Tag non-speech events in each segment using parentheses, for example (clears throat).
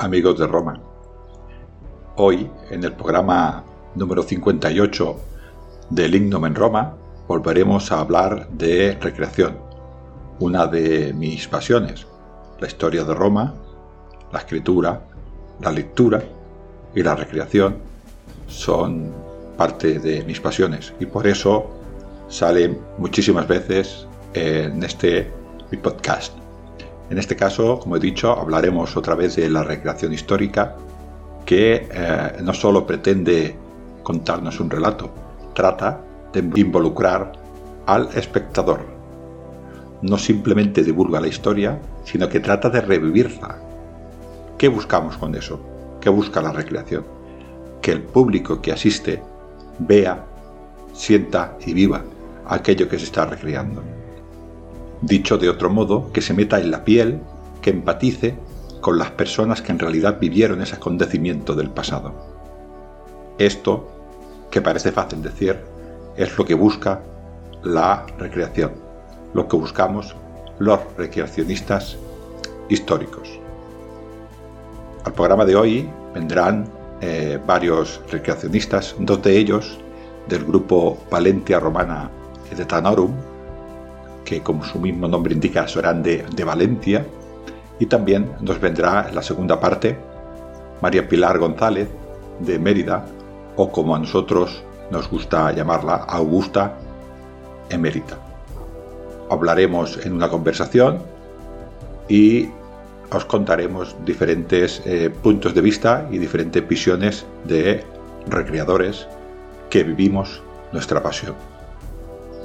Amigos de Roma. Hoy, en el programa número 58 del Himno en Roma, volveremos a hablar de recreación, una de mis pasiones, la historia de Roma, la escritura, la lectura y la recreación son parte de mis pasiones y por eso salen muchísimas veces en este podcast. En este caso, como he dicho, hablaremos otra vez de la recreación histórica, que eh, no solo pretende contarnos un relato, trata de involucrar al espectador. No simplemente divulga la historia, sino que trata de revivirla. ¿Qué buscamos con eso? ¿Qué busca la recreación? Que el público que asiste vea, sienta y viva aquello que se está recreando. Dicho de otro modo, que se meta en la piel, que empatice con las personas que en realidad vivieron ese acontecimiento del pasado. Esto, que parece fácil decir, es lo que busca la recreación, lo que buscamos los recreacionistas históricos. Al programa de hoy vendrán eh, varios recreacionistas, dos de ellos del grupo Valentia Romana de Tanorum, que como su mismo nombre indica serán de, de Valencia, y también nos vendrá en la segunda parte María Pilar González de Mérida, o como a nosotros nos gusta llamarla, Augusta Emérita. Hablaremos en una conversación y os contaremos diferentes eh, puntos de vista y diferentes visiones de recreadores que vivimos nuestra pasión.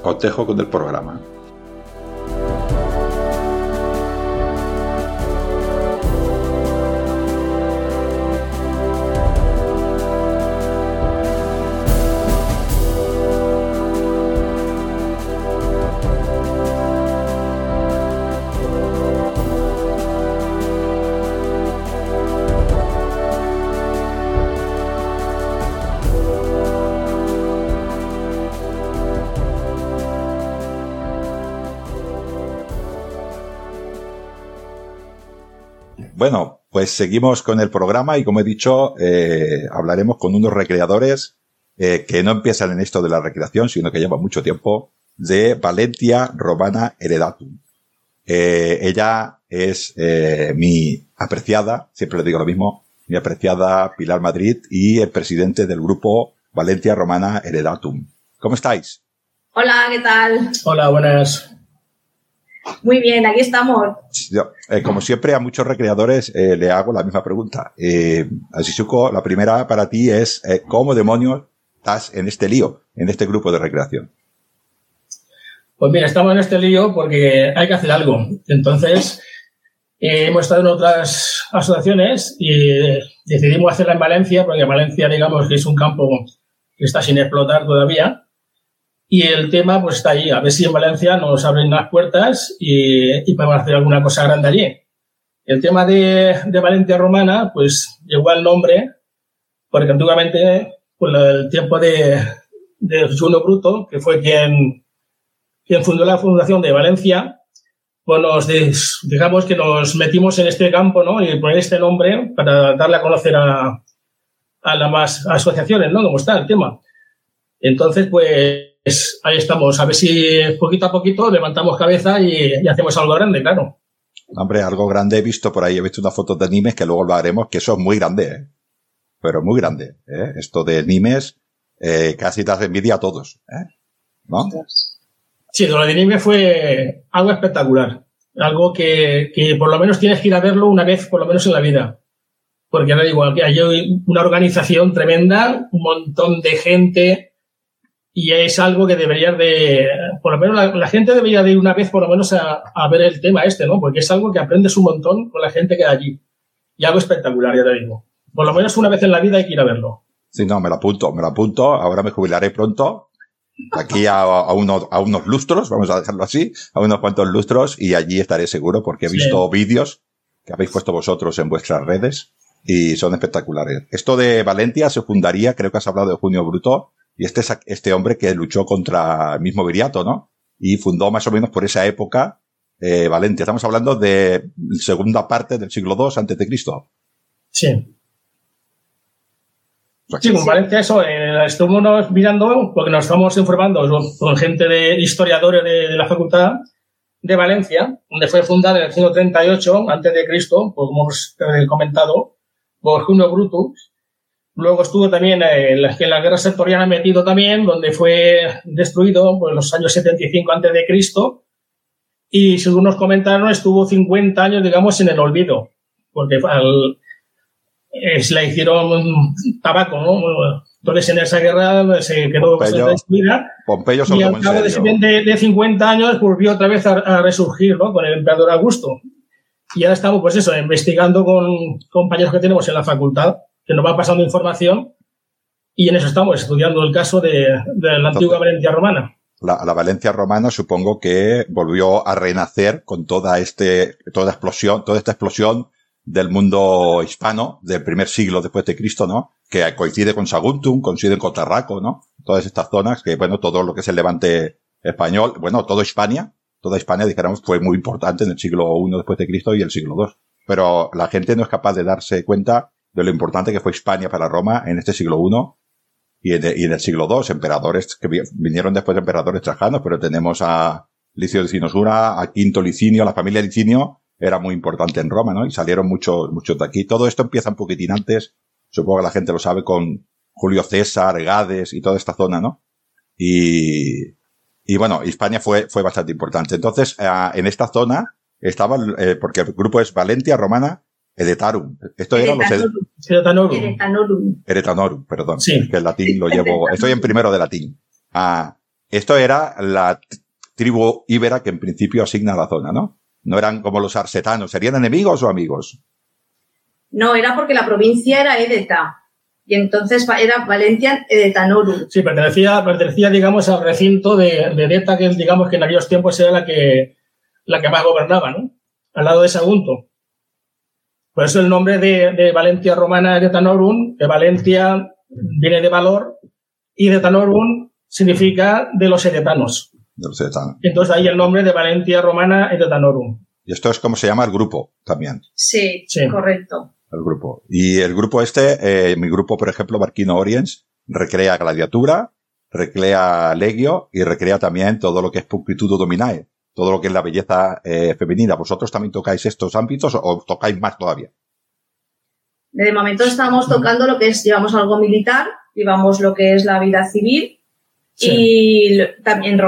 Os dejo con el programa. Bueno, pues seguimos con el programa y como he dicho, eh, hablaremos con unos recreadores eh, que no empiezan en esto de la recreación, sino que llevan mucho tiempo, de Valentia Romana Heredatum. Eh, ella es mi apreciada, siempre le digo lo mismo, mi apreciada Pilar Madrid y el presidente del grupo Valentia Romana Heredatum. ¿Cómo estáis? Hola, ¿qué tal? Hola, buenas. Muy bien, aquí estamos. Eh, como siempre, a muchos recreadores eh, le hago la misma pregunta. Eh, Asisuko, la primera para ti es, eh, ¿cómo demonios estás en este lío, en este grupo de recreación? Pues mira, estamos en este lío porque hay que hacer algo. Entonces, hemos estado en otras asociaciones y decidimos hacerla en Valencia, porque Valencia, digamos, que es un campo que está sin explotar todavía. Y el tema pues está ahí, a ver si en Valencia nos abren las puertas y, y podemos hacer alguna cosa grande allí. El tema de, de Valencia Romana, pues llegó al nombre, porque antiguamente, por el tiempo de, de Juno Bruto, que fue quien, quien fundó la Fundación de Valencia, pues nos, digamos que nos metimos en este campo, ¿no? Y poner este nombre para darle a conocer a, a las más asociaciones, ¿no? Como está el tema. Entonces, pues ahí estamos. A ver si poquito a poquito levantamos cabeza y, hacemos algo grande, claro. Hombre, algo grande he visto por ahí, he visto una foto de Nimes que luego lo haremos, que eso es muy grande, ¿eh? Pero muy grande, ¿eh? Esto de Nimes eh, casi te hace envidia a todos, ¿eh? ¿No? Sí, lo de Nimes fue algo espectacular. Algo que, que por lo menos tienes que ir a verlo una vez, por lo menos en la vida porque ahora digo, que hay una organización tremenda, un montón de gente y es algo que debería de, por lo menos la, gente debería de ir una vez por lo menos a, ver el tema este, ¿no? Porque es algo que aprendes un montón con la gente que hay allí. Y algo espectacular, ya te digo. Por lo menos una vez en la vida hay que ir a verlo. Sí, no, me lo apunto, me lo apunto. Ahora me jubilaré pronto. Aquí a, a, unos, a unos lustros, vamos a dejarlo así, a unos cuantos lustros y allí estaré seguro porque he visto vídeos que habéis puesto vosotros en vuestras redes y son espectaculares. Esto de Valencia se fundaría, creo que has hablado de Junio Bruto, y este es este hombre que luchó contra el mismo Viriato, ¿no? Y fundó más o menos por esa época eh, Valencia. Estamos hablando de segunda parte del siglo II antes de Cristo. Sí. Sí, con Valencia eso, eh, estuvimos mirando, porque nos estamos informando con gente de historiadores de, la facultad de Valencia, donde fue fundada en el siglo 38 antes de Cristo, pues como hemos eh, comentado, por Junio Brutus. Luego estuvo también en la, en la guerra sectoriana metido también, donde fue destruido en los años 75 antes de Cristo. Y según nos comentaron, estuvo 50 años, digamos, en el olvido, porque al, es, la hicieron tabaco, ¿no? Entonces, en esa guerra se quedó Pompeyo, destruida. Pompeyo y al cabo de, de, 50 años volvió otra vez a, a, resurgir, ¿no? Con el emperador Augusto. Y ahora estamos, pues eso, investigando con compañeros que tenemos en la facultad, que nos va pasando información, y en eso estamos, estudiando el caso de, la antigua Valencia romana. La, la, Valencia romana supongo que volvió a renacer con toda este, toda explosión, toda esta explosión del mundo hispano del primer siglo después de Cristo, ¿no? Que coincide con Saguntum, coincide con Tarraco, ¿no? Todas estas zonas que, bueno, todo lo que es el levante español, bueno, todo Hispania, toda España, dijéramos, fue muy importante en el siglo I después de Cristo y el siglo II. Pero la gente no es capaz de darse cuenta lo importante que fue España para Roma en este siglo I y en, el siglo II. Emperadores que vinieron después de emperadores trajanos, pero tenemos a Licio de Cinosura, a Quinto Licinio, la familia Licinio era muy importante en Roma, ¿no? Y salieron muchos, muchos de aquí. Todo esto empieza un poquitín antes, supongo que la gente lo sabe, con Julio César, Gades y toda esta zona, ¿no? Y, y bueno, España fue, fue bastante importante. Entonces, eh, en esta zona estaba, eh, porque el grupo es Valentia Romana Edetarum. Esto era los Eretanorum. Eretanorum. perdón. Sí. que el latín lo llevo. Estoy en primero de latín. Ah, esto era la tribu íbera que en principio asigna la zona, ¿no? No eran como los arsetanos. ¿Serían enemigos o amigos? No, era porque la provincia era Edeta y entonces era Valencia Edetanorum. Sí, pertenecía, pertenecía, digamos, al recinto de, de Edeta, que digamos que en aquellos tiempos era la que, la que más gobernaba, ¿no? Al lado de Sagunto. Por eso el nombre de, de Valencia Romana Edetanorum, de Valencia viene de valor, y Edetanorum significa de los edetanos. De los edetanos. Entonces ahí el nombre de Valencia Romana Edetanorum. Y esto es como se llama el grupo también. Sí, sí. correcto el grupo. Y el grupo este, eh, mi grupo, por ejemplo, Barquino Oriens, recrea Gladiatura, recrea Legio y recrea también todo lo que es Pulcritudo Dominae, todo lo que es la belleza eh, femenina. ¿Vosotros también tocáis estos ámbitos o tocáis más todavía? De momento estamos tocando lo que es, llevamos algo militar, llevamos lo que es la vida civil y también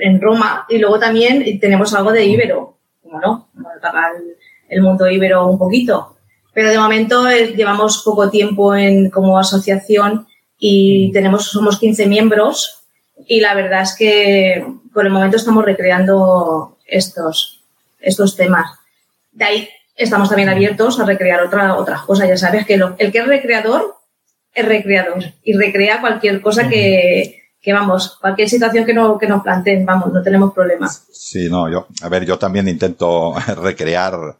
en Roma y luego también tenemos algo de Ibero, como no, el, el mundo Ibero un poquito. Pero de momento eh, llevamos poco tiempo en, como asociación y tenemos, somos 15 miembros y la verdad es que por el momento estamos recreando estos, estos temas. De ahí estamos también abiertos a recrear otra, otras cosas. Ya sabes que el que es recreador es recreador y recrea cualquier cosa que, que vamos, cualquier situación que, no, que nos planteen, vamos, no tenemos problemas. Sí, no, yo, a ver, yo también intento (laughs) recrear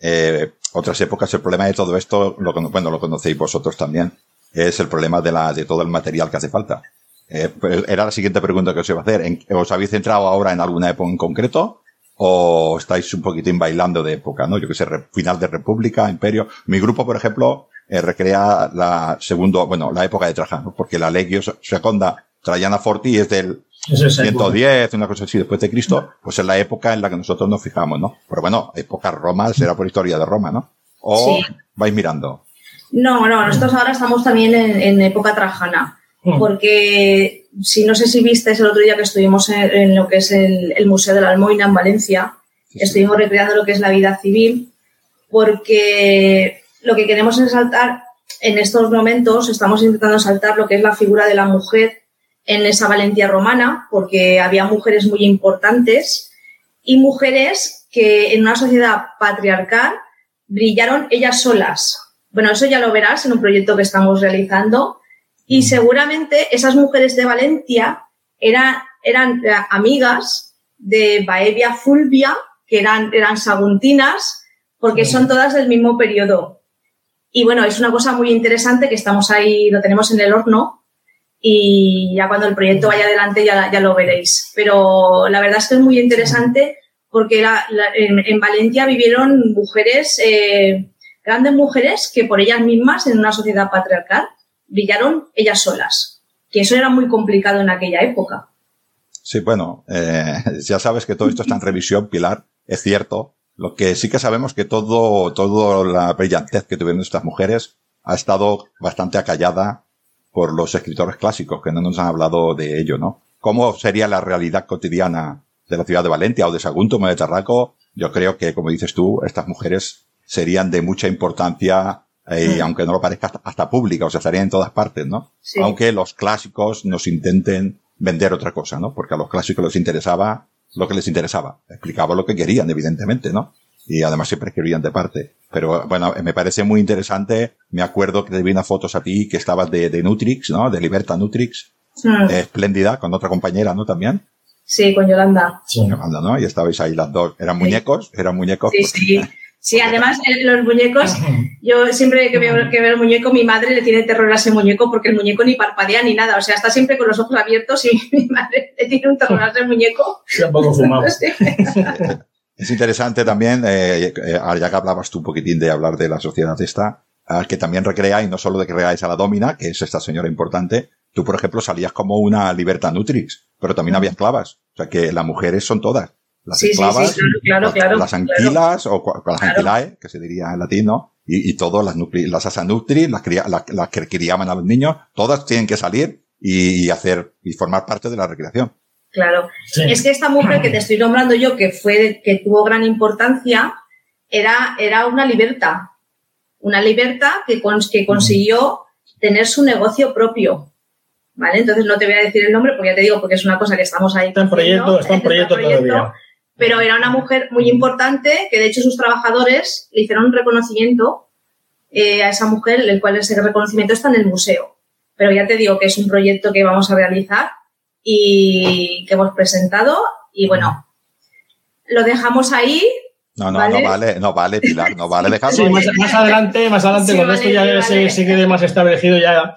eh, otras épocas. El problema de todo esto, lo, bueno, lo conocéis vosotros también, es el problema de, la, de todo el material que hace falta. Eh, pues era la siguiente pregunta que os iba a hacer. ¿Os habéis centrado ahora en alguna época en concreto? ¿O estáis un poquitín bailando de época, no? Yo que sé, final de República, Imperio. Mi grupo, por ejemplo, eh, recrea la segundo, bueno, la época de Trajano, porque la Legio Seconda Trajana Forti es del 110, una cosa así, después de Cristo, pues es la época en la que nosotros nos fijamos, ¿no? Pero bueno, época Roma será por historia de Roma, ¿no? ¿O vais mirando? No, no, nosotros ahora estamos también en, época trajana. Porque si no sé si viste el otro día que estuvimos en, lo que es el, Museo de la Almoina en Valencia, estuvimos recreando lo que es la vida civil, porque lo que queremos es saltar, en estos momentos estamos intentando saltar lo que es la figura de la mujer en esa Valencia romana, porque había mujeres muy importantes y mujeres que en una sociedad patriarcal brillaron ellas solas. Bueno, eso ya lo verás en un proyecto que estamos realizando y seguramente esas mujeres de Valencia eran, eran amigas de Baevia Fulvia, que eran, eran saguntinas, porque son todas del mismo periodo. Y bueno, es una cosa muy interesante que estamos ahí, lo tenemos en el horno, y ya cuando el proyecto vaya adelante ya, ya lo veréis. Pero la verdad es que es muy interesante porque en, Valencia vivieron mujeres, eh, grandes mujeres que por ellas mismas en una sociedad patriarcal brillaron ellas solas, que eso era muy complicado en aquella época. Sí, bueno, eh, ya sabes que todo esto está en revisión, Pilar, es cierto. Lo que sí que sabemos que todo, todo la brillantez que tuvieron estas mujeres ha estado bastante acallada por los escritores clásicos que no nos han hablado de ello, ¿no? ¿Cómo sería la realidad cotidiana de la ciudad de Valencia o de Sagunto o de Tarraco? Yo creo que, como dices tú, estas mujeres serían de mucha importancia eh, y aunque no lo parezca hasta, pública, o sea, estarían en todas partes, ¿no? Aunque los clásicos nos intenten vender otra cosa, ¿no? Porque a los clásicos les interesaba lo que les interesaba. Explicaba lo que querían, evidentemente, ¿no? y además siempre escribían de parte. Pero bueno, me parece muy interesante. Me acuerdo que te vi unas fotos a ti que estabas de, de Nutrix, ¿no? De Liberta Nutrix. Mm. espléndida, con otra compañera, ¿no? También. Sí, con Yolanda. Sí. Yolanda, ¿no? Y estabais ahí las dos. ¿Eran muñecos? ¿Eran muñecos? Sí, sí. (laughs) Sí, además los muñecos, yo siempre que veo, que veo el muñeco, mi madre le tiene terror a ese muñeco porque el muñeco ni parpadea ni nada, o sea, está siempre con los ojos abiertos y (laughs) mi madre le tiene un terror a ese muñeco. Sí, un poco fumado. (laughs) Es interesante también, eh, eh, ya que hablabas tú un poquitín de hablar de la sociedad esta, que también recrea, y no solo de que recreáis a la Domina, que es esta señora importante, tú, por ejemplo, salías como una Libertad Nutrix, pero también había esclavas. O sea, que las mujeres son todas. Las esclavas, las, anquilas, o las anquilae, que se diría en latín, ¿no? Y, y todas las, las asanutri, las, las, que criaban a los niños, todas tienen que salir y hacer, y formar parte de la recreación. Claro. Es que esta mujer que te estoy nombrando yo, que fue, que tuvo gran importancia, era, era una libertad. Una libertad que, que consiguió tener su negocio propio. ¿Vale? Entonces no te voy a decir el nombre porque ya te digo, porque es una cosa que estamos ahí. Está en proyecto, está en proyecto, todavía. Pero era una mujer muy importante que de hecho sus trabajadores le hicieron un reconocimiento eh, a esa mujer, el cual ese reconocimiento está en el museo. Pero ya te digo que es un proyecto que vamos a realizar y que hemos presentado. Y bueno, lo dejamos ahí. No, no, no vale, no vale, Pilar, no vale (laughs) dejarlo. más, adelante, más adelante, cuando esto ya se, quede más establecido, ya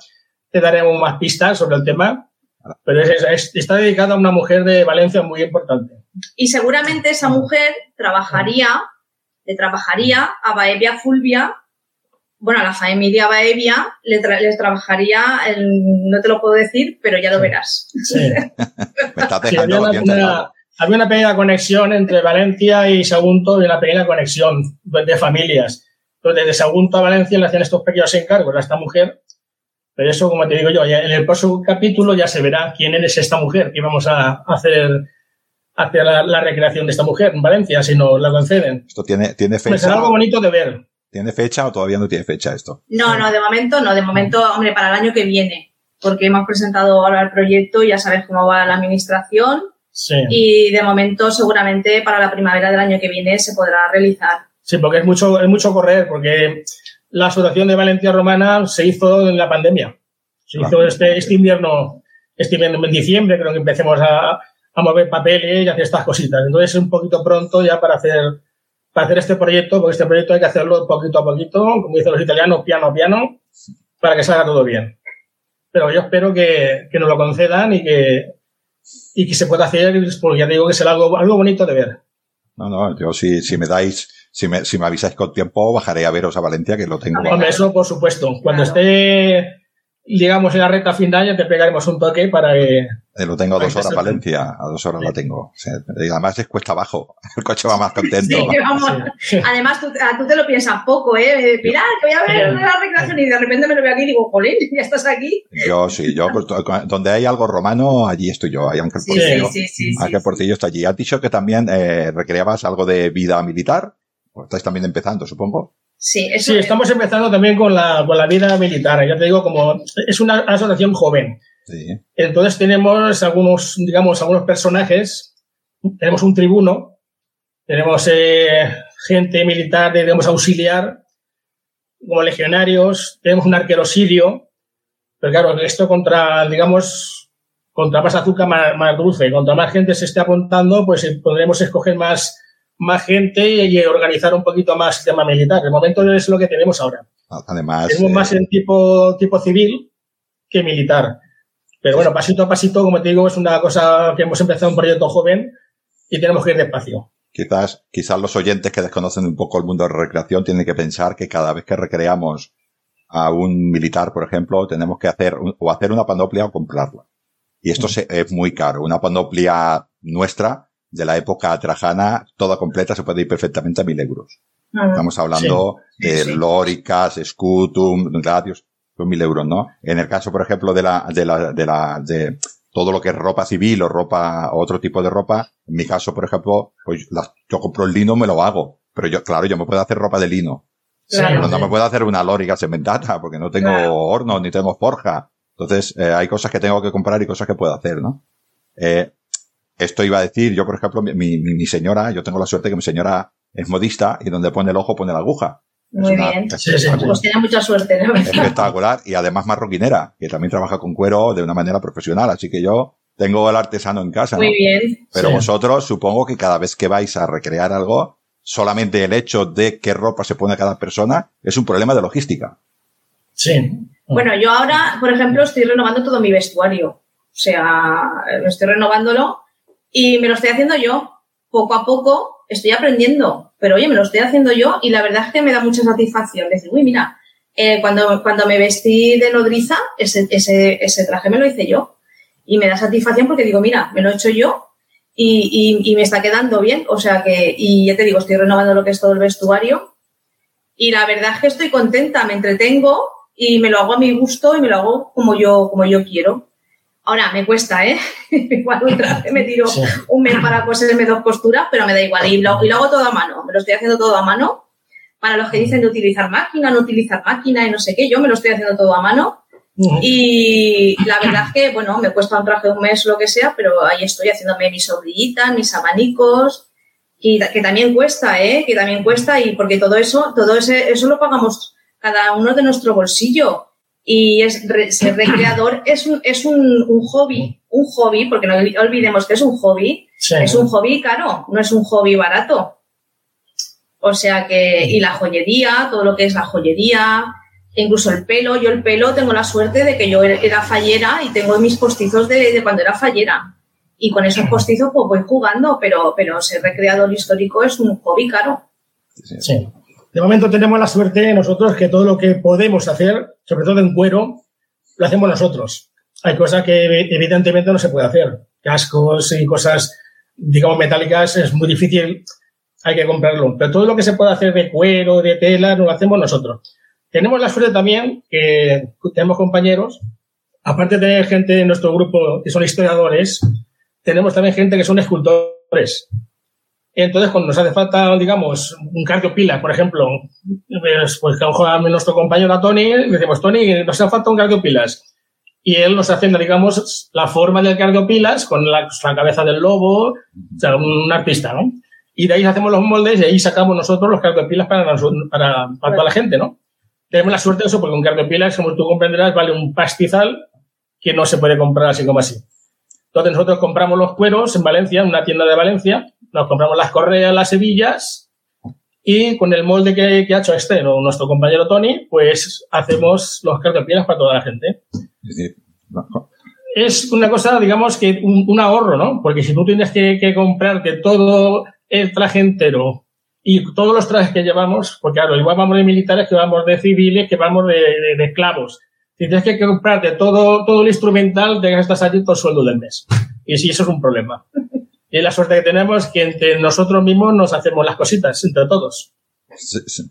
te daremos más pistas sobre el tema. Pero está dedicada a una mujer de Valencia muy importante. Y seguramente esa mujer trabajaría, le trabajaría a Baevia Fulvia bueno, a la familia Baevia le les trabajaría, no te lo puedo decir, pero ya lo verás. Sí. (laughs) Me estás dejando había, una, había una pequeña conexión entre Valencia y Sagunto y una pequeña conexión de familias. Entonces, desde Sagunto a Valencia le hacían estos pequeños encargos a esta mujer. Pero eso, como te digo yo, en el próximo capítulo ya se verá quién es esta mujer que vamos a hacer hacia la, recreación de esta mujer en Valencia, si nos la conceden. Esto tiene, tiene fecha. Pues será algo bonito de ver. ¿Tiene fecha o todavía no tiene fecha esto? No, no, de momento no. De momento, hombre, para el año que viene, porque hemos presentado ahora el proyecto, ya sabes cómo va la administración. Sí. Y de momento, seguramente para la primavera del año que viene se podrá realizar. Sí, porque es mucho, es mucho correr, porque la Asociación de Valencia Romana se hizo en la pandemia. Se hizo este, este invierno, este invierno en diciembre, creo que empecemos a, a mover papeles y hacer estas cositas. Entonces es un poquito pronto ya para hacer para hacer este proyecto, porque este proyecto hay que hacerlo poquito a poquito, como dicen los italianos, piano a piano, para que salga todo bien. pero yo espero que, que nos lo concedan y que, y que se pueda hacer, porque ya digo que será algo, algo bonito de ver. No, no, yo si, si me dais, si me, si me avisáis con tiempo, bajaré a veros a Valencia, que lo tengo. Hombre, eso por supuesto. Cuando esté llegamos en la recta fin de año, te pegaremos un toque para que... Eh, lo tengo a dos horas Valencia, a dos horas lo tengo. y además es cuesta abajo, (laughs) el coche va más contento. Sí, vamos. Además, tú, tú, te lo piensas poco, ¿eh? Mirar, que voy a ver la recreación y de repente me lo veo aquí y digo, jolín, (laughs) ya estás aquí. Yo sí, yo, pues, donde hay algo romano, allí estoy yo. Hay Ángel Portillo. Sí, sí, sí. Ángel Portillo está allí. Has dicho que también eh, recreabas algo de vida militar. Pues estáis también empezando, supongo. Sí, sí estamos empezando también con la, con la vida militar. Ya te digo, como es una asociación joven. Sí. Entonces tenemos algunos, digamos, algunos personajes. Tenemos un tribuno, tenemos eh, gente militar, digamos, auxiliar, como legionarios, tenemos un arquero sirio. Pero claro, esto contra, digamos, contra más azúcar, más, más dulce. Contra más gente se esté apuntando, pues eh, podremos escoger más más gente y organizar un poquito más el tema militar. De momento es lo que tenemos ahora. Además. Tenemos más eh, en tipo, tipo civil que militar. Pero bueno, pasito a pasito, como te digo, es una cosa que hemos empezado un proyecto joven y tenemos que ir despacio. Quizás, quizás los oyentes que desconocen un poco el mundo de la recreación tienen que pensar que cada vez que recreamos a un militar, por ejemplo, tenemos que hacer o hacer una panoplia o comprarla. Y esto es muy caro. Una panoplia nuestra de la época trajana, toda completa, se puede ir perfectamente a mil euros. Ah, Estamos hablando de lóricas, scutum, radios, mil euros, ¿no? En el caso, por ejemplo, de la, de la, de la, de todo lo que es ropa civil o ropa, o otro tipo de ropa, en mi caso, por ejemplo, pues yo compro el lino, me lo hago. Pero yo, claro, yo me puedo hacer ropa de lino. pero no me puedo hacer una lórica cementada porque no tengo horno ni tengo forja. Entonces, eh, hay cosas que tengo que comprar y cosas que puedo hacer, ¿no? Eh, esto iba a decir, yo por ejemplo, mi, mi, señora, yo tengo la suerte que mi señora es modista y donde pone el ojo pone la aguja. Muy bien. pues tiene mucha suerte, ¿no? Espectacular. Y además marroquinera, que también trabaja con cuero de una manera profesional. Así que yo tengo el artesano en casa. Muy bien. Pero vosotros supongo que cada vez que vais a recrear algo, solamente el hecho de qué ropa se pone cada persona es un problema de logística. Sí. Bueno, yo ahora, por ejemplo, estoy renovando todo mi vestuario. O sea, estoy renovándolo y me lo estoy haciendo yo. Poco a poco estoy aprendiendo, pero oye, me lo estoy haciendo yo y la verdad es que me da mucha satisfacción decir, uy, mira, eh, cuando, cuando me vestí de nodriza, ese, ese, ese traje me lo hice yo. Y me da satisfacción porque digo, mira, me lo he hecho yo y, y, y, me está quedando bien. O sea que, y ya te digo, estoy renovando lo que es todo el vestuario. Y la verdad es que estoy contenta, me entretengo y me lo hago a mi gusto y me lo hago como yo, como yo quiero. Ahora, me cuesta, ¿eh? (laughs) igual un traje me tiro un mes para coserme dos costuras, pero me da igual. Y lo, y lo hago todo a mano. Me lo estoy haciendo todo a mano. Para los que dicen de utilizar máquina, no utilizar máquina y no sé qué, yo me lo estoy haciendo todo a mano. Y la verdad es que, bueno, me cuesta un traje un mes, lo que sea, pero ahí estoy haciéndome mis sobrillitas, mis abanicos, y que también cuesta, ¿eh? Que también cuesta, y porque todo eso, todo ese, eso lo pagamos cada uno de nuestro bolsillo y es ser recreador (coughs) es un, es un, un, hobby, un hobby, porque no olvidemos que es un hobby, es un hobby caro, no es un hobby barato. O sea que, y la joyería, todo lo que es la joyería, incluso el pelo, yo el pelo tengo la suerte de que yo era fallera y tengo mis postizos de, de cuando era fallera. Y con esos postizos pues voy jugando, pero, pero ser recreador histórico es un hobby caro. Sí. De momento tenemos la suerte nosotros que todo lo que podemos hacer, sobre todo en cuero, lo hacemos nosotros. Hay cosas que evidentemente no se puede hacer. Cascos y cosas, digamos, metálicas es muy difícil, hay que comprarlo. Pero todo lo que se puede hacer de cuero, de tela, lo hacemos nosotros. Tenemos la suerte también que tenemos compañeros, aparte de tener gente en nuestro grupo que son historiadores, tenemos también gente que son escultores. Entonces, cuando nos hace falta, digamos, un cardiopila, por ejemplo, pues, pues a nuestro compañero Tony, le decimos, Tony, nos hace falta un cardiopilas. Y él nos hace, digamos, la forma del cardiopilas con la, cabeza del lobo, o sea, un artista, ¿no? Y de ahí hacemos los moldes y ahí sacamos nosotros los cardiopilas para, para, para toda la gente, ¿no? Tenemos la suerte de eso porque un cardiopilas, como tú comprenderás, vale un pastizal que no se puede comprar así como así. Entonces nosotros compramos los cueros en Valencia, en una tienda de Valencia, nos compramos las correas, las hebillas y con el molde que, ha hecho este, nuestro compañero Tony, pues hacemos los cartopieras para toda la gente. Es una cosa, digamos, que un, ahorro, ¿no? Porque si tú tienes que, que comprarte todo el traje entero y todos los trajes que llevamos, porque claro, igual vamos de militares que vamos de civiles, que vamos de, de, esclavos. Si tienes que comprarte todo, todo el instrumental, te gastas allí todo el sueldo del mes. Y sí, eso es un problema. Y la suerte que tenemos es que entre nosotros mismos nos hacemos las cositas, entre todos.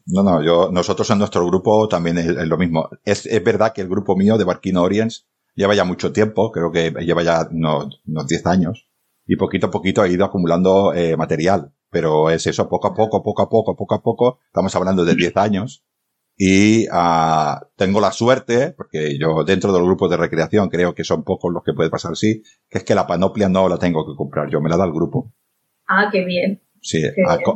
No, no, yo, nosotros en nuestro grupo también es, lo mismo. Es, es, verdad que el grupo mío de Barquino Orients lleva ya mucho tiempo, creo que lleva ya unos, unos 10 años, y poquito a poquito ha ido acumulando eh, material. Pero es eso, poco a poco, poco a poco, poco a poco, estamos hablando de 10 años, y uh, tengo la suerte, porque yo dentro del grupo de recreación creo que son pocos los que puede pasar así, que es que la panoplia no la tengo que comprar, yo me la da el grupo. Ah, qué bien. Sí,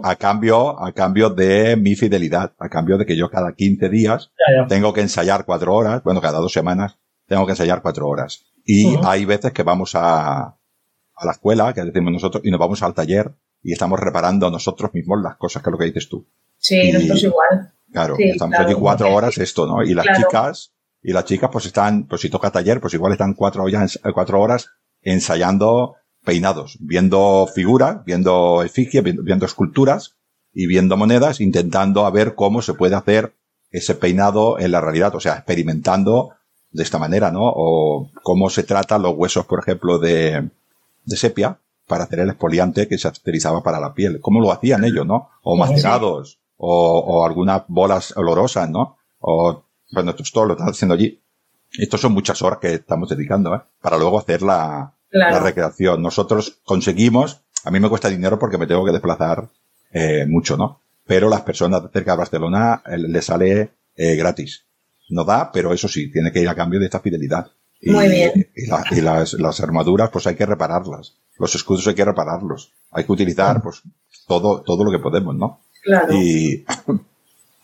a, cambio, a cambio de mi fidelidad, a cambio de que yo cada 15 días tengo que ensayar cuatro horas, bueno, cada dos semanas tengo que ensayar cuatro horas. Y hay veces que vamos a, a la escuela, que decimos nosotros, y nos vamos al taller y estamos reparando nosotros mismos las cosas, que es lo que dices tú. Sí, nosotros igual. Claro, estamos allí cuatro horas esto, ¿no? Y las chicas, y las chicas pues están, pues si toca taller, pues igual están cuatro, horas, cuatro horas ensayando peinados, viendo figuras, viendo efigies, viendo, esculturas y viendo monedas, intentando a ver cómo se puede hacer ese peinado en la realidad, o sea, experimentando de esta manera, ¿no? O cómo se tratan los huesos, por ejemplo, de, de sepia para hacer el exfoliante que se utilizaba para la piel. ¿Cómo lo hacían ellos, no? O macerados, o, o algunas bolas olorosas, ¿no? O, bueno, esto, todo lo están haciendo allí. Estos son muchas horas que estamos dedicando, ¿eh? Para luego hacer la, la recreación. Nosotros conseguimos, a mí me cuesta dinero porque me tengo que desplazar eh, mucho, ¿no? Pero las personas cerca de Barcelona eh, le sale eh, gratis. No da, pero eso sí, tiene que ir a cambio de esta fidelidad. Y, Muy bien. Y, las, las, armaduras, pues hay que repararlas. Los escudos hay que repararlos. Hay que utilizar, pues, todo, todo lo que podemos, ¿no? Claro. Y,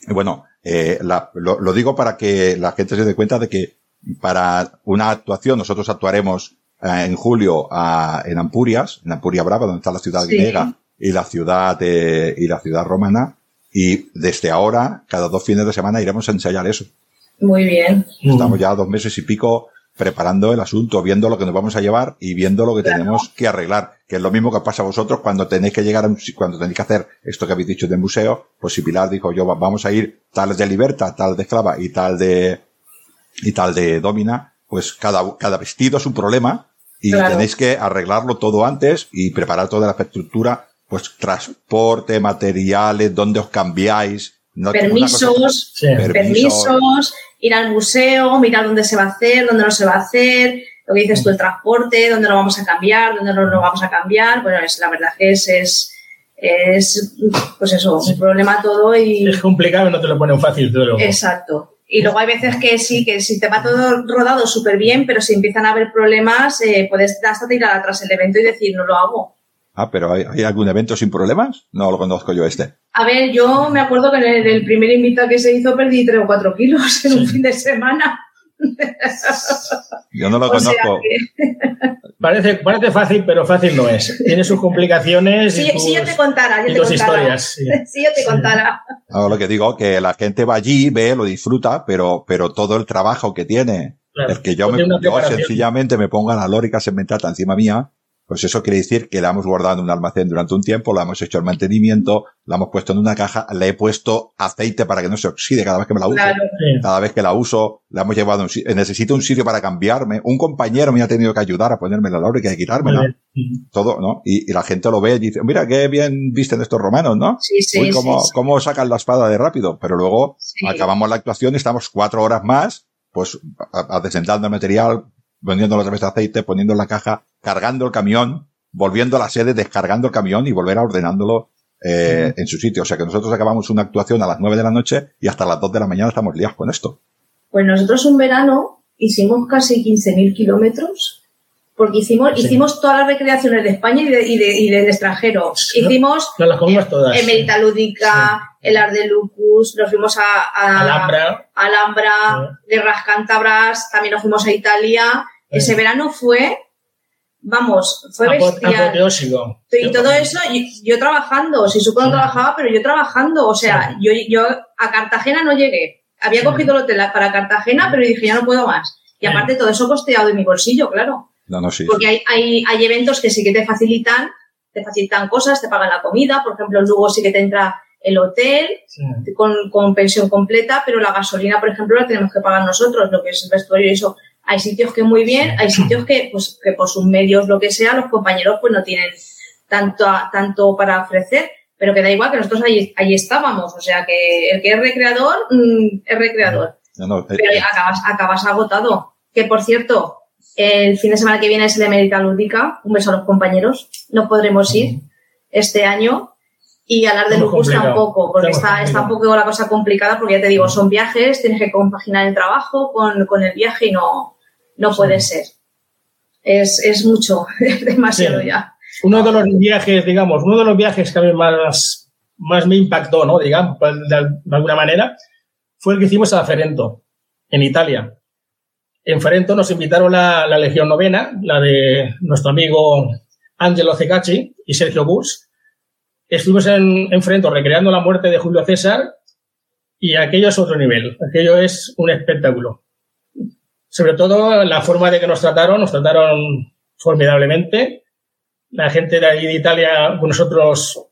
bueno, eh, la, lo, lo, digo para que la gente se dé cuenta de que para una actuación nosotros actuaremos eh, en julio a, en Ampurias, en Ampuria Brava, donde está la ciudad sí. griega y la ciudad de, y la ciudad romana. Y desde ahora, cada dos fines de semana iremos a ensayar eso. Muy bien. Estamos ya dos meses y pico preparando el asunto, viendo lo que nos vamos a llevar y viendo lo que claro. tenemos que arreglar, que es lo mismo que pasa a vosotros cuando tenéis que llegar a un, cuando tenéis que hacer esto que habéis dicho del museo, pues si Pilar dijo yo vamos a ir tal de libertad, tal de esclava y tal de y tal de domina, pues cada, cada vestido es un problema y claro. tenéis que arreglarlo todo antes y preparar toda la infraestructura, pues transporte, materiales, dónde os cambiáis. No permisos, sí. permisos, permisos, ir al museo, mirar dónde se va a hacer, dónde no se va a hacer, lo que dices tú, el transporte, dónde lo vamos a cambiar, dónde no lo vamos a cambiar. Bueno, es, la verdad que es, es, es, pues eso, un problema todo y... Es complicado, no te lo ponen fácil todo. Exacto. Y luego hay veces que sí, que si te va todo rodado súper bien, pero si empiezan a haber problemas, eh, puedes hasta tirar atrás el evento y decir, no lo hago. Ah, pero ¿hay, ¿hay, algún evento sin problemas? No lo conozco yo este. A ver, yo me acuerdo que en el, el primer invitado que se hizo perdí 3 o 4 kilos en un fin de semana. Yo no lo (laughs) o conozco. Que... (laughs) Parece, parece fácil, pero fácil no es. Tiene sus complicaciones. Sí, y tus, sí yo te contara, yo y te tus contara. historias. Sí. (laughs) sí, yo te contara. No, lo que digo, que la gente va allí, ve, lo disfruta, pero, pero todo el trabajo que tiene, claro, el que yo, me, yo sencillamente me ponga la lórica cementada encima mía, pues eso quiere decir que la hemos guardado en un almacén durante un tiempo, la hemos hecho el mantenimiento, la hemos puesto en una caja, le he puesto aceite para que no se oxide cada vez que me la uso. Claro. Sí. Cada vez que la uso, la hemos llevado a un sitio. Necesito un sitio para cambiarme. Un compañero me ha tenido que ayudar a ponerme la y quitármela. Todo, ¿no? Y, y, la gente lo ve y dice, mira, qué bien visten estos romanos, ¿no? Sí, sí, Uy, cómo, sí, cómo sacan la espada de rápido. Pero luego acabamos la actuación y estamos cuatro horas más, pues, adesentando el material, poniéndolo otra vez de aceite, poniendo en la caja, cargando el camión, volviendo a la sede, descargando el camión y volver a ordenándolo eh, en su sitio. O sea que nosotros acabamos una actuación a las 9 de la noche y hasta las 2 de la mañana estamos liados con esto. Pues nosotros un verano hicimos casi 15.000 kilómetros porque hicimos, sí. hicimos todas las recreaciones de España y, de, y, de, y del extranjero. Sí, hicimos no, las comimos todas. Emerita Lúdica, sí. el Art de Lucus, nos fuimos a, a Alhambra, Alhambra Guerras Cántabras, también nos fuimos a Italia. Ese verano fue vamos, fue bestial. Y todo eso, yo, yo trabajando, si supo no sí. trabajaba, pero yo trabajando, o sea, sí. yo, yo a Cartagena no llegué. Había sí. cogido el hotel para Cartagena, pero dije, ya no puedo más. Y aparte todo eso costeado de mi bolsillo, claro. No, no, sí. Porque hay, hay, hay eventos que sí que te facilitan, te facilitan cosas, te pagan la comida, por ejemplo, luego sí que te entra el hotel Sí. con, con pensión completa, pero la gasolina, por ejemplo, la tenemos que pagar nosotros, lo que es el vestuario y eso. Hay sitios que muy bien, hay sitios que, pues, que por sus medios, lo que sea, los compañeros pues no tienen tanto, tanto para ofrecer, pero que da igual que nosotros ahí, ahí estábamos. O sea que el que es recreador, mm, es recreador. No, no, eh, Pero acabas, acabas agotado. Que por cierto, el fin de semana que viene es el Emérita Lúdica. Un beso a los compañeros. No podremos ir este año. Y hablar de complicado. tampoco, porque Está un poco la cosa complicada, porque ya te digo, son viajes, tienes que compaginar el trabajo con, con el viaje y no, no Sí. puede ser. Es, es mucho, (laughs) es demasiado Sí. ya. Uno de los viajes, digamos, uno de los viajes que a mí más, más me impactó, ¿no? Digamos, de, de alguna manera, fue el que hicimos a Ferento, en Italia. En Ferento nos invitaron la, la Legión Novena, la de nuestro amigo Angelo Cecacci y Sergio Bus. Estuvimos en, en recreando la muerte de Julio César y aquello es otro nivel. Aquello es un espectáculo. Sobre todo la forma de que nos trataron, nos trataron formidablemente la gente de ahí de Italia con nosotros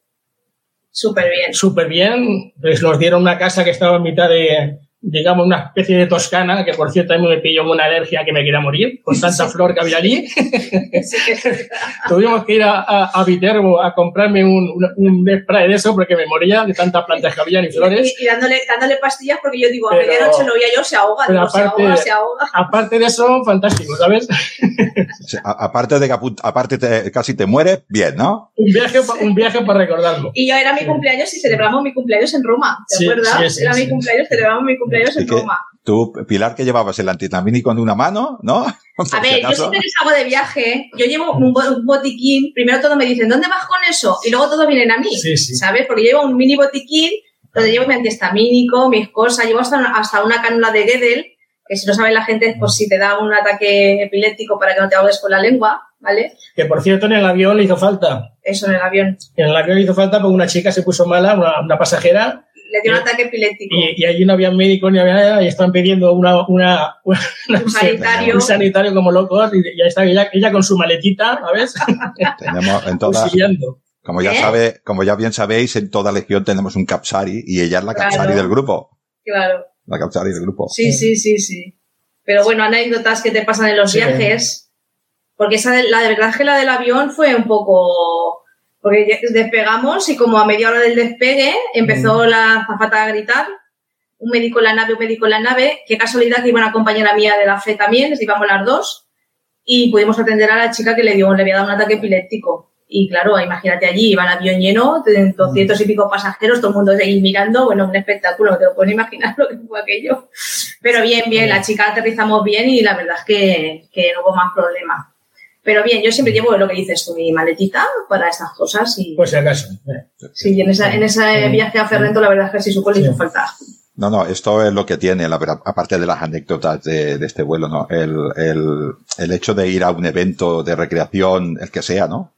Súper bien. súper bien. Pues nos dieron una casa que estaba en mitad de, digamos, una especie de Toscana, que por cierto a mí me pilló una alergia que me quería morir, con tanta flor que había allí. (laughs) Sí (laughs) Tuvimos que ir a, a, a Viterbo a comprarme un, un, un spray de eso porque me moría de tantas plantas que habían y flores. Y, y dándole, dándole pastillas porque yo digo, a Pero- medianoche lo oía yo, se ahoga, pero digo, se aparte- ahoga, se ahoga. (laughs) Aparte de eso, fantástico, ¿sabes? sí, a- aparte de que aparte te- casi te mueres, bien, ¿no? Un viaje, pa- un viaje para recordarlo. Y yo era mi cumpleaños y celebramos mi cumpleaños en Roma, ¿te Sí, acuerdas? sí, sí, era sí. mi cumpleaños, celebramos mi cumpleaños Tú, Pilar, que llevabas el antihistamínico en una mano, ¿no? (laughs) Por A si ver, yo siempre que salgo de viaje, yo llevo un, bo- un botiquín, primero todo me dicen, ¿dónde vas con eso? Y luego todos vienen a mí, Sí, sí. ¿sabes? Porque yo llevo un mini botiquín donde llevo mi antihistamínico, mis cosas, llevo hasta, una- hasta una cánula de Gedel, que si no sabe la gente es por si te da un ataque epiléptico para que no te ahogues con la lengua, ¿vale? Que por cierto en el avión le hizo falta. Eso en el avión. En el avión le hizo falta porque una chica se puso mala, una, una pasajera, Le dio un Y- ataque epiléptico. y, y allí no había médico ni había nada, y estaban pidiendo una, una, (laughs) una- no un sé, sanitario. un sanitario como locos, y ya está ella, ella con su maletita, ¿sabes? (laughs) Tenemos en todas, como ya ¿Eh? sabe, como ya bien sabéis, en toda legión tenemos un Capsari y ella es la Claro. Capsari del grupo. Claro. La Capsari del grupo. Sí, sí, sí, sí. Pero bueno, anécdotas que te pasan en los Sí. viajes. Porque esa de- la de verdad es que la del avión fue un poco. Porque despegamos y como a media hora del despegue empezó la zafata a gritar. Un médico en la nave, un médico en la nave. Qué casualidad que iba una compañera mía de la fe también, les íbamos las dos. Y pudimos atender a la chica que le dio, le había dado un ataque epiléptico. Y claro, imagínate allí, iba el avión lleno, de 200 y pico pasajeros, todo el mundo ahí mirando, bueno, un espectáculo, no te lo puedes imaginar (laughs) lo que fue aquello. Pero bien, bien, la chica aterrizamos bien y la verdad es que, que no hubo más problema. Pero bien, yo siempre llevo lo que dices tú, mi maletita para estas cosas y Por si acaso. eh. sí, en, esa, en ese viaje a Ferrento la verdad es que sí supo le hizo Sí. falta. No, no, esto es lo que tiene, la verdad, aparte de las anécdotas de, de este vuelo, ¿no? El, el, el hecho de ir a un evento de recreación, el que sea, ¿no?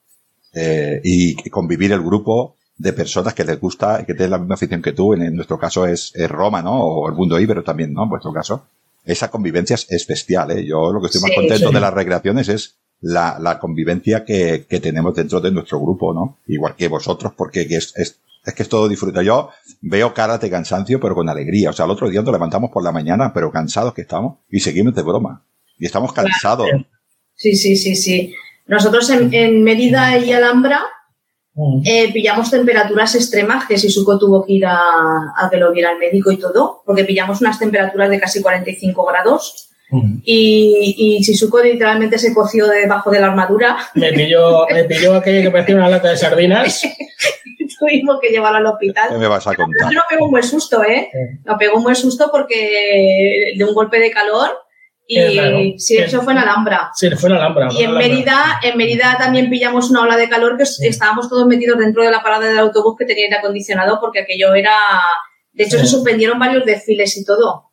Eh, y convivir el grupo de personas que les gusta y que tienen la misma afición que tú, en, en nuestro caso es, es Roma, ¿no? O el mundo íbero también, ¿no? En vuestro caso. Esa convivencia es, es bestial, ¿eh? Yo lo que estoy más Sí, contento sí. de las recreaciones es la, la convivencia que, que tenemos dentro de nuestro grupo, ¿no? Igual que vosotros, porque que es, es, es que es todo disfruta. Yo veo caras de cansancio, pero con alegría. O sea, el otro día nos levantamos por la mañana, pero cansados que estamos, y seguimos de broma. Y estamos cansados. Sí, sí, sí, sí. Nosotros en, en Mérida y Alhambra Mm. eh, pillamos temperaturas extremas que Sisuko tuvo que ir a, a que lo viera el médico y todo, porque pillamos unas temperaturas de casi 45 grados Mm. y, y Sisuko literalmente se coció debajo de la armadura. Me pilló, me pilló aquello que parecía una lata de sardinas. (laughs) Tuvimos que llevarlo al ¿Qué hospital. me vas a contar? Nos pegó un buen susto, ¿eh? Nos pegó un buen susto porque de un golpe de calor y Qué sí, Qué- eso fue en Alhambra. Sí, fue en Alhambra. Y en Alhambra. Mérida, en Mérida también pillamos una ola de calor que Sí. estábamos todos metidos dentro de la parada del autobús que tenía aire acondicionado porque aquello era... De hecho, Sí. se suspendieron varios desfiles y todo.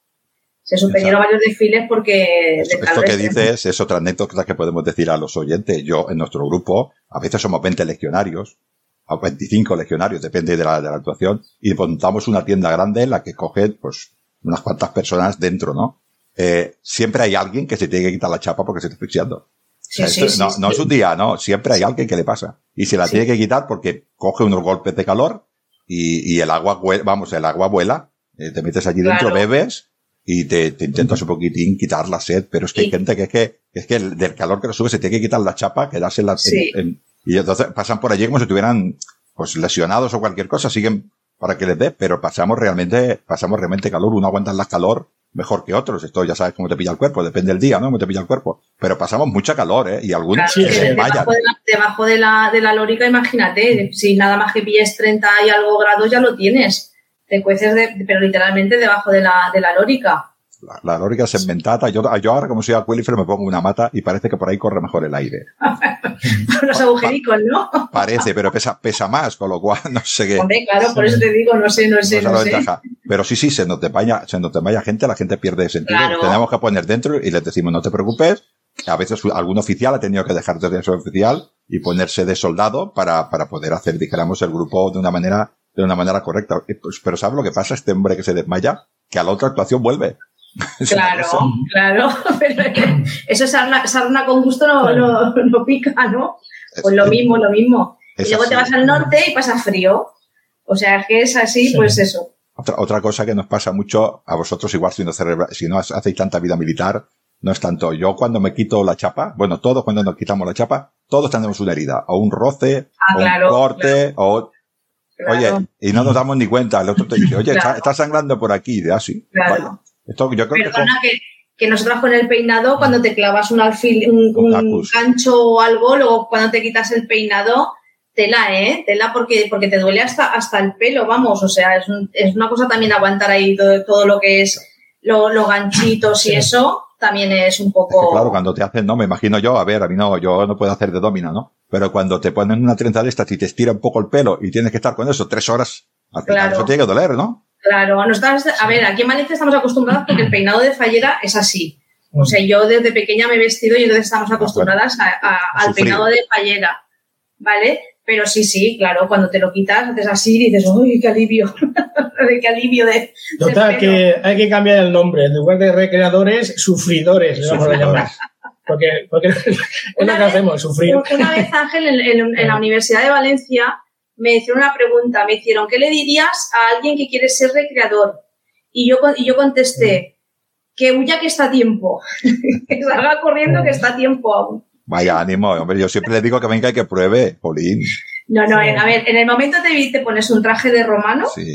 Se suspendieron varios desfiles porque... Esto, del esto que dices es otra anécdota que podemos decir a los oyentes. Yo, en nuestro grupo, a veces somos 20 legionarios, o 25 legionarios, depende de la, de la actuación, y montamos una tienda grande en la que cogen, pues, unas cuantas personas dentro, ¿no? eh, siempre hay alguien que se tiene que quitar la chapa porque se está asfixiando. Sí, O sea, sí, esto sí, no, no es un día, no. Siempre hay alguien que le pasa. Y se la tiene que quitar porque coge unos golpes de calor y, y el agua, vamos, el agua vuela. eh, te metes allí dentro, Claro. bebes y te, te intentas un poquitín quitar la sed. Pero es que hay gente que es que, es que el- del calor que le sube se tiene que quitar la chapa, quedarse en la, Sí. en- y entonces pasan por allí como si estuvieran, pues lesionados o cualquier cosa. Siguen para que les dé, pero pasamos realmente, pasamos realmente calor. Uno aguanta el calor mejor que otros. Esto ya sabes cómo te pilla el cuerpo, depende del día, ¿no? Cómo te pilla el cuerpo. Pero pasamos mucha calor, ¿eh? Y algunos Claro, se que desmayan. debajo, de la, debajo de la, de la lórica, imagínate, si nada más que pilles 30 y algo grados ya lo tienes. Te cueces, de, pero literalmente debajo de la, de la lórica. La, la lórica se inventata. Yo, yo ahora, como soy acuífer, me pongo una mata y parece que por ahí corre mejor el aire. (laughs) Los agujericos, ¿no? Parece, pero pesa, pesa más, con lo cual (laughs) no sé qué. Hombre, claro, por eso te digo, no sé, no sé, no sé. ventaja. Pero sí, sí, se nos desmaya, se nos desmaya gente, la gente pierde sentido. Claro. Tenemos que poner dentro y les decimos, no te preocupes. A veces algún oficial ha tenido que dejar de ser oficial y ponerse de soldado para, para poder hacer, dijéramos, el grupo de una manera, de una manera correcta. Y, pues, pero ¿sabes lo que pasa? Este hombre que se desmaya, que a la otra actuación vuelve. (laughs) Es Claro, claro. (laughs) Pero eso es sarna, sarna con gusto no, Claro. no, no pica, ¿no? Pues es- lo mismo, lo mismo. es y luego te vas al norte y pasa frío. O sea, es que es así, Sí. pues eso. Otra, otra cosa que nos pasa mucho a vosotros, igual si no, cerebra- si no hacéis tanta vida militar, no es tanto. Yo cuando me quito la chapa, bueno, todos cuando nos quitamos la chapa, todos tenemos una herida, o un roce, Ah, o claro, un corte, o, Claro, oye, y no nos damos ni cuenta. El otro te dice, oye, está, Claro. está sangrando por aquí, de así. Claro. Esto yo creo que Perdona que, que nosotras con el peinado, cuando te clavas un alfil, un, gancho o algo, luego cuando te quitas el peinado, tela, ¿eh? Tela porque, porque te duele hasta, hasta el pelo, vamos. O sea, es, un- es una cosa también aguantar ahí todo, todo lo que es lo- los ganchitos y Sí. eso, también es un Es poco... que, claro, cuando te hacen, no, me imagino yo, a ver, a mí no, yo no puedo hacer de domina, ¿no? Pero cuando te ponen una trenza de estas y te estira un poco el pelo y tienes que estar con eso tres horas, al final Claro. eso tiene que doler, ¿no? Claro, nosotras, a ver, aquí en Valencia estamos acostumbradas porque el peinado de fallera es así. O sea, yo desde pequeña me he vestido y entonces estamos acostumbradas a- a- A al sufrir. peinado de fallera, ¿vale? Pero sí, sí, claro, cuando te lo quitas, haces así y dices, uy, qué alivio, de (laughs) qué alivio de... Total, de pelo". que hay que cambiar el nombre. En lugar de recreadores, sufridores, le vamos a llamar. Porque, porque (laughs) es lo Una que vez- hacemos, sufrir. (laughs) Una vez, Ángel, en, en- en la Universidad de Valencia, me hicieron una pregunta. Me hicieron, ¿qué le dirías a alguien que quiere ser recreador? Y yo, y yo contesté, que huya que está a tiempo. que salga corriendo que está a tiempo aún. Vaya ánimo, hombre, yo siempre le digo que venga y que pruebe, Polín. No, no, Sí. en- a ver, en el momento te, te pones un traje de romano, Sí.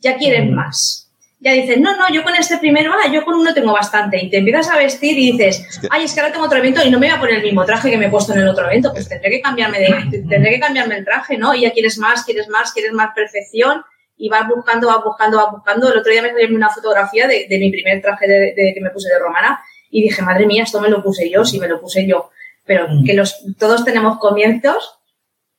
ya quieres Mm. más. Ya dices, no, no, yo con este primero, ah, yo con uno tengo bastante. Y te empiezas a vestir y dices, Es que- ay, es que ahora tengo otro evento y no me voy a poner el mismo traje que me he puesto en el otro evento. Pues tendré que cambiarme de, tendré que cambiarme el traje, ¿no? Y ya quieres más, quieres más, quieres más perfección y vas buscando, vas buscando, vas buscando. El otro día me salió una fotografía de, de mi primer traje de, de- que me puse de romana y dije, madre mía, esto me lo puse yo, sí me lo puse yo. Pero Mm. que los, todos tenemos comienzos,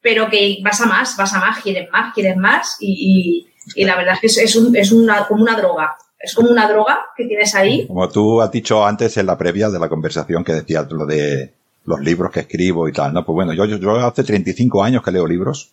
pero que vas a más, vas a más, quieres más, quieres más y, y, y la verdad es que es, un- es una, como una droga. Es como una droga que tienes ahí. Como tú has dicho antes en la previa de la conversación que decías lo de los libros que escribo y tal, ¿no? Pues bueno, yo, yo, yo hace 35 años que leo libros.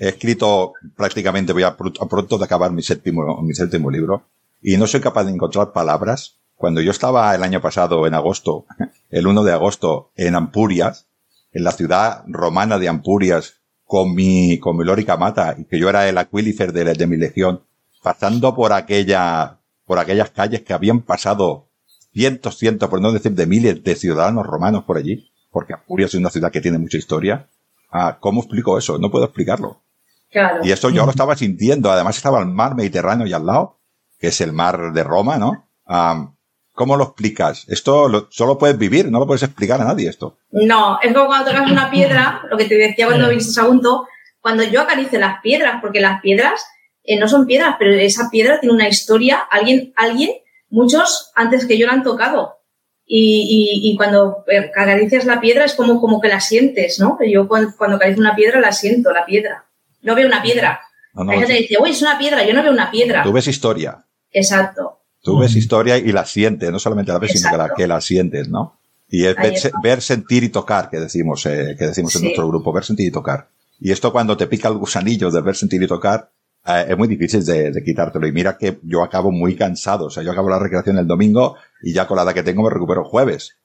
He escrito prácticamente, voy a, pr- a pronto de acabar mi séptimo, mi séptimo libro y no soy capaz de encontrar palabras. Cuando yo estaba el año pasado, en agosto, (laughs) el 1 de agosto, en Ampurias, en la ciudad romana de Ampurias, con mi, con mi lórica mata, y que yo era el aquílifer de, de mi legión, pasando por aquella, por aquellas calles que habían pasado cientos, cientos, por no decir de miles de ciudadanos romanos por allí, porque Ampurias es una ciudad que tiene mucha historia. Ah, ¿Cómo explico eso? No puedo explicarlo. Claro. Y eso yo lo (laughs) estaba sintiendo. Además estaba el mar Mediterráneo y al lado, que es el mar de Roma, ¿no? Ah, ¿Cómo lo explicas? Esto lo- solo puedes vivir, no lo puedes explicar a nadie esto. No, es como cuando tocas una piedra, lo que te decía cuando viniste a Sagunto, cuando yo acaricio las piedras, porque las piedras eh, no son piedras, pero esa piedra tiene una historia, alguien, alguien, muchos antes que yo la han tocado. Y, y, y cuando eh, acaricias la piedra es como, como que la sientes, ¿no? Yo cuando, cuando acaricio una piedra la siento, la piedra. No veo una piedra. No, no, Hay gente que dice, uy, es una piedra, yo no veo una piedra. tú ves historia. Exacto. Tú ves historia y la sientes, no solamente la ves, sino que la, Exacto. que la sientes, ¿no? Y es ver, sentir y tocar, que decimos, eh, que decimos en Sí. nuestro grupo, ver, sentir y tocar. Y esto cuando te pica el gusanillo de ver, sentir y tocar, eh, es muy difícil de, de quitártelo. Y mira que yo acabo muy cansado. O sea, yo acabo la recreación el domingo y ya con la edad que tengo me recupero jueves.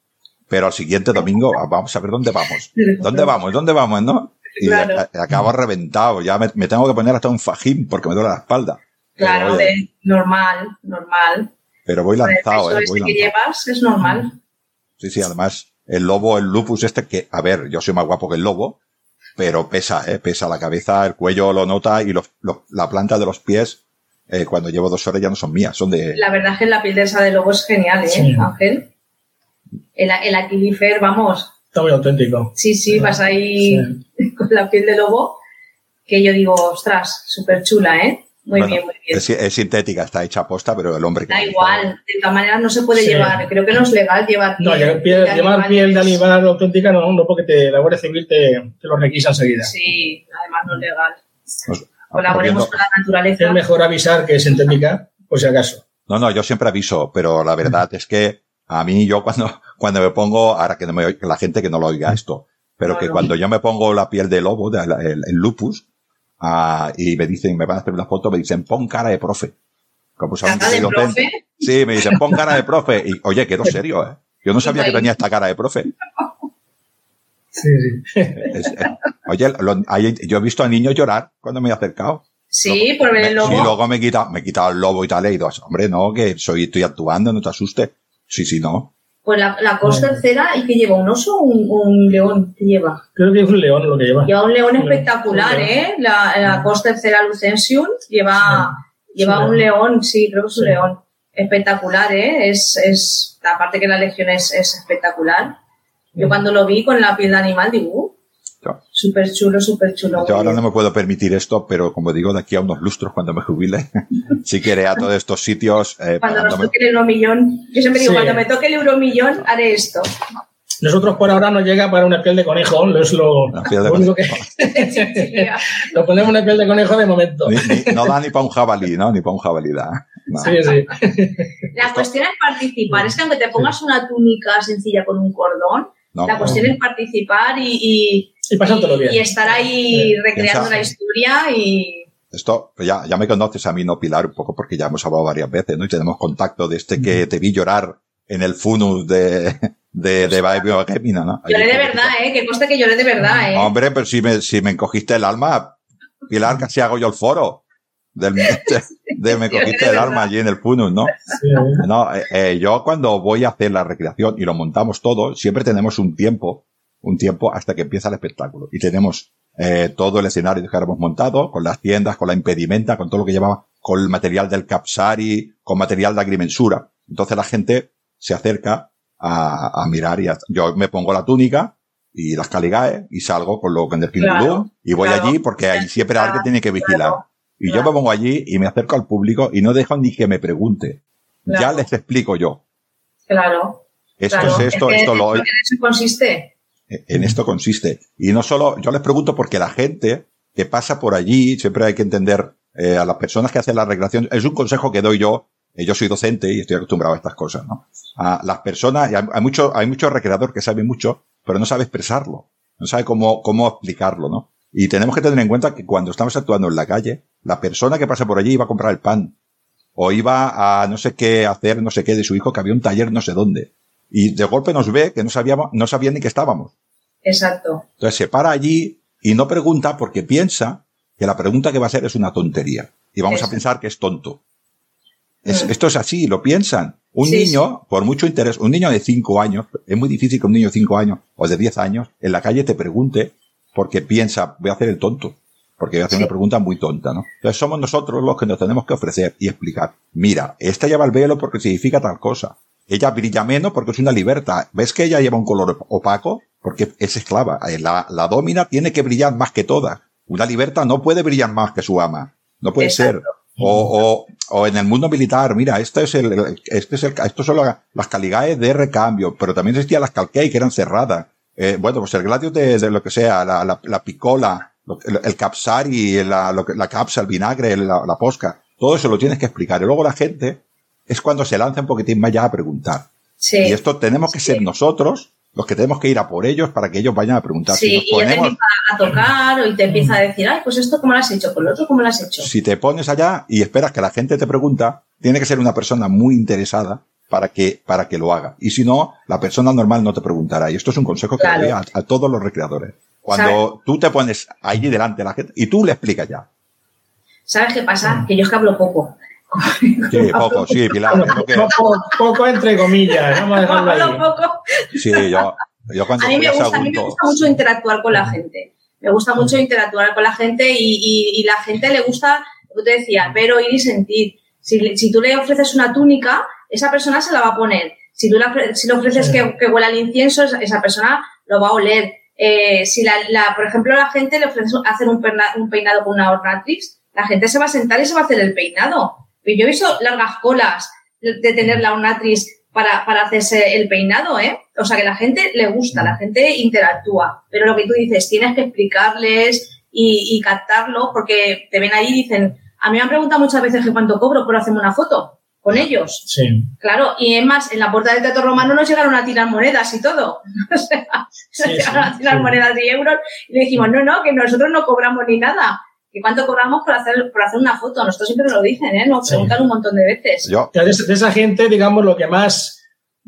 Pero al siguiente domingo, ah, vamos a ver dónde vamos. ¿Dónde vamos? ¿Dónde vamos? ¿No? Y acabo reventado. Ya me, tengo que poner hasta un fajín porque me duele la espalda. Claro, normal, normal. Pero voy lanzado, ¿eh? Voy este que llevas es normal. Sí, sí, además, el lobo, el lupus este que, a ver, yo soy más guapo que el lobo, pero pesa, ¿eh? Pesa la cabeza, el cuello lo nota y la planta de los pies, eh, cuando llevo dos horas ya no son mías, son de... La verdad es que la piel de esa de lobo es genial, ¿eh, Ángel? El, el aquilifer, vamos. Está muy auténtico. Sí, sí, vas ahí (laughs) con la piel de lobo, que yo digo, ostras, súper chula, ¿eh? Muy bien, muy bien. Es, sintética, está hecha a posta, pero el hombre... Da igual, de todas maneras no se puede llevar. Creo que no es legal llevar piel. No, llevar piel de animal auténtica no, no porque te, la Guardia Civil te, te, lo requisa enseguida. Sí, además no es legal. Pues, Colaboremos con la naturaleza. Es mejor avisar que es sintética, por si acaso. No, no, yo siempre aviso, pero la verdad es que a mí yo cuando, cuando me pongo, ahora que no me la gente que no lo oiga esto, pero que cuando yo me pongo la piel de lobo, el lupus, Y me dicen, me van a hacer una foto, me dicen, pon cara de profe. Como saben ¿Cara de profe? Sí, me dicen, pon cara de profe. Y, oye, quedo serio, ¿eh? Yo no sabía que tenía esta cara de profe. Sí, sí. oye, yo he visto a niños llorar cuando me he acercado. Sí, por ver el lobo. Y luego me he quitado, me he quitado el lobo y tal, y digo, hombre, no, que soy, estoy actuando, no te asustes. Sí, sí, no. Pues la, la cosa tercera, ¿y que lleva? ¿Un oso o un, león? que lleva? Creo que es un león lo que lleva. Lleva un león espectacular, ¿eh? La, la costa tercera Lucensium lleva, lleva un león, sí, creo que es un león. Espectacular, ¿eh? Es, es, aparte que la legión es, es espectacular. Yo cuando lo vi con la piel de animal, digo, uh, Súper chulo, súper chulo. Yo ahora no me puedo permitir esto, pero como digo, de aquí a unos lustros cuando me jubile, (laughs) si quiere a todos estos sitios. Eh, cuando nos toque el euromillón, yo siempre digo, cuando me toque el euromillón, haré esto. Nosotros por ahora nos llega para una piel de conejo, es lo, único que. (laughs) (laughs) Nos ponemos una piel de conejo de momento. no da ni para un jabalí, ¿no? Ni para un jabalí da. Sí, sí. La cuestión es participar. Es que aunque te pongas una túnica sencilla con un cordón, la cuestión es participar y, y, estar ahí recreando la historia y... Esto, ya, ya me conoces a mí, ¿no, Pilar? Un poco porque ya hemos hablado varias veces, ¿no? Y tenemos contacto de este que te vi llorar en el funus de, de, de ¿no? Lloré de verdad, ¿eh? Que conste que lloré de verdad, ¿eh? Hombre, pero si me, si me encogiste el alma, Pilar, casi hago yo el foro del, (laughs) de, me cogiste el alma allí en el funus, ¿no? No, eh, eh, yo cuando voy a hacer la recreación y lo montamos todo, siempre tenemos un tiempo un tiempo hasta que empieza el espectáculo. Y tenemos eh, todo el escenario que hemos montado, con las tiendas, con la impedimenta, con todo lo que llevaba, con el material del capsari, con material de agrimensura. Entonces la gente se acerca a, a mirar y yo me pongo la túnica y las caligae y salgo con lo con el claro, y voy allí porque ahí siempre alguien tiene que vigilar. y yo me pongo allí y me acerco al público y no dejo ni que me pregunte. Ya les explico yo. Claro. Esto es esto, esto lo. En eso consiste en esto consiste. Y no solo, yo les pregunto porque la gente que pasa por allí, siempre hay que entender eh, a las personas que hacen la recreación, es un consejo que doy yo, eh, yo soy docente y estoy acostumbrado a estas cosas, ¿no? A las personas, hay, hay mucho, hay muchos recreadores que saben mucho, pero no sabe expresarlo, no sabe cómo, cómo explicarlo, ¿no? Y tenemos que tener en cuenta que cuando estamos actuando en la calle, la persona que pasa por allí iba a comprar el pan, o iba a no sé qué hacer, no sé qué de su hijo, que había un taller no sé dónde y de golpe nos ve que no sabíamos, no sabía ni que estábamos. Exacto. Entonces se para allí y no pregunta porque piensa que la pregunta que va a hacer es una tontería. Y vamos a pensar que es tonto. Mm. Esto es así, lo piensan. Un niño, por mucho interés, un niño de 5 años, es muy difícil que un niño de 5 años o de 10 años en la calle te pregunte porque piensa, voy a hacer el tonto. Porque voy a hacer una pregunta muy tonta, ¿no? Entonces somos nosotros los que nos tenemos que ofrecer y explicar. Mira, esta lleva el velo porque significa tal cosa. Ella brilla menos porque es una libertad. ¿Ves que ella lleva un color opaco? Porque es esclava. Eh, la, la domina tiene que brillar más que toda. Una libertad no puede brillar más que su ama. No puede ser. O, o, o, en el mundo militar, mira, esto es el, este es el, estos son las caligaes de recambio, pero también existían las calquei que eran cerradas. Eh, bueno, pues el gladio de, de, lo que sea, la, la, la picola, el, el capsari, la, lo, la capsa, el vinagre, la, la posca, todo eso lo tienes que explicar. Y luego la gente es cuando se lanza un poquitín más ya a preguntar. Sí. Y esto tenemos que ser nosotros los que tenemos que ir a por ellos para que ellos vayan a preguntar. Sí, si y te empieza a tocar y te empieza a decir, ay, pues esto cómo lo has hecho, con lo otro cómo lo has hecho. Si te pones allá y esperas que la gente te pregunta, tiene que ser una persona muy interesada para que, para que lo haga. Y si no, la persona normal no te preguntará. Y esto es un consejo que doy a, todos los recreadores. Cuando tú te pones allí delante de la gente y tú le explicas ya. ¿Sabes qué pasa? Que yo es que hablo poco. Sí, (laughs) poco, sí, Pilar. Poco, entre comillas. Vamos a dejarlo ahí. Poco. Sí, yo, yo cuando a mí, me gusta, a mí me gusta mucho interactuar con la gente. Me gusta mucho interactuar con la gente y, y, la gente le gusta, como te decía, ver, oír y sentir. Si, si tú le ofreces una túnica, esa persona se la va a poner. Si tú le, si le ofreces que, que huela el incienso, esa persona lo va a oler. Eh, si la, la, por ejemplo, la gente le ofrece hacer un, un peinado con una ornatrix, la gente se va a sentar y se va a hacer el peinado. Yo he visto largas colas de tener la ornatrix para, para hacerse el peinado, ¿eh? O sea, que la gente le gusta, la gente interactúa. Pero lo que tú dices, tienes que explicarles y, y captarlo porque te ven ahí y dicen, a mí me han preguntado muchas veces que cuánto cobro por hacerme una foto con ellos. Sí. Claro, y es más, en la puerta del Teatro Romano nos llegaron a tirar monedas y todo. (laughs) o sea, nos llegaron a tirar monedas y euros y le dijimos, no, no, que nosotros no cobramos ni nada. ¿Y cuánto cobramos por hacer, por hacer una foto? Nosotros siempre lo dicen, ¿eh? Nos preguntan un montón de veces. Yo. De, esa gente, digamos, lo que más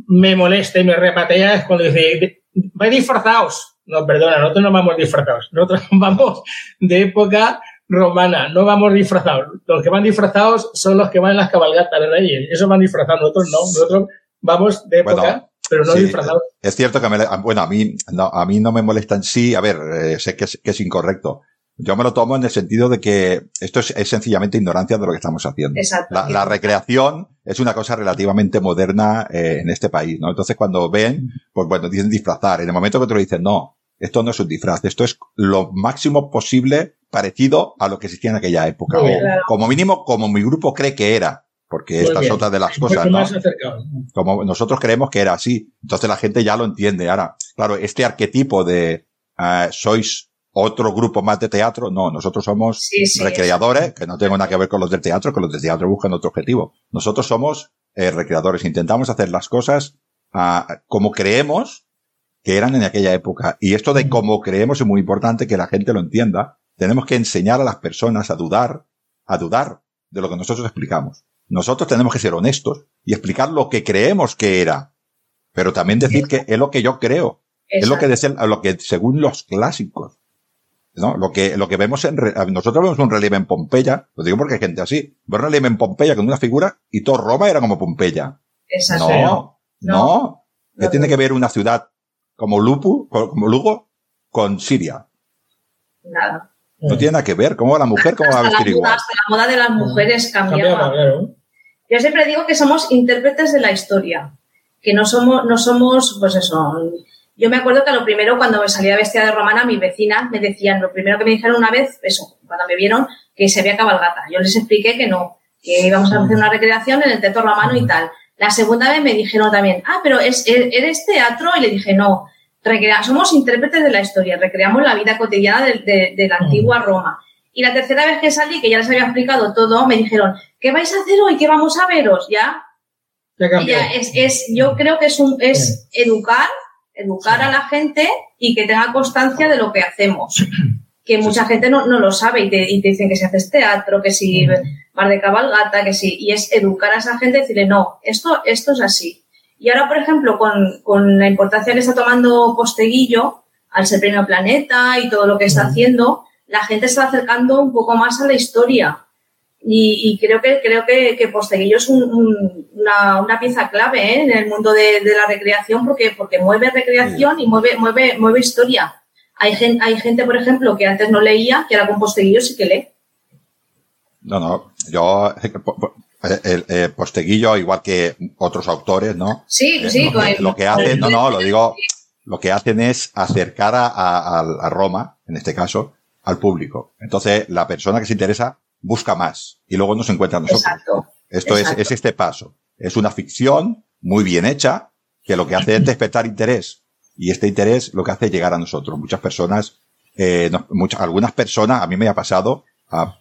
me molesta y me repatea es cuando dice, vais disfrazados. No, perdona, nosotros no vamos disfrazados. Nosotros (laughs) vamos de época romana, no vamos disfrazados. Los que van disfrazados son los que van en las cabalgatas de reyes. Eso van disfrazados, nosotros no. Nosotros vamos de época, pero no disfrazados. Es cierto que me, bueno, a mí, no, a mí no me molesta en sí. A ver, eh, sé que es, que es incorrecto. Yo me lo tomo en el sentido de que esto es, sencillamente ignorancia de lo que estamos haciendo. La, la, recreación es una cosa relativamente moderna eh, en este país, ¿no? Entonces cuando ven, pues bueno, dicen disfrazar. En el momento que te lo dicen, no, esto no es un disfraz, esto es lo máximo posible parecido a lo que existía en aquella época. o, Como mínimo, como mi grupo cree que era. Porque esta es otra de las cosas, ¿no? Como nosotros creemos que era así. Entonces la gente ya lo entiende. Ahora, claro, este arquetipo de uh, sois otro grupo más de teatro. No, nosotros somos recreadores, que no tengo nada que ver con los del teatro, que los del teatro buscan otro objetivo. Nosotros somos eh, recreadores, intentamos hacer las cosas ah, como creemos que eran en aquella época. Y esto de cómo creemos es muy importante que la gente lo entienda. Tenemos que enseñar a las personas a dudar, a dudar de lo que nosotros explicamos. Nosotros tenemos que ser honestos y explicar lo que creemos que era, pero también decir que es lo que yo creo. Es lo que, lo que según los clásicos. ¿No? Lo que, lo que vemos en, nosotros vemos un relieve en Pompeya, lo digo porque hay gente así, ver un relieve en Pompeya con una figura y todo Roma era como Pompeya. Exacto. No, no, ¿Qué tiene que ver una ciudad como Lupu, como Lugo, con Siria? Nada. No tiene nada que ver. ¿Cómo va la mujer? ¿Cómo va a vestir igual? Hasta la moda de las mujeres cambiaba. Yo siempre digo que somos intérpretes de la historia. Que no somos, no somos, pues eso, yo me acuerdo que lo primero, cuando me salía vestida de romana, mis vecinas me decían, lo primero que me dijeron una vez, eso, cuando me vieron, que se veía cabalgata. Yo les expliqué que no, que íbamos a hacer una recreación en el teatro romano y tal. La segunda vez me dijeron también, ah, pero es, e-, ¿eres teatro? Y le dije, no, recrea somos intérpretes de la historia, recreamos la vida cotidiana de, la antigua Roma. Y la tercera vez que salí, que ya les había explicado todo, me dijeron, ¿qué vais a hacer hoy? ¿Qué vamos a veros? Ya. Ya, es, es, yo creo que es un, es educar educar a la gente y que tenga constancia de lo que hacemos. Que mucha gente no, lo sabe y te, dicen que si haces teatro, que si vas de cabalgata, que si, y es educar a esa gente y decirle, no, esto, esto es así. Y ahora, por ejemplo, con, la importancia que está tomando Posteguillo, al ser premio Planeta y todo lo que está haciendo, la gente va acercando un poco más a la historia. Y, creo que creo que, que Posteguillo es una, una, pieza clave ¿eh? en el mundo de, la recreación porque, porque mueve recreación y mueve, mueve, mueve historia. Hay gente, hay gente, por ejemplo, que antes no leía, que ahora con Posteguillo sí que lee. No, no, yo el, el, Posteguillo, igual que otros autores, ¿no? Sí, eh, sí. Lo, que, hacen, no, no, lo digo, lo que hacen es acercar a, a, a Roma, en este caso, al público. Entonces, la persona que se interesa busca más y luego nos encuentra a nosotros. Exacto, Esto Es, es este paso. Es una ficción muy bien hecha que lo que hace es despertar interés y este interés lo que hace es llegar a nosotros. Muchas personas, eh, muchas, algunas personas, a mí me ha pasado,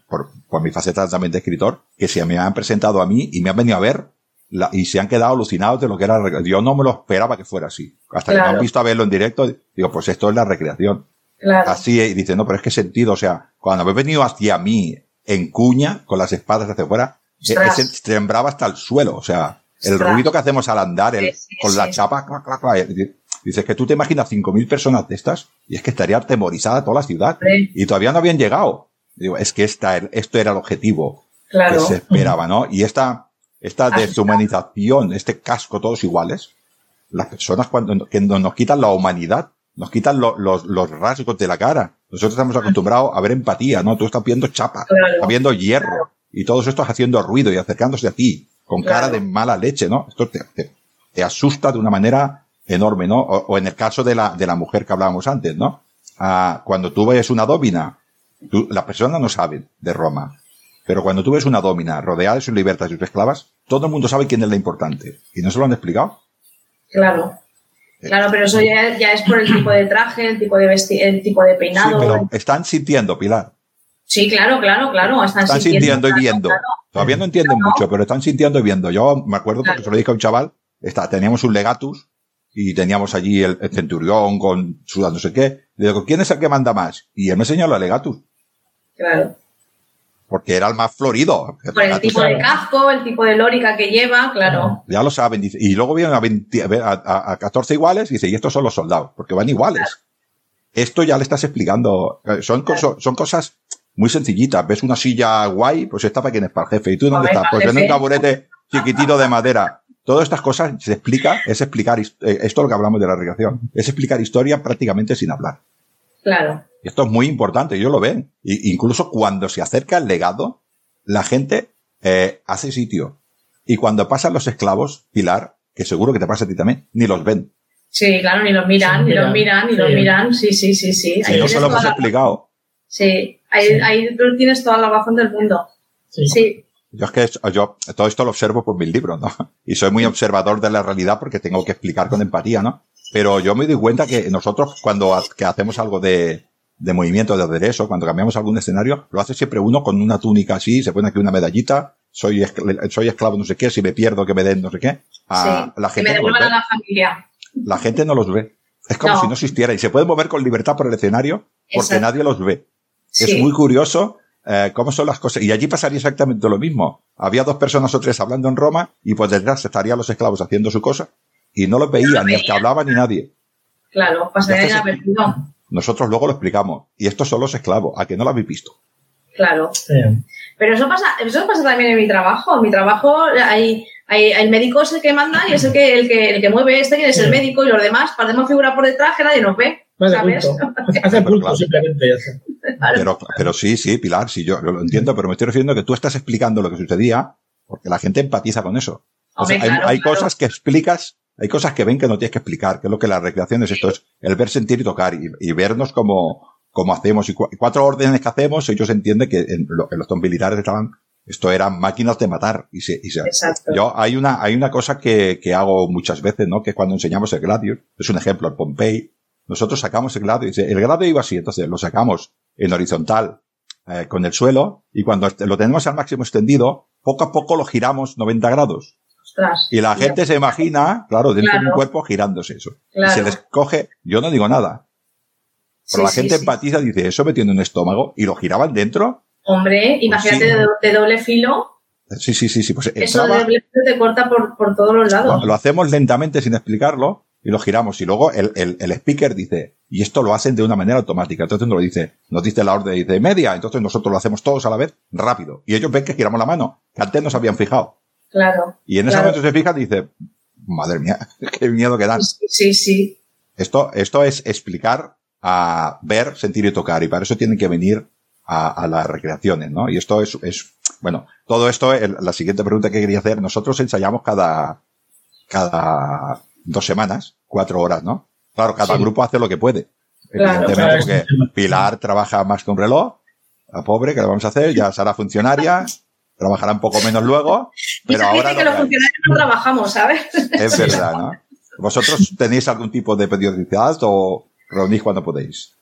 por, por mi faceta también de escritor, que se me han presentado a mí y me han venido a ver la, y se han quedado alucinados de lo que era la Yo no me lo esperaba que fuera así. Hasta que me han visto a verlo en directo, digo, pues esto es la recreación. Así, y dice, no, pero es que sentido, o sea, cuando me he venido hacia mí en cuña, con las espadas hacia afuera, se, tembraba hasta el suelo. O sea, el ruido que hacemos al andar, el, con la chapa, clac, clac, clac, Dices que tú te imaginas 5.000 personas de estas y es que estaría atemorizada toda la ciudad. Y todavía no habían llegado. Digo, es que esta, esto era el objetivo que se esperaba, ¿no? Y esta, esta deshumanización, este casco todos iguales, las personas cuando que nos quitan la humanidad, nos quitan los, rasgos de la cara. Nosotros estamos acostumbrados a ver empatía, ¿no? Tú estás viendo chapa, estás viendo hierro, y todos estos haciendo ruido y acercándose a ti, con cara de mala leche, ¿no? Esto te, te, asusta de una manera enorme, ¿no? O, en el caso de la, de la mujer que hablábamos antes, ¿no? Ah, cuando tú ves una domina, las personas no saben de Roma, pero cuando tú ves una domina rodeada de sus libertas y sus esclavas, todo el mundo sabe quién es la importante. ¿Y no se lo han explicado? Claro. Claro, pero eso ya, es por el tipo de traje, el tipo de el tipo de peinado. pero están sintiendo, Pilar. Sí, claro, claro, claro. Están, sintiendo, y viendo. Todavía no entienden mucho, pero están sintiendo y viendo. Yo me acuerdo porque se lo dije a un chaval, está, teníamos un legatus y teníamos allí el, centurión con su no sé qué. Le digo, ¿quién es el que manda más? Y él me enseñó el legatus. Claro porque era el más florido. Por el tipo de casco, el tipo de lórica que lleva, claro. Ya lo saben. y luego vienen a, a, 14 iguales y dice, y estos son los soldados, porque van iguales. Esto ya le estás explicando. Eh, son, son cosas muy sencillitas. Ves una silla guay, pues esta para quién es para el jefe. ¿Y tú dónde estás? Pues en un taburete chiquitito de madera. Todas estas cosas se explica, es explicar, eh, esto es lo que hablamos de la recreación, es explicar historia prácticamente sin hablar. Claro. Esto es muy importante, ellos lo ven. Incluso cuando se acerca el legado, la gente eh, hace sitio. Y cuando pasan los esclavos, Pilar, que seguro que te pasa a ti también, ni los ven. Sí, claro, ni los miran, ni los miran, ni los miran. Sí, sí, sí, sí. Ahí no se lo hemos explicado. Sí, ahí, ahí tú tienes toda la razón del mundo. Sí. Yo es que yo todo esto lo observo por mis libros, ¿no? Y soy muy observador de la realidad porque tengo que explicar con empatía, ¿no? Pero yo me doy cuenta que nosotros cuando que hacemos algo de, de movimiento de aderezo, cuando cambiamos algún escenario, lo hace siempre uno con una túnica así, se pone aquí una medallita, soy, soy esclavo no sé qué, si me pierdo que me den no sé qué. A, la gente que me a la familia. La gente no los ve. Es como si no existiera y se puede mover con libertad por el escenario porque nadie los ve. Es muy curioso eh, cómo son las cosas. Y allí pasaría exactamente lo mismo. Había dos personas o tres hablando en Roma y pues detrás estarían los esclavos haciendo su cosa y no los veían, ni el que hablaba ni nadie. Claro, pasaría inadvertido. Nosotros luego lo explicamos. Y estos son los esclavos, a que no lo habéis visto. Claro. Pero eso pasa, eso pasa también en mi trabajo. En mi trabajo hay, hay, el médico es el que manda y es el que, el que, el que mueve este, que es el médico, y los demás, podemos figurar por detrás que nadie nos ve. ¿sabes? (laughs) Hace punto, simplemente. Pero, pero sí, sí, Pilar, sí, yo, lo entiendo, pero me estoy refiriendo a que tú estás explicando lo que sucedía porque la gente empatiza con eso. hay, hay cosas que explicas hay cosas que ven que no tienes que explicar, que es lo que la recreación es esto, es el ver, sentir y tocar y, vernos como, como hacemos. Y cuatro órdenes que hacemos, ellos entienden que en, lo, los militares estaban, esto eran máquinas de matar. Y se, y se, yo, hay una, hay una cosa que, que hago muchas veces, ¿no? Que cuando enseñamos el Gladius, es un ejemplo, el Pompey, nosotros sacamos el Gladius, el Gladius iba así, entonces lo sacamos en horizontal, eh, con el suelo, y cuando lo tenemos al máximo extendido, poco a poco lo giramos 90 grados. Y la gente se imagina, claro, dentro de un cuerpo girándose eso. Y se les coge, yo no digo nada. Pero la gente empatiza, dice, eso metiendo en un estómago y lo giraban dentro. Hombre, pues imagínate de, doble filo. Sí, sí, sí, sí. Pues eso de doble filo te corta por, por todos los lados. Lo hacemos lentamente sin explicarlo y lo giramos. Y luego el, el, el, speaker dice, y esto lo hacen de una manera automática. Entonces nos lo dice, nos dice la orden, dice media. Entonces nosotros lo hacemos todos a la vez, rápido. Y ellos ven que giramos la mano, que antes no se habían fijado. Claro. Y en ese momento se fija y dice, madre mía, (laughs) qué miedo que dan. Sí, sí. Esto, esto es explicar a ver, sentir y tocar. Y para eso tienen que venir a, las recreaciones, ¿no? Y esto es, es bueno, todo esto, la siguiente pregunta que quería hacer, nosotros ensayamos cada, cada dos semanas, cuatro horas, ¿no? Claro, cada grupo hace lo que puede. Evidentemente, porque Pilar trabaja más que un reloj, la pobre, que le vamos a hacer? Ya será funcionaria, trabajará un poco menos luego, (laughs) pero ahora... que los funcionarios no trabajamos, ¿sabes? (laughs) Es verdad, ¿no? ¿Vosotros tenéis algún tipo de periodicidad o reunís cuando podéis?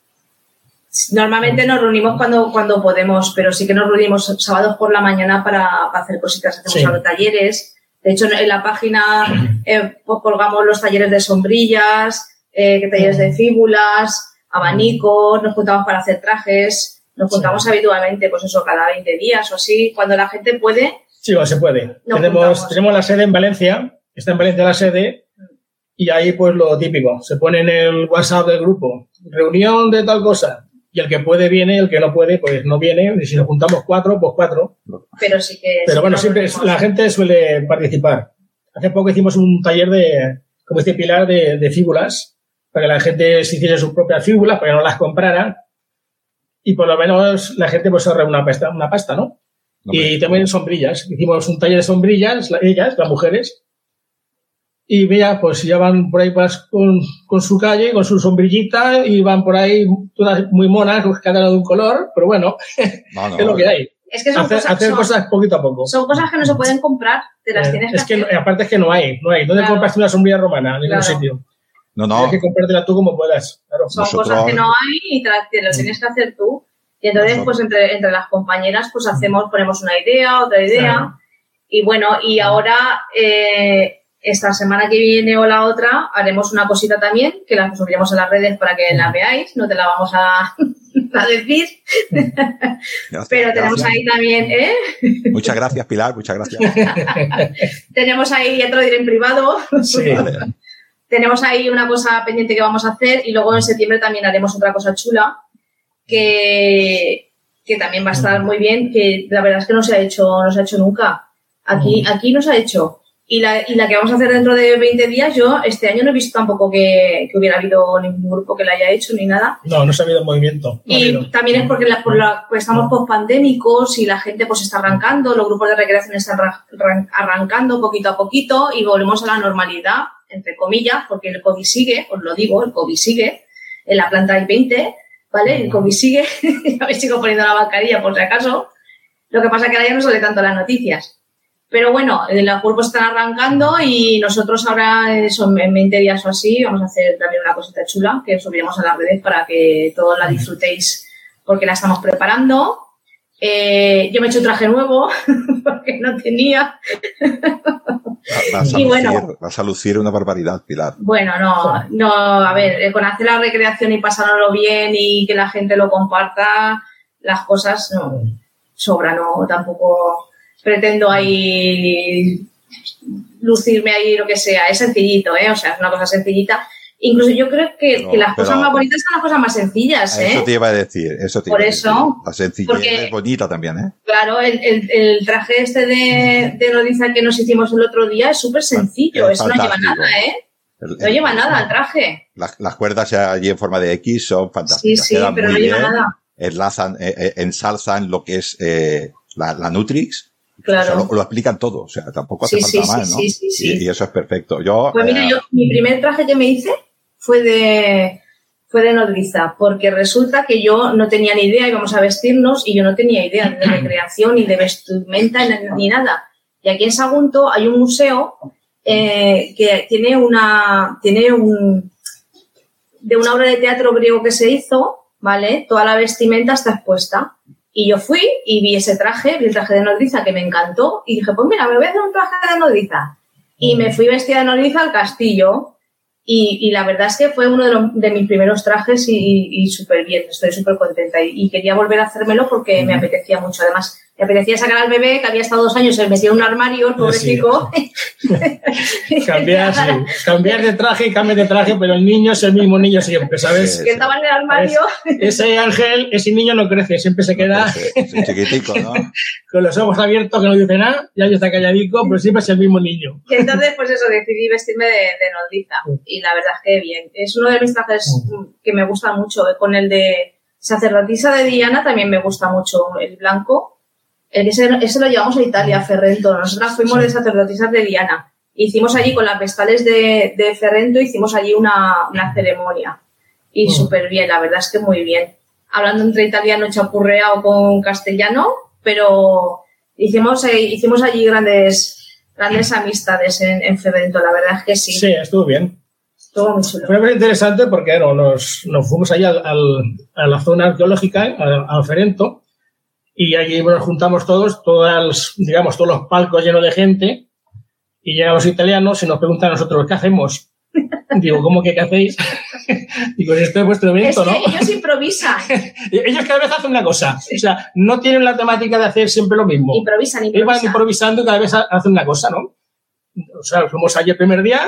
Normalmente nos reunimos cuando, cuando podemos, pero sí que nos reunimos sábados por la mañana para, hacer cositas. Hacemos talleres. De hecho, en la página eh, pues colgamos los talleres de sombrillas, eh, talleres de fíbulas, abanicos, nos juntamos para hacer trajes. Nos juntamos habitualmente, pues eso, cada 20 días o así. Cuando la gente puede, Sí, bueno, se puede. tenemos, tenemos la sede en Valencia, está en Valencia la sede, y ahí pues lo típico, se pone en el WhatsApp del grupo, reunión de tal cosa, y el que puede viene, el que no puede, pues no viene, y si nos juntamos cuatro, pues cuatro. Pero sí que... Pero bueno, siempre la gente suele participar. Hace poco hicimos un taller de, como este Pilar, de, de fíbulas, para que la gente se hiciese sus propias fíbulas, para que no las comprara, y por lo menos la gente pues ahorra una pasta, una pasta, ¿no? y también sombrillas. Hicimos un taller de sombrillas, ellas, las mujeres, y vea, pues ya van por ahí con, con, su calle, con su sombrillita, y van por ahí todas muy monas, cada una de un color, pero bueno, (laughs) es lo que hay. Es que son hacer, cosas, hacer cosas poquito a poco. Son cosas que no se pueden comprar, te las eh, tienes es que, que aparte es que no hay, no hay. ¿Dónde compras una sombrilla romana? En ningún sitio. No, no. Tienes que comprártela tú como puedas. Son cosas que no hay y te, te lo tienes que hacer tú. Y entonces, pues entre, entre las compañeras, pues hacemos, ponemos una idea, otra idea. Y bueno, y ahora, eh, esta semana que viene o la otra, haremos una cosita también, que la subiremos a las redes para que la veáis, no te la vamos a, (laughs) a decir. Pero tenemos ahí también, ¿eh? Muchas gracias, Pilar, muchas gracias. (laughs) tenemos ahí, ya te lo diré en privado. Sí. Tenemos ahí una cosa pendiente que vamos a hacer y luego en septiembre también haremos otra cosa chula que, que también va a estar muy bien, que la verdad es que no se ha hecho, no se ha hecho nunca. Aquí, aquí no se ha hecho. Y la, y la que vamos a hacer dentro de 20 días, yo este año no he visto tampoco que, que hubiera habido ningún grupo que la haya hecho ni nada. No, no se ha habido movimiento. y también es porque la, por la, pues estamos post pandémicos y la gente pues está arrancando, los grupos de recreación están arrancando poquito a poquito y volvemos a la normalidad, entre comillas, porque el COVID sigue, os lo digo, el COVID sigue. En la planta hay 20 ¿vale? El COVID sigue, (laughs) ya me sigo poniendo la mascarilla por si acaso. Lo que pasa es que ahora ya no sale tanto las noticias. Pero bueno, los cuerpos están arrancando y nosotros ahora, son en 20 días o así, vamos a hacer también una cosita chula que subiremos a las redes para que todos la disfrutéis porque la estamos preparando. Eh, yo me he hecho un traje nuevo (laughs) porque no tenía. Vas a, y lucir, bueno, vas a lucir una barbaridad, Pilar. Bueno, no, no, a ver, eh, con hacer la recreación y pasárnoslo bien y que la gente lo comparta, las cosas no sobran, no, tampoco pretendo ahí lucirme ahí lo que sea, es sencillito, ¿eh? O sea, es una cosa sencillita Incluso yo creo que, que las cosas más bonitas son las cosas más sencillas, ¿eh? Eso te iba a decir, eso te Por iba eso. A decir. La sencillez es bonita también, ¿eh? Claro, el, el, el traje este de, de nodiza que nos hicimos el otro día es súper sencillo, eso no lleva nada, ¿eh? no lleva nada el traje. Las, las, cuerdas allí en forma de X son fantásticas. Sí, sí, pero no lleva nada. Enlazan, eh, eh, ensalzan lo que es eh, la, la Nutrix. Claro. O sea, lo, lo, explican todo, o sea, tampoco hace sí, falta sí, más, ¿no? Sí, sí, sí. Y, y, eso es perfecto. Yo, pues mira, eh, yo, mi primer traje que me hice fue de, fue de nodriza, porque resulta que yo no tenía ni idea, íbamos a vestirnos y yo no tenía idea de recreación, ni de vestimenta, ni nada. Y aquí en Sagunto hay un museo eh, que tiene una, tiene un, de una obra de teatro griego que se hizo, ¿vale? Toda la vestimenta está expuesta. Y yo fui y vi ese traje, vi el traje de nodriza que me encantó y dije, pues mira, me voy a hacer un traje de nodriza. Y me fui vestida de nodriza al castillo y, y, la verdad es que fue uno de, los, de mis primeros trajes y, y súper bien, estoy súper contenta. Y, y, quería volver a hacérmelo porque me apetecía mucho. Además, me apetecía sacar al bebé que había estado dos años metido en un armario, el pobre Sí. chico. (laughs) cambiar, sí. cambiar de traje y cambiar de traje, pero el niño es el mismo niño siempre, ¿sabes? que estaba en el armario. Es, ese ángel, ese niño no crece, siempre se queda es chiquitico, ¿no? (laughs) con los ojos abiertos que no dice nada, ya está calladico, pero siempre es el mismo niño. Y entonces, pues eso, decidí vestirme de, de nodriza. Y la verdad es que bien. Es uno de mis trajes que me gusta mucho. Con el de sacerdotisa de Diana también me gusta mucho el blanco. Ese, ese lo llevamos a Italia, a Ferrento. Nosotras fuimos de sacerdotisas de Diana. Hicimos allí con las vestales de, de Ferrento, hicimos allí una, una ceremonia. Y súper bien, la verdad es que muy bien. Hablando entre italiano chapurreado con castellano, pero hicimos, eh, hicimos allí grandes, grandes amistades en, en Ferrento, la verdad es que sí. Sí, estuvo bien. Estuvo muy chulo. Fue muy interesante porque no, nos, nos fuimos allá al, al, a la zona arqueológica, al, al Ferento, y allí nos juntamos todos, todas, digamos, todos los palcos llenos de gente, y llegan los italianos y nos preguntan a nosotros, ¿qué hacemos? (laughs) Digo, ¿cómo que qué hacéis? (laughs) Digo, esto es vuestro evento, es que ¿no? ellos improvisan. (laughs) ellos cada vez hacen una cosa. O sea, no tienen la temática de hacer siempre lo mismo. Improvisan, Ellos van improvisan. improvisando y cada vez ha- hacen una cosa, ¿no? O sea, fuimos ayer el primer día,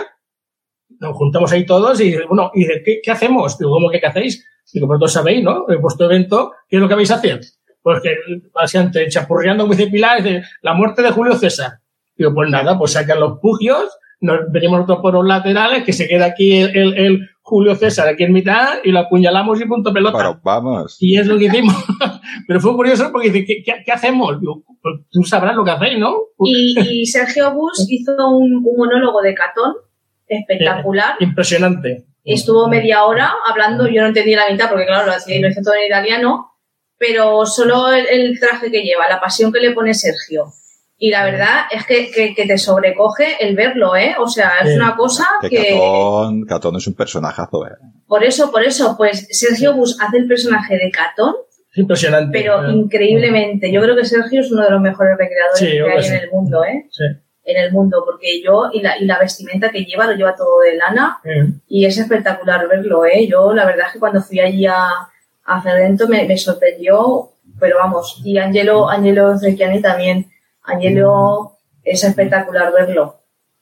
nos juntamos ahí todos y, bueno, y ¿qué, qué hacemos? Digo, ¿cómo que qué hacéis? Digo, vosotros sabéis, ¿no? En vuestro evento, ¿qué es lo que vais a hacer? Pues que, básicamente, chapurreando, como dice Pilar, dice, la muerte de Julio César. Digo, pues nada, pues sacan los pugios, nos venimos nosotros por los laterales, que se queda aquí el, el- el Julio César aquí en mitad y lo apuñalamos y punto pelota. Pero vamos. Y es lo que hicimos. (laughs) Pero fue curioso porque dice, ¿qué, qué- qué hacemos? Digo, pues tú sabrás lo que hacéis, ¿no? Y, y Sergio Bus hizo un, un monólogo de Catón espectacular. Impresionante. Estuvo media hora hablando, yo no entendí la mitad porque claro, lo hacía- en italiano, pero solo el, el traje que lleva, la pasión que le pone Sergio. Y la verdad es que, que- que te sobrecoge el verlo, ¿eh? O sea, es una cosa Que que... Catón, Catón es un personajazo, ¿eh? Por eso, por eso, pues Sergio Bus hace el personaje de Catón, Es impresionante. pero Eh, increíblemente. Yo creo que Sergio es uno de los mejores recreadores Sí, que hay en el mundo, ¿eh? Sí. En el mundo, porque yo, y la, y la vestimenta que lleva, lo lleva todo de lana, y es espectacular verlo, ¿eh? Yo, la verdad es que cuando fui allí a, a Ferrento me, me sorprendió, pero vamos, y Angelo, Angelo Zecchiani también. Angelo es espectacular verlo.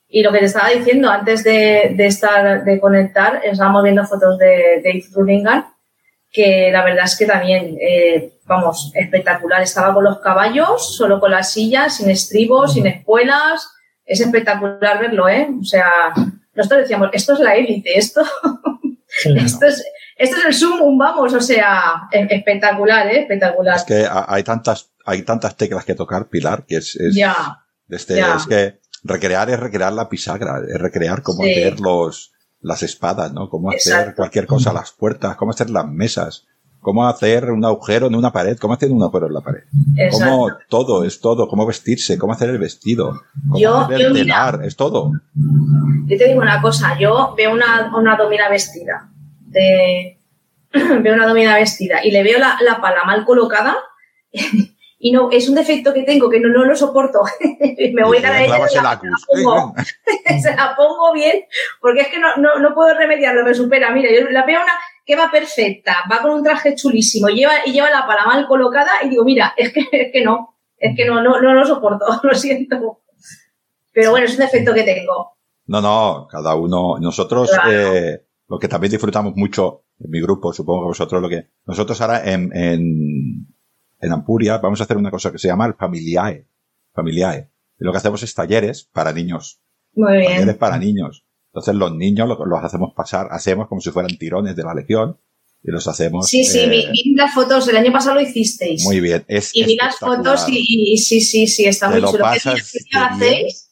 Y lo que te estaba diciendo antes de, de estar, de conectar, estábamos viendo fotos de Dave Rudingan, que la verdad es que también, eh, vamos, espectacular. Estaba con los caballos, solo con las sillas, sin estribos, sin espuelas. Es espectacular verlo, ¿eh? O sea, nosotros decíamos, esto es la élite, esto, (laughs) sí. esto es, esto es el sumum, vamos, o sea, e- espectacular, ¿eh? Espectacular. Es que ha- hay tantas, hay tantas teclas que tocar, Pilar, que es, es, ya, este, ya. es que recrear es recrear la pisagra, es recrear cómo Sí. hacer los, las espadas, ¿no? Cómo hacer cualquier cosa, las puertas, cómo hacer las mesas, cómo hacer un agujero en una pared, cómo hacer un agujero en la pared. exacto. Cómo todo, es todo, cómo vestirse, cómo hacer el vestido, cómo Yo- hacer yo el mira- telar, es todo. Yo te digo una cosa, yo veo una, una domina vestida, de, (clears throat) veo una domina vestida y le veo la, la pala mal colocada (laughs) y no, es un defecto que tengo que no, no lo soporto. (laughs) Me voy a dar la, la pongo, (laughs) se la pongo bien porque es que no, no, no puedo remediarlo, me supera. Mira, yo la veo una que va perfecta, va con un traje chulísimo, lleva, y lleva la pala mal colocada y digo, mira, es que, es que no, es que no, no, no lo soporto, lo siento. Pero bueno, es un defecto que tengo. No, no, cada uno. Nosotros, Claro. eh, lo que también disfrutamos mucho en mi grupo, supongo que vosotros lo que. Nosotros ahora en, en, en Ampuria vamos a hacer una cosa que se llama el Familiae. Familiae. Y lo que hacemos es talleres para niños. Muy bien. Talleres para niños. Entonces los niños lo- los hacemos pasar, hacemos como si fueran tirones de la legión y los hacemos. Sí, sí, eh, vi, vi las fotos, el año pasado lo hicisteis. Muy bien. Es y vi las fotos y, y sí, sí, sí, está muy lo chulo. ¿Qué día, hacéis?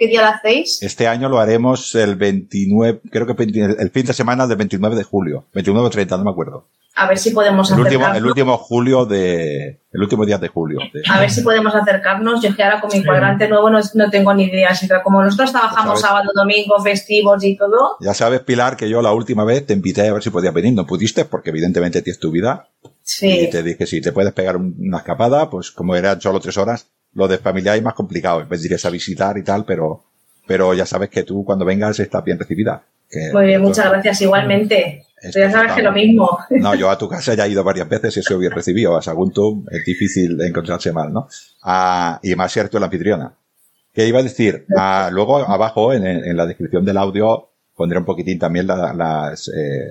¿Qué día lo hacéis? Este año lo haremos el 29, creo que 20 el fin de semana del 29 de julio. 29 o 30, no me acuerdo. A ver si podemos El último, acercarnos. el último julio de, el último día de julio. de- A ver si podemos acercarnos. Yo es que ahora con mi Sí. cuadrante nuevo no, no tengo ni idea. Así que como nosotros trabajamos sábado, domingo, festivos y todo, Ya sabes, Pilar, que yo la última vez te invité a ver si podías venir. No pudiste porque evidentemente tienes tu vida. sí. Y te dije, si te puedes pegar un- una escapada, pues como eran solo tres horas, lo de familiar es más complicado. Vendrías a visitar y tal, pero, pero ya sabes que tú cuando vengas estás bien recibida. Que Muy bien, muchas gracias igualmente. Tú ya sabes que lo mismo. No, yo a (laughs) tu casa ya he ido varias veces y soy bien recibido. A Saguntum es difícil encontrarse mal, ¿no? Ah, y más cierto la anfitriona. ¿Qué iba a decir? Ah, luego abajo en, en la descripción del audio pondré un poquitín también la- las, eh,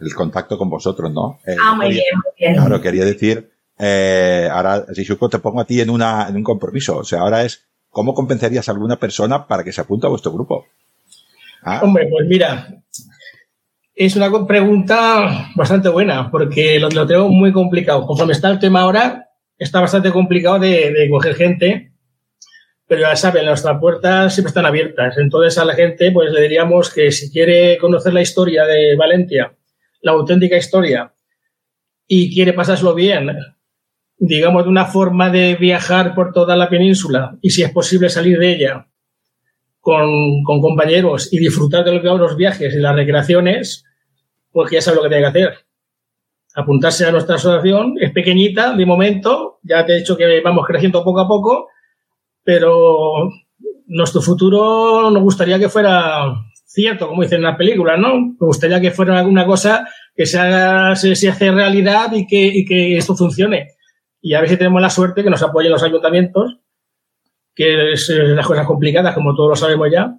el contacto con vosotros, ¿no? Eh, Ah, muy quería- bien, muy bien. Claro, quería decir, eh, ahora, Shishuko, te pongo a ti en, una, un compromiso. O sea, ahora es, ¿cómo convencerías a alguna persona para que se apunte a vuestro grupo? Ah, Hombre, pues mira, es una pregunta bastante buena, porque lo, lo tengo muy complicado. Conforme está el tema ahora, está bastante complicado de, de coger gente, pero ya saben, nuestras puertas siempre están abiertas. Entonces a la gente, pues le diríamos que si quiere conocer la historia de Valencia, la auténtica historia, y quiere pasárselo bien, digamos, de una forma de viajar por toda la península, y si es posible salir de ella, con, compañeros y disfrutar de los viajes y las recreaciones, pues ya sabe lo que tiene que hacer. Apuntarse a nuestra asociación, es pequeñita de momento, ya te he dicho que vamos creciendo poco a poco, pero nuestro futuro nos gustaría que fuera, cierto, como dicen en la película, ¿no? Me gustaría que fuera alguna cosa que se haga, se, se hace realidad y que esto funcione. Y a ver si tenemos la suerte que nos apoyen los ayuntamientos, que es eh, las cosas complicadas, como todos lo sabemos ya.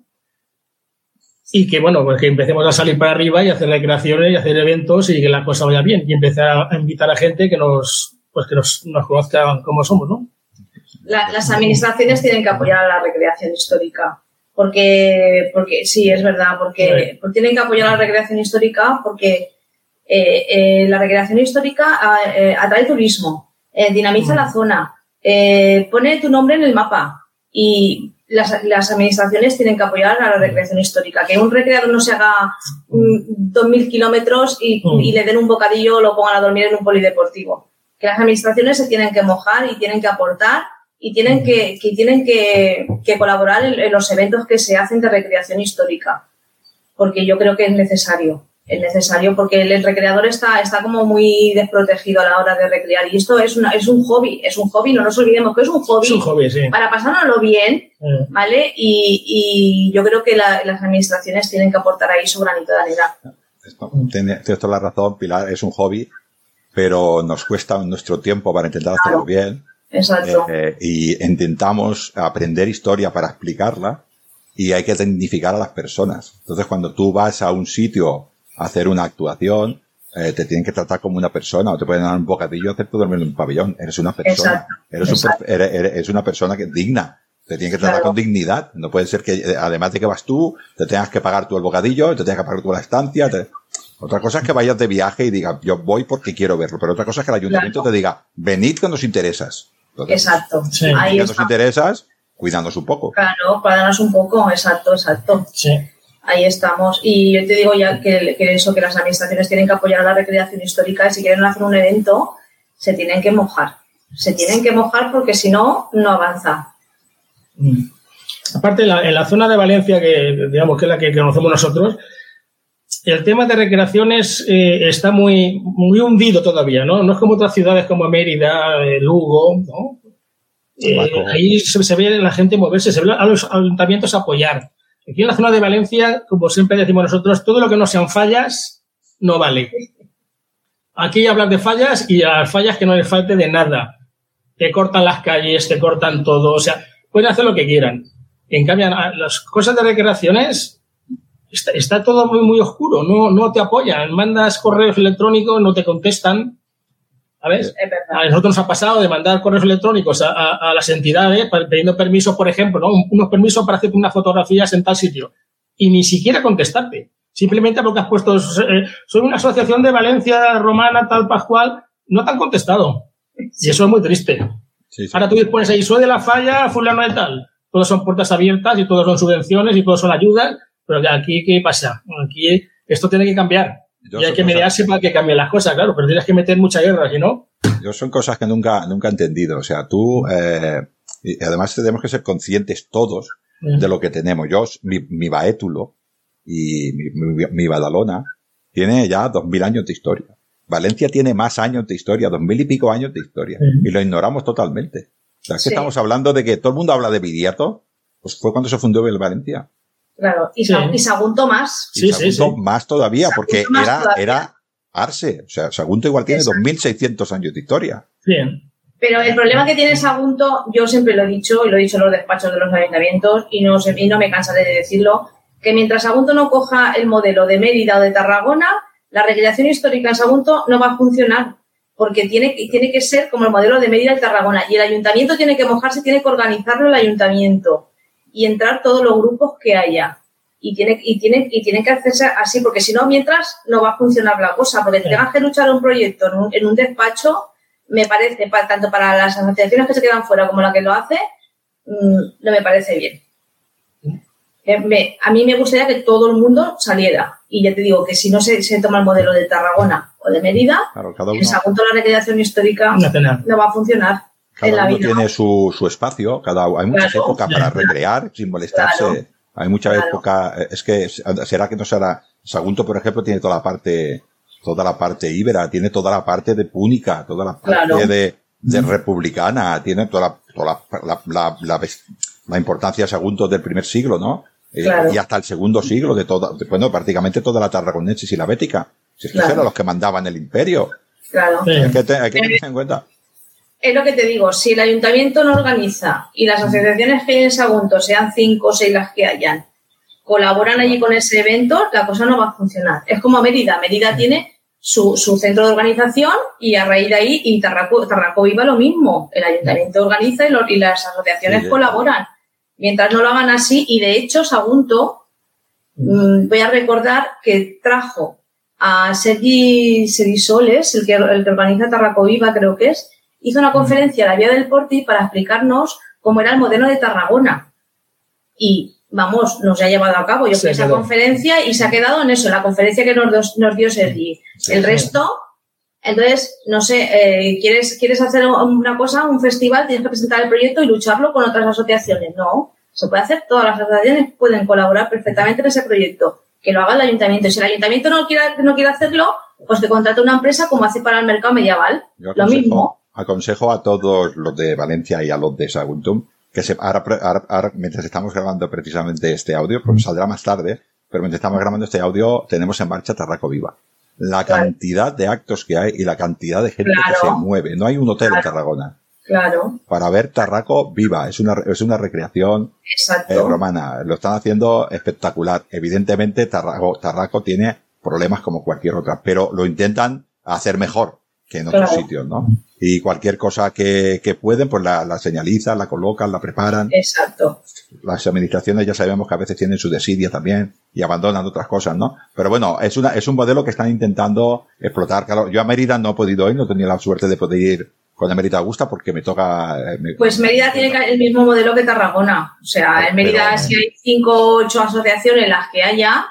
Y que, bueno, pues que empecemos a salir para arriba y hacer recreaciones y hacer eventos y que la cosa vaya bien. Y empezar a invitar a gente que nos, pues que nos, nos conozcan como somos, ¿no? La- las administraciones tienen que apoyar a la recreación histórica. Porque, porque sí, es verdad, porque, porque tienen que apoyar a la recreación histórica porque eh, eh, la recreación histórica ah, eh, atrae turismo, eh, dinamiza la zona, eh, pone tu nombre en el mapa y las, las administraciones tienen que apoyar a la recreación histórica. Que un recreador no se haga mm, dos mil kilómetros y, Mm. y le den un bocadillo o lo pongan a dormir en un polideportivo. Que las administraciones se tienen que mojar y tienen que aportar y tienen que, que tienen que, que colaborar en, en los eventos que se hacen de recreación histórica. Porque yo creo que es necesario. Es necesario porque el, el recreador está, está como muy desprotegido a la hora de recrear. Y esto es, una, es un hobby, es un hobby, no nos olvidemos que es un hobby Es un hobby, sí. para pasárnoslo bien, Eh, ¿vale? Y, y yo creo que la- las administraciones tienen que aportar ahí su granito de arena. Tienes toda la razón, Pilar, es un hobby, pero nos cuesta nuestro tiempo para intentar hacerlo bien. Exacto. Eh, y intentamos aprender historia para explicarla y hay que tecnificar a las personas. Entonces, cuando tú vas a un sitio hacer una actuación, eh, te tienen que tratar como una persona o te pueden dar un bocadillo y hacerte dormir en un pabellón. Eres una persona. Exacto, Eres, un exacto. profe- eres, eres- eres una persona que es digna. Te tienen que tratar Claro. con dignidad. No puede ser que, eh, además de que vas tú, te tengas que pagar tú el bocadillo, te tengas que pagar tú la estancia. te- Otra cosa es que vayas de viaje y digas, yo voy porque quiero verlo. Pero otra cosa es que el ayuntamiento Claro. te diga, venid que nos interesas. Entonces, Exacto. Sí. Ahí que nos está. interesas, cuidándonos un poco. Claro, para darnos un poco, exacto, exacto. sí. Ahí estamos. Y yo te digo ya que, que eso, que las administraciones tienen que apoyar a la recreación histórica y si quieren hacer un evento, se tienen que mojar. Se tienen que mojar porque si no, no avanza. Mm. Aparte, la- en la zona de Valencia, que digamos que es la que conocemos nosotros, el tema de recreaciones eh, está muy, muy hundido todavía, ¿no? No es como otras ciudades como Mérida, eh, Lugo, ¿no? Eh, ahí se, se ve la gente moverse, se ve a los ayuntamientos apoyar. Aquí en la zona de Valencia, como siempre decimos nosotros, todo lo que no sean fallas no vale. Aquí hablan de fallas y a las fallas que no les falte de nada. Te cortan las calles, te cortan todo, o sea, pueden hacer lo que quieran. En cambio, las cosas de recreaciones está, está todo muy, muy oscuro, no, no te apoyan. Mandas correos electrónicos, no te contestan. ¿Sabes? A nosotros nos ha pasado de mandar correos electrónicos a, a- a las entidades pidiendo permisos, por ejemplo, ¿no? Un- unos permisos para hacerte unas fotografías en tal sitio. Y ni siquiera contestarte. Simplemente porque has puesto, eh, soy una asociación de Valencia romana, tal Pascual, no te han contestado. Y eso es muy triste. Sí, sí. Ahora tú pones ahí, soy de la falla, fulano de tal. Todos son puertas abiertas y todos son subvenciones y todos son ayudas. Pero aquí, ¿qué pasa? Aquí esto tiene que cambiar. Yo y hay que mediarse para que cambien las cosas, claro. Pero tienes que meter mucha guerra, si no. Yo son cosas que nunca, nunca he entendido. O sea, tú, eh, y además tenemos que ser conscientes todos de lo que tenemos. Yo, mi, mi Baétulo y mi, mi, mi Badalona tiene ya dos mil años de historia. Valencia tiene más años de historia, dos mil y pico años de historia. Y lo ignoramos totalmente. O sea, es que estamos hablando de que todo el mundo habla de Viriato, pues fue cuando se fundó el Valencia. Claro. Y, Sí. Y Sagunto más. Y Sí, Sagunto sí. más todavía, porque más era, todavía. era Arce. O sea, Sagunto igual tiene Exacto. 2600 años de historia. Bien. Pero el problema que tiene Sagunto, yo siempre lo he dicho y lo he dicho en los despachos de los ayuntamientos y no, y no me cansaré de decirlo, que mientras Sagunto no coja el modelo de Mérida o de Tarragona, la recreación histórica en Sagunto no va a funcionar porque tiene, que- tiene que ser como el modelo de Mérida y Tarragona y el ayuntamiento tiene que mojarse, tiene que organizarlo el ayuntamiento y entrar todos los grupos que haya. Y tiene, y, tiene, y tiene que hacerse así, porque si no, mientras no va a funcionar la cosa, porque Sí. tengas que luchar un proyecto en un, en un despacho, me parece, pa- tanto para las asociaciones que se quedan fuera como la que lo hace, mm, no me parece bien. Eh, me- a mí me gustaría que todo el mundo saliera. Y ya te digo que si no se, se toma el modelo de Tarragona o de Mérida, Claro, uno, en Sagunto la recreación histórica no va a funcionar en la cada uno vida. tiene su, su espacio, cada, hay muchas Claro. épocas para recrear sin molestarse. Claro. Hay mucha Claro. época, eh, es que será que no será, Sagunto, por ejemplo, tiene toda la parte, toda la parte íbera, tiene toda la parte de púnica, toda la parte Claro. de, de republicana, tiene toda la, toda la, la, la, la importancia de Sagunto del primer siglo, ¿no? Y hasta el segundo siglo de toda, bueno, prácticamente toda la tarraconensis y la bética. Si es que eran los que mandaban el imperio. Claro. Hay que, tener en cuenta. Es lo que te digo, si el ayuntamiento no organiza y las asociaciones que hay en Sagunto, sean cinco o seis las que hayan, colaboran allí con ese evento, la cosa no va a funcionar. Es como Mérida. Mérida tiene su, centro de organización y a raíz de ahí, y Tarraco, Tarraco Viva lo mismo. El ayuntamiento organiza y, las asociaciones colaboran. Mientras no lo hagan así, y de hecho, Sagunto, mm, voy a recordar que trajo a Sergi Serisoles, el que, el que organiza Tarraco Viva, creo que es, hizo una conferencia a la Vía del Porti para explicarnos cómo era el modelo de Tarragona. Y vamos, no se ha llevado a cabo. Yo fui a esa conferencia y se ha quedado en eso, la conferencia que nos, nos dio Sergi. el resto, entonces, no sé, eh, ¿quieres, ¿quieres hacer una cosa, un festival, tienes que presentar el proyecto y lucharlo con otras asociaciones? No, se puede hacer, todas las asociaciones pueden colaborar perfectamente en ese proyecto. Que lo haga el ayuntamiento. Si el ayuntamiento no quiere, no quiere hacerlo, pues que contrate una empresa como hace para el mercado medieval. lo mismo. Aconsejo a todos los de Valencia y a los de Saguntum que se, ahora, ahora, mientras estamos grabando precisamente este audio, porque saldrá más tarde, pero mientras estamos grabando este audio, tenemos en marcha Tarraco Viva. La cantidad de actos que hay y la cantidad de gente que se mueve. No hay un hotel en Tarragona. Claro. Para ver Tarraco viva. Es una, es una recreación eh, romana. Lo están haciendo espectacular. Evidentemente, Tarraco, Tarraco tiene problemas como cualquier otra, pero lo intentan hacer mejor que en otros sitios, ¿no? Y cualquier cosa que, que pueden, pues la, la, señalizan, la colocan, la preparan. Exacto. Las administraciones ya sabemos que a veces tienen su desidia también y abandonan otras cosas, ¿no? Pero bueno, es una, es un modelo que están intentando explotar. Claro, yo a Mérida no he podido ir, no tenía la suerte de poder ir con Mérida Augusta porque me toca. Eh, pues Mérida tiene el mismo modelo que Tarragona. O sea, en Mérida si hay cinco o ocho asociaciones las que haya,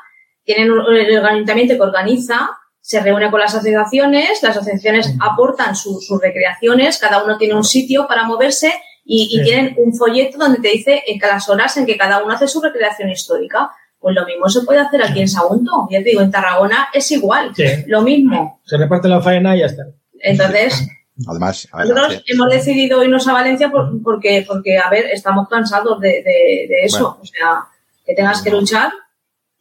tienen el ayuntamiento que organiza se reúne con las asociaciones, las asociaciones aportan sus recreaciones, cada uno tiene un sitio para moverse y, tienen un folleto donde te dice en las horas en que cada uno hace su recreación histórica. Pues lo mismo se puede hacer aquí en Sagunto. Ya te digo, en Tarragona es igual. Lo mismo. Se reparte la faena y ya está. Entonces, Además, nosotros hemos decidido irnos a Valencia porque, porque, a ver, estamos cansados de, eso. O sea, que tengas que luchar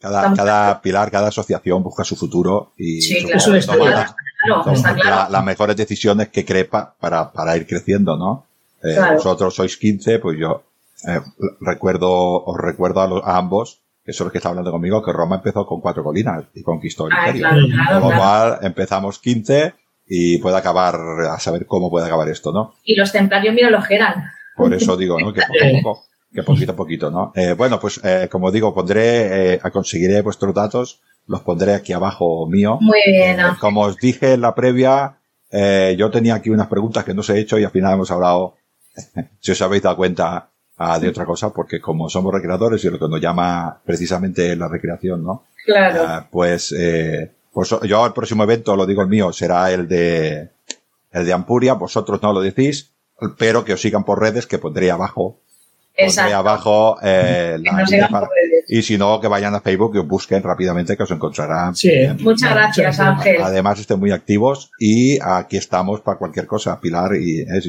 cada, cada pilar, cada asociación busca su futuro y sí, claro, las mejores decisiones que crepa para, para ir creciendo, ¿no? Eh, Vosotros sois 15, pues yo eh, recuerdo, os recuerdo a, ambos, que son los que están hablando conmigo, que Roma empezó con cuatro colinas y conquistó el ah, imperio. Con lo cual empezamos 15 y puede acabar, a saber cómo puede acabar esto, ¿no? Y los templarios, mira, los eran. Por eso digo, ¿no? Que poco a (laughs) poco que poquito a poquito, ¿no? Eh, bueno, pues eh, como digo, pondré, eh, conseguiré vuestros datos, los pondré aquí abajo mío. Muy bien. Eh, como os dije en la previa, eh, yo tenía aquí unas preguntas que no os he hecho y al final hemos hablado, (laughs) si os habéis dado cuenta, ah, de otra cosa, porque como somos recreadores y lo que nos llama precisamente la recreación, ¿no? Claro. Ah, pues, pues yo el próximo evento, lo digo el mío, será el de, el de Ampuria, vosotros no lo decís, pero que os sigan por redes que pondré abajo Exacto. abajo eh, la y si no que vayan a Facebook y os busquen rápidamente que os encontrarán. Sí. Muchas gracias Ángel. Además estén muy activos y aquí estamos para cualquier cosa. Pilar y eh,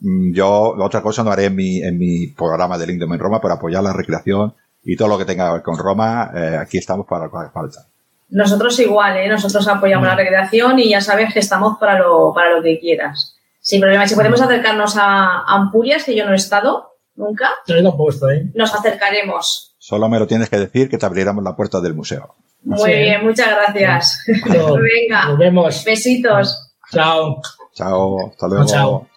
mm, yo otra cosa no haré en mi, en mi programa de LinkedIn en Roma para apoyar la recreación y todo lo que tenga que ver con Roma. Eh, aquí estamos para lo que falta. Nosotros igual, ¿eh? nosotros apoyamos la recreación y ya sabes que estamos para lo, para lo que quieras. Sin problema, si podemos acercarnos a Ampurias, que yo no he estado, nunca, nos acercaremos. Solo me lo tienes que decir que te abriremos la puerta del museo. Muy bien, muchas gracias. (laughs) Venga, nos vemos. Besitos. Chao. Chao, hasta luego. Chao.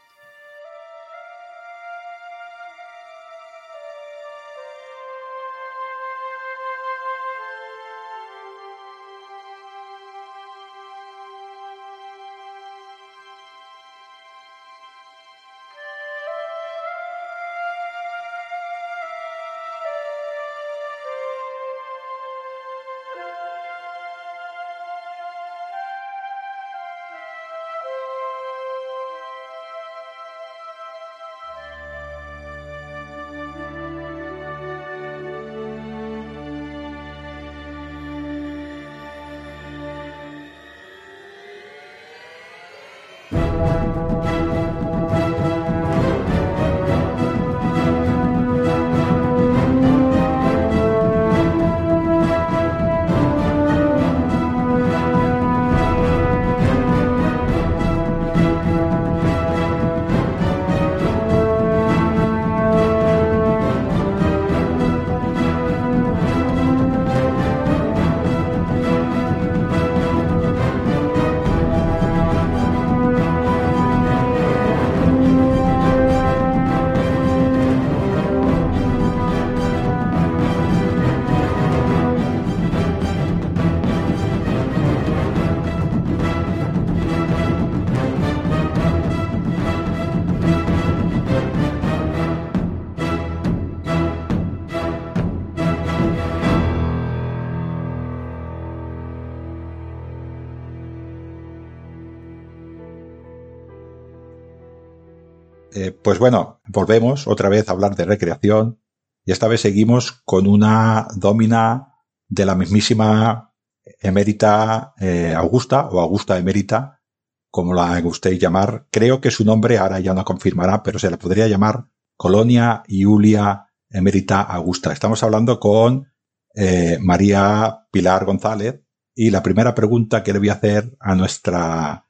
Pues bueno, volvemos otra vez a hablar de recreación y esta vez seguimos con una domina de la mismísima emérita eh, Augusta o Augusta emérita, como la gustéis llamar. Creo que su nombre ahora ya no confirmará, pero se la podría llamar Colonia Iulia emérita Augusta. Estamos hablando con eh, María Pilar González y la primera pregunta que le voy a hacer a nuestra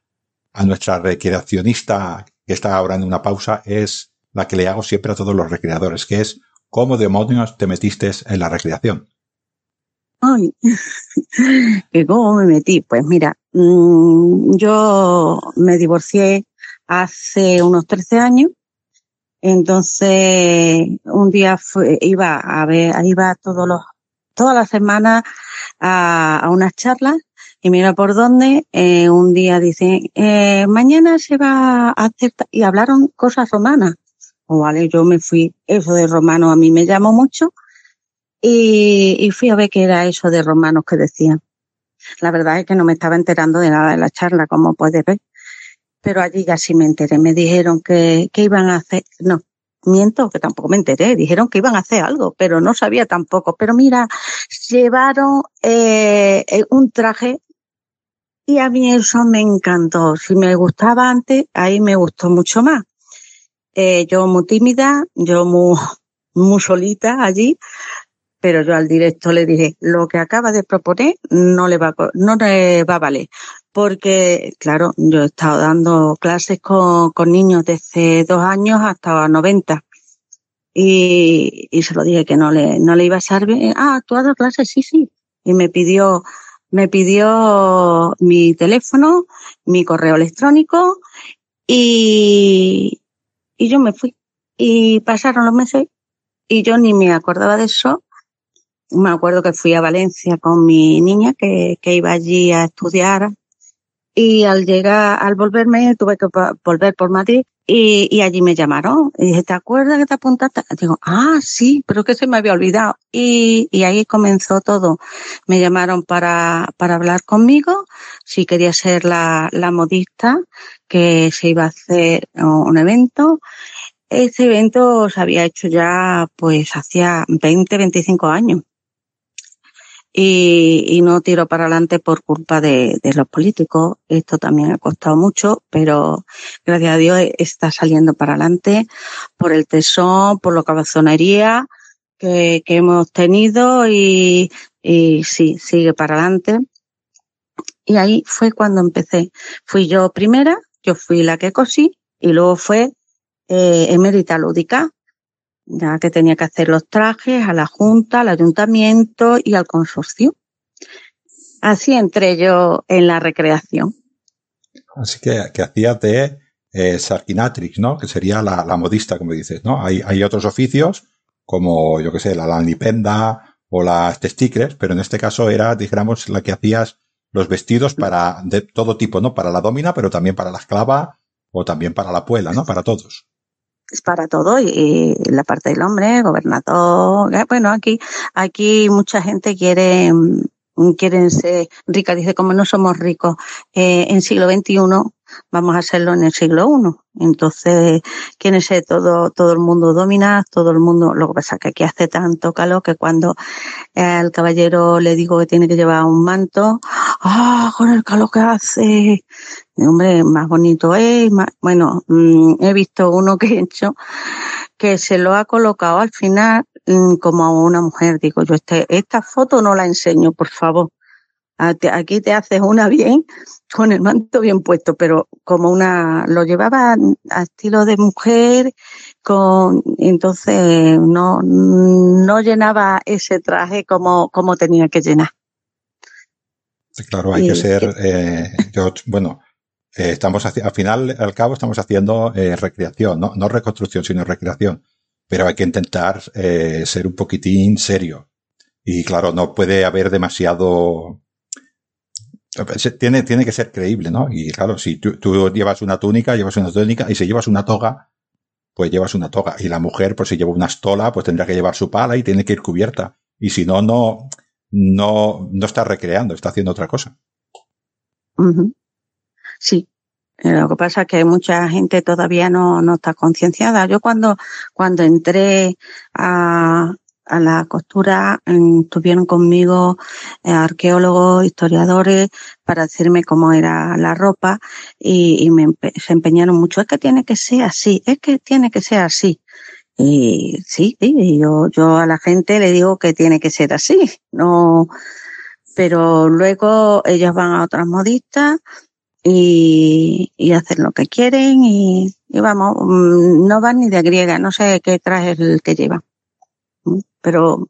a nuestra recreacionista que está ahora en una pausa es la que le hago siempre a todos los recreadores, que es ¿cómo demonios te metiste en la recreación? Ay, (laughs) que cómo me metí. Pues mira, mm, yo me divorcié hace unos 13 años. Entonces, un día iba a ver, iba todos los, todas las semanas a, a unas charlas y mira por dónde, eh, un día dicen, eh, mañana se va a hacer, y hablaron cosas romanas. O vale, yo me fui, eso de romano a mí me llamó mucho, y, y fui a ver qué era eso de romanos que decían. La verdad es que no me estaba enterando de nada de la charla, como puedes ver. Pero allí ya sí me enteré. Me dijeron que, que iban a hacer, no, miento, que tampoco me enteré. Dijeron que iban a hacer algo, pero no sabía tampoco. Pero mira, llevaron eh, un traje y a mí eso me encantó. Si me gustaba antes, ahí me gustó mucho más. Eh, yo muy tímida, yo muy, (laughs) muy solita allí, pero yo al directo le dije, lo que acaba de proponer no le va, no le va a valer. Porque, claro, yo he estado dando clases con, con niños desde dos años hasta 90. Y, y se lo dije que no le, no le iba a servir. Ah, ¿tú has dado clases? Sí, sí. Y me pidió me pidió mi teléfono, mi correo electrónico y, y yo me fui. Y pasaron los meses y yo ni me acordaba de eso. Me acuerdo que fui a Valencia con mi niña que, que iba allí a estudiar y al llegar, al volverme, tuve que volver por Madrid y, y, allí me llamaron. Y dije, ¿te acuerdas que te apuntaste? Digo, ah, sí, pero que se me había olvidado. Y, y ahí comenzó todo. Me llamaron para, para hablar conmigo, si quería ser la, la modista, que se iba a hacer un evento. Ese evento se había hecho ya, pues, hacía 20, 25 años y, y no tiro para adelante por culpa de, de, los políticos. Esto también ha costado mucho, pero gracias a Dios está saliendo para adelante por el tesón, por la cabezonería que, que hemos tenido y, y sí, sigue para adelante. Y ahí fue cuando empecé. Fui yo primera, yo fui la que cosí y luego fue eh, emérita lúdica, ya que tenía que hacer los trajes a la Junta, al Ayuntamiento y al consorcio. Así entré yo en la recreación. Así que, que hacías de eh, Sarkinatrix, ¿no? Que sería la, la, modista, como dices, ¿no? Hay, hay otros oficios, como, yo que sé, la lanipenda o las testicles, pero en este caso era, dijéramos, la que hacías los vestidos para, de todo tipo, ¿no? Para la domina, pero también para la esclava o también para la puela, ¿no? Para todos es para todo y, la parte del hombre, gobernador, eh, bueno, aquí, aquí mucha gente quiere, mm, quieren ser ricas, dice como no somos ricos eh, en siglo XXI, vamos a hacerlo en el siglo I. Entonces, quieren ser todo, todo el mundo domina, todo el mundo, lo que pasa es que aquí hace tanto calor que cuando al caballero le digo que tiene que llevar un manto, ah, con el calor que hace, hombre, más bonito es, más, bueno, mmm, he visto uno que he hecho que se lo ha colocado al final mmm, como una mujer, digo yo, este, esta foto no la enseño, por favor. Aquí te haces una bien, con el manto bien puesto, pero como una, lo llevaba a estilo de mujer, con, entonces no, no llenaba ese traje como, como tenía que llenar. Claro, hay que ser, eh, yo, bueno, eh, estamos al final, al cabo, estamos haciendo eh, recreación, ¿no? no reconstrucción, sino recreación. Pero hay que intentar ser un poquitín serio. Y claro, no puede haber demasiado tiene, tiene que ser creíble, ¿no? Y claro, si tú, tú, llevas una túnica, llevas una túnica, y si llevas una toga, pues llevas una toga. Y la mujer, pues si lleva una estola, pues tendrá que llevar su pala y tiene que ir cubierta. Y si no, no, no, no está recreando, está haciendo otra cosa. Sí, Eh, lo que pasa es que mucha gente todavía no, no está concienciada. Yo cuando, cuando entré a, a la costura estuvieron conmigo eh, arqueólogos, historiadores para decirme cómo era la ropa y, y me se empeñaron mucho. Es que tiene que ser así, es que tiene que ser así. Y sí, sí, yo, yo a la gente le digo que tiene que ser así, no, pero luego ellos van a otras modistas y, y hacen lo que quieren y, y vamos, mm, no van ni de griega, no sé qué traje el que llevan pero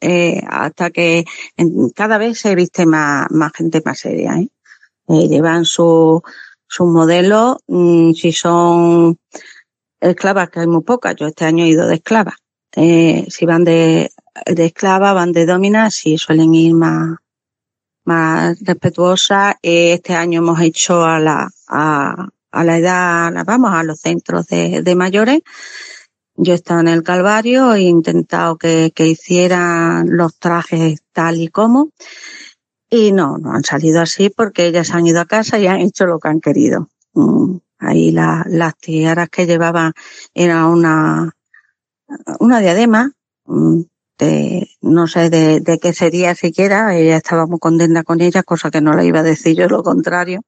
eh, hasta que cada vez se viste más, más gente más seria. ¿eh? Eh, llevan su, su modelo, mmm, si son esclavas, que hay muy pocas, yo este año he ido de esclava. Eh, si van de, esclava, van de dominas, si suelen ir más, más respetuosas. Este año hemos hecho a la, a, a la edad, vamos, a los centros de, de mayores, yo he estado en el Calvario, he intentado que, que hicieran los trajes tal y como, y no, no han salido así porque ellas han ido a casa y han hecho lo que han querido. Mm, ahí la, las tiaras que llevaban era una, una diadema, mm, de, no sé de, de qué sería siquiera, ella estaba muy contenta con ella, cosa que no le iba a decir yo, lo contrario.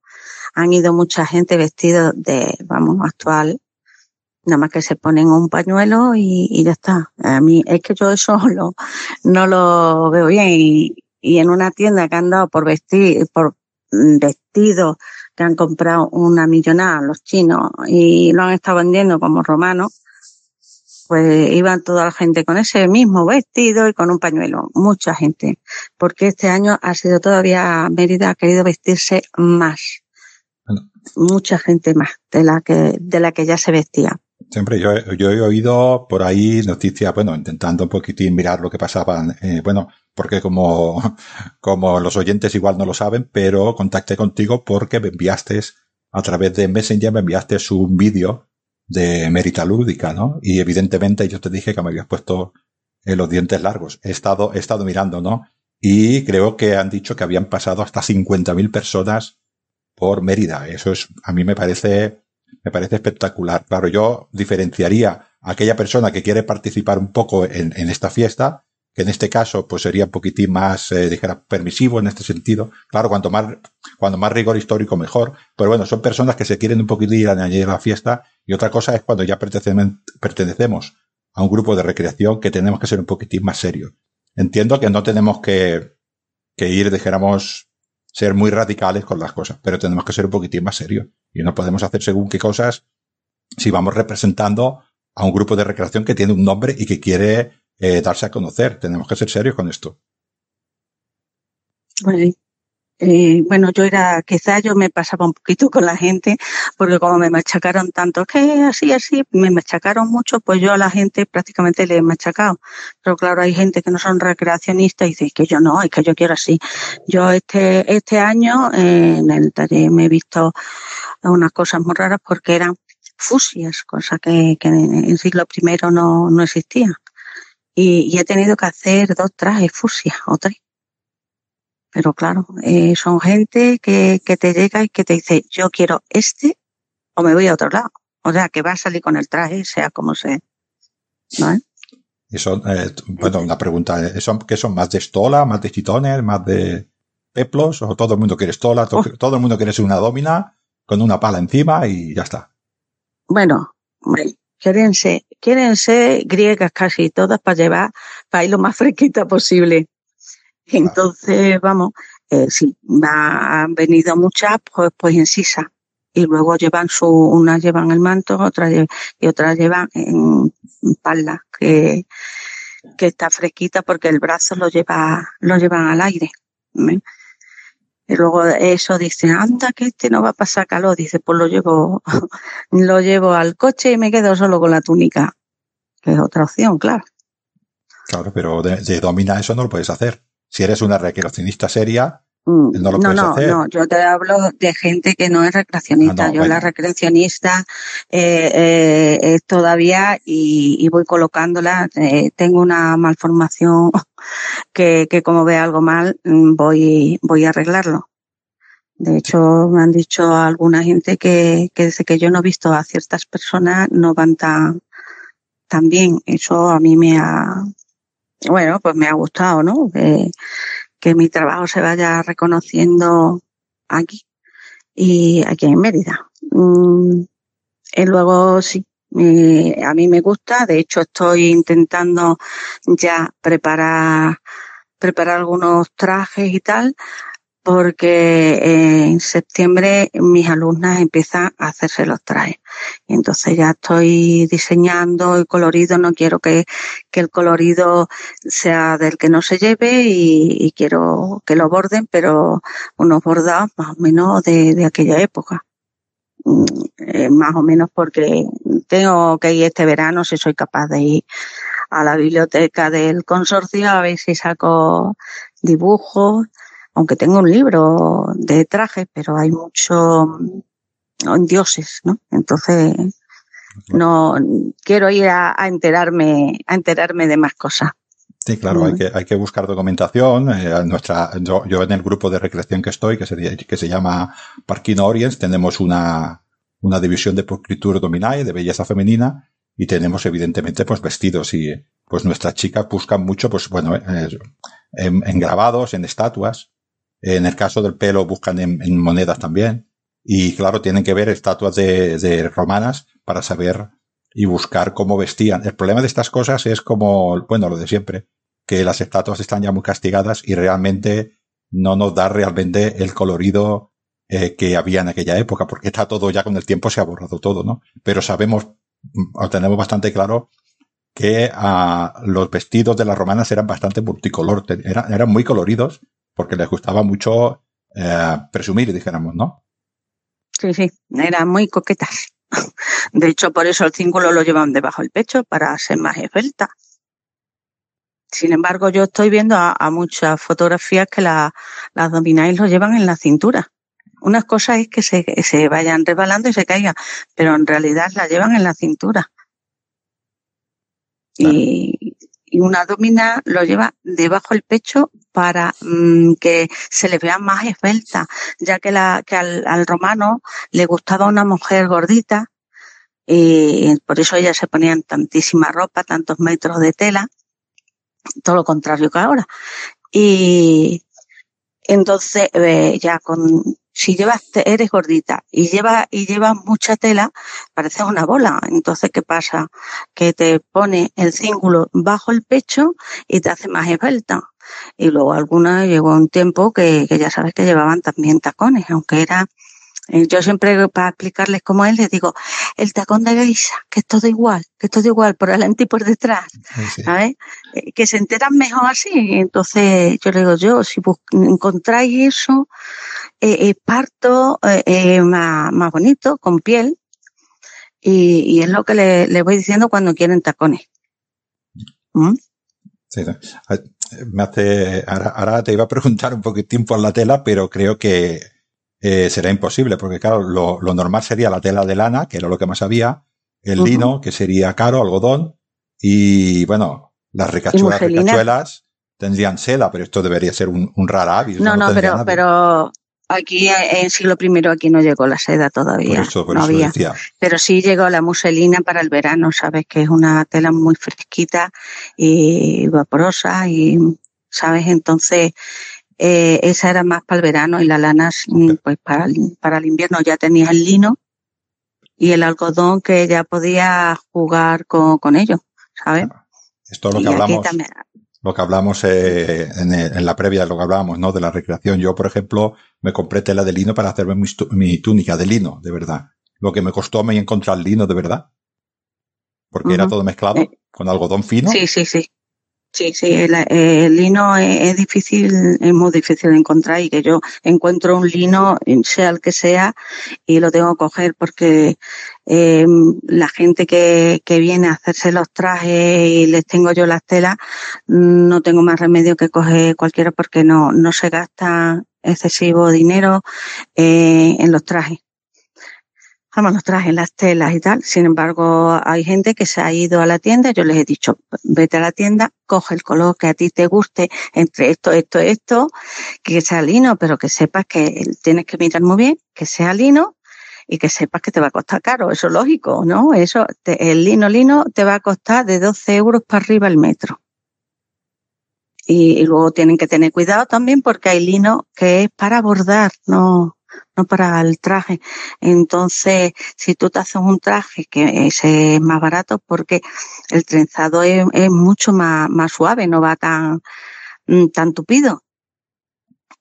Han ido mucha gente vestido de, vamos, actual, nada más que se ponen un pañuelo y, y, ya está. A mí es que yo eso (laughs) lo, no lo veo bien y, y en una tienda que han dado por vestir, por vestidos que han comprado una millonada los chinos y lo han estado vendiendo como romanos, pues iban toda la gente con ese mismo vestido y con un pañuelo, mucha gente, porque este año ha sido todavía Mérida ha querido vestirse más, bueno. mucha gente más de la que de la que ya se vestía. Siempre yo, yo he oído por ahí noticias, bueno, intentando un poquitín mirar lo que pasaba, eh, bueno, porque como, (laughs) como los oyentes igual no lo saben, pero contacté contigo porque me enviaste a través de Messenger, me enviaste un vídeo de Mérita Lúdica, ¿no? Y evidentemente yo te dije que me habías puesto eh, los dientes largos. He estado, he estado mirando, ¿no? Y creo que han dicho que habían pasado hasta 50.000 personas por Mérida. Eso es, a mí me parece me parece espectacular. Claro, yo diferenciaría a aquella persona que quiere participar un poco en, en esta fiesta, que en este caso pues sería un poquitín más, eh, dijera, permisivo en este sentido. Claro, cuanto más, cuando más rigor histórico mejor. Pero bueno, son personas que se quieren un poquitín añadir a la fiesta. Y otra cosa es cuando ya pertenecemos, pertenecemos a un grupo de recreación que tenemos que ser un poquitín más serios. Entiendo que no tenemos que, que ir, dijéramos, ser muy radicales con las cosas, pero tenemos que ser un poquitín más serios. Y no podemos hacer según qué cosas si vamos representando a un grupo de recreación que tiene un nombre y que quiere eh, darse a conocer. Tenemos que ser serios con esto. Bueno, eh, bueno, yo era, quizá yo me pasaba un poquito con la gente, porque como me machacaron tanto, que así, así, me machacaron mucho, pues yo a la gente prácticamente le he machacado. Pero claro, hay gente que no son recreacionistas y dice que yo no, es que yo quiero así. Yo este, este año eh, en el taller me he visto unas cosas muy raras porque eran fusias, cosa que, que en el siglo I no, no existía. Y, y he tenido que hacer dos trajes fusias o tres pero claro, eh, son gente que, que te llega y que te dice, yo quiero este o me voy a otro lado. O sea, que va a salir con el traje, sea como sea. ¿No? Y son, eh, bueno, una pregunta. ¿son, ¿qué son? ¿Más de estola, más de chitones, más de peplos? ¿O todo el mundo quiere estola? Todo, oh. todo el mundo quiere ser una domina con una pala encima y ya está? Bueno, quieren ser, quieren ser griegas casi todas para llevar, para ir lo más fresquita posible. Entonces, vamos, eh, sí, ha, han venido muchas, pues, pues en sisa. Y luego llevan su, unas llevan el manto, otras y otras llevan en pala, que, que está fresquita porque el brazo lo lleva, lo llevan al aire. ¿eh? Y luego eso dice, anda que este no va a pasar calor, dice, pues lo llevo, (laughs) lo llevo al coche y me quedo solo con la túnica. Que es otra opción, claro. Claro, pero de, de domina eso no lo puedes hacer si eres una recreacionista seria, no lo no, no, hacer. no, yo te hablo de gente que no es recreacionista. Ah, no, yo la recreacionista eh, eh, es todavía y, y voy colocándola. Eh, tengo una malformación (laughs) que, que como ve algo mal, mm, voy, voy a arreglarlo. De hecho, me han dicho alguna gente que, que desde que yo no he visto a ciertas personas no van tan, tan bien. Eso a mí me ha, bueno, pues me ha gustado, ¿no? Que, mi trabajo se vaya reconociendo aquí y aquí en Mérida. Mm, y luego sí, a mí me gusta, de hecho estoy intentando ya preparar, preparar algunos trajes y tal, porque en septiembre mis alumnas empiezan a hacerse los trajes. Y entonces ya estoy diseñando el colorido, no quiero que, que, el colorido sea del que no se lleve y, quiero que lo borden, pero unos bordados más o menos de, de aquella época. Mm, eh, más o menos porque tengo que ir este verano si soy capaz de ir a la biblioteca del consorcio a ver si saco dibujos aunque tengo un libro de trajes, pero hay mucho mm, dioses, ¿no? Entonces, no quiero ir a, enterarme, a enterarme de más cosas. Sí, claro, hay mm. que, hay que buscar documentación. Eh, nuestra, yo, yo, en el grupo de recreación que estoy, que se, que se llama Parquino Orients, tenemos una, una división de Proclitur Dominae, de belleza femenina, y tenemos evidentemente pues vestidos y pues nuestras chicas buscan mucho, pues bueno, eh, en, grabados, en estatuas, en el caso del pelo buscan en, monedas también. Y claro, tienen que ver estatuas de, romanas para saber y buscar cómo vestían. El problema de estas cosas es como, bueno, lo de siempre, que las estatuas están ya muy castigadas y realmente no nos da realmente el colorido eh, que había en aquella época, porque está todo ya con el tiempo se ha borrado todo, ¿no? Pero sabemos, o tenemos bastante claro que ah, los vestidos de las romanas eran bastante multicolor, eran muy coloridos porque les gustaba mucho eh, presumir, dijéramos, ¿no? Sí, sí, eran muy coquetas. De hecho, por eso el cíngulo lo llevan debajo del pecho, para ser más esbelta. Sin embargo, yo estoy viendo a, muchas fotografías que las domináis lo llevan en la cintura. Una cosa es que se, se vayan resbalando y se caigan, pero en realidad la llevan en la cintura. Y, y una domina lo lleva debajo del pecho para mm, que se le vea más esbelta, ya que, la, que al, romano le gustaba una mujer gordita y por eso ellas se ponían tantísima ropa, tantos metros de tela, todo lo contrario que ahora. Y entonces eh, ya con si llevas, eres gordita y llevas, y llevas mucha tela, pareces una bola. Entonces, ¿qué pasa? Que te pone el cíngulo bajo el pecho y te hace más esbelta. Y luego algunas llegó un tiempo que, que ya sabes que llevaban también tacones, aunque era eh, yo siempre para explicarles cómo es, les digo, el tacón de geisha, que es todo igual, que es todo igual, por adelante y por detrás, ¿sabes? Eh, que se enteran mejor así. Entonces, yo les digo, yo, si encontráis eso, eh, parto más, más bonito, con piel, y, es lo que le, voy diciendo cuando quieren tacones. ¿Mm? Sí, me hace, ahora, ahora, te iba a preguntar un poquitín por la tela, pero creo que eh, será imposible, porque claro, lo, lo, normal sería la tela de lana, que era lo que más había, el lino, que sería caro, algodón, y bueno, las ricachuelas, tendrían seda, pero esto debería ser un, un rara avis. No, no, pero, pero aquí en siglo I aquí no llegó la seda todavía. no había. Pero sí llegó la muselina para el verano, sabes que es una tela muy fresquita y vaporosa y sabes entonces eh, esa era más para el verano y la lana, mm, pues para el, para el invierno ya tenía el lino y el algodón que ya podía jugar con, con ellos, ¿sabes? Esto es lo que hablamos. Lo que hablamos eh, en, en, la previa, lo que hablábamos, ¿no? De la recreación. Yo, por ejemplo, me compré tela de lino para hacerme mi, túnica de lino, de verdad. Lo que me costó a mí encontrar lino, de verdad. Porque era todo mezclado con algodón fino. Sí, sí, sí. Sí, sí, el, lino es, difícil, es muy difícil de encontrar y que yo encuentro un lino, sea el que sea, y lo tengo que coger porque eh, la gente que, que viene a hacerse los trajes y les tengo yo las telas, no tengo más remedio que coger cualquiera porque no, no se gasta excesivo dinero eh, en los trajes. Vamos, los trajes, las telas y tal. Sin embargo, hay gente que se ha ido a la tienda. Yo les he dicho, vete a la tienda, coge el color que a ti te guste entre esto, esto, esto, que sea lino, pero que sepas que tienes que mirar muy bien, que sea lino y que sepas que te va a costar caro. Eso es lógico, ¿no? Eso, el lino lino te va a costar de 12 euros para arriba el metro. Y, luego tienen que tener cuidado también porque hay lino que es para bordar, no, no para el traje. Entonces, si tú te haces un traje que es más barato porque el trenzado es, mucho más, más suave, no va tan, mm, tan tupido.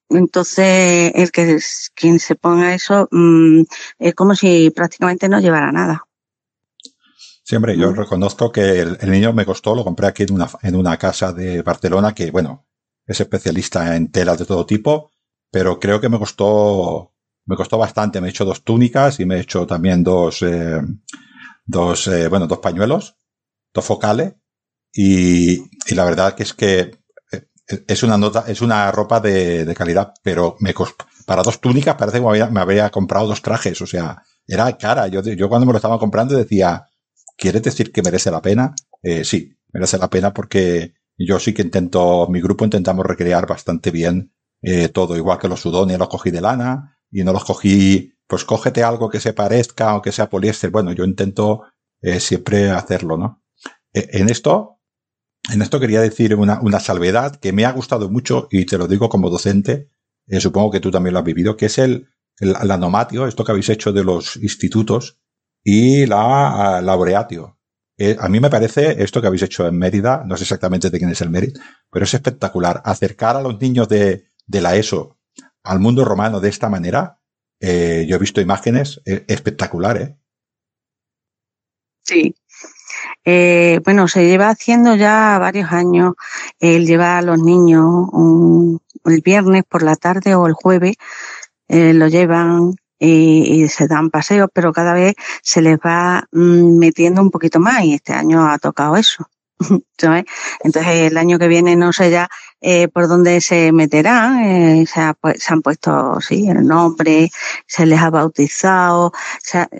Entonces, el que quien se ponga eso mm, es como si prácticamente no llevara nada. Siempre, yo reconozco que el, niño me costó, lo compré aquí en una, en una casa de Barcelona que, bueno, es especialista en telas de todo tipo, pero creo que me costó, me costó bastante. Me he hecho dos túnicas y me he hecho también dos, eh, dos, eh, bueno, dos pañuelos, dos focales. Y, y la verdad que es que es una nota, es una ropa de, de calidad, pero me para dos túnicas parece que me había, comprado dos trajes, o sea, era cara. Yo, yo cuando me lo estaba comprando decía, ¿quieres decir que merece la pena? Eh, sí, merece la pena porque yo sí que intento, mi grupo intentamos recrear bastante bien eh, todo, igual que los sudones los cogí de lana y no los cogí, pues cógete algo que se parezca o que sea poliéster. Bueno, yo intento eh, siempre hacerlo, ¿no? Eh, en esto, en esto quería decir una, una salvedad que me ha gustado mucho y te lo digo como docente, eh, supongo que tú también lo has vivido, que es el, el, anomatio, esto que habéis hecho de los institutos y la laureatio. Eh, a mí me parece esto que habéis hecho en Mérida, no sé exactamente de quién es el mérito, pero es espectacular. Acercar a los niños de, de la ESO al mundo romano de esta manera, eh, yo he visto imágenes eh, espectaculares. Sí, eh, bueno, se lleva haciendo ya varios años. Él lleva a los niños el viernes por la tarde o el jueves, eh, lo llevan y, se dan paseos, pero cada vez se les va mm, metiendo un poquito más y este año ha tocado eso. (laughs) Entonces el año que viene no sé ya eh, por dónde se meterán, eh, se, se, han puesto sí el nombre, se les ha bautizado,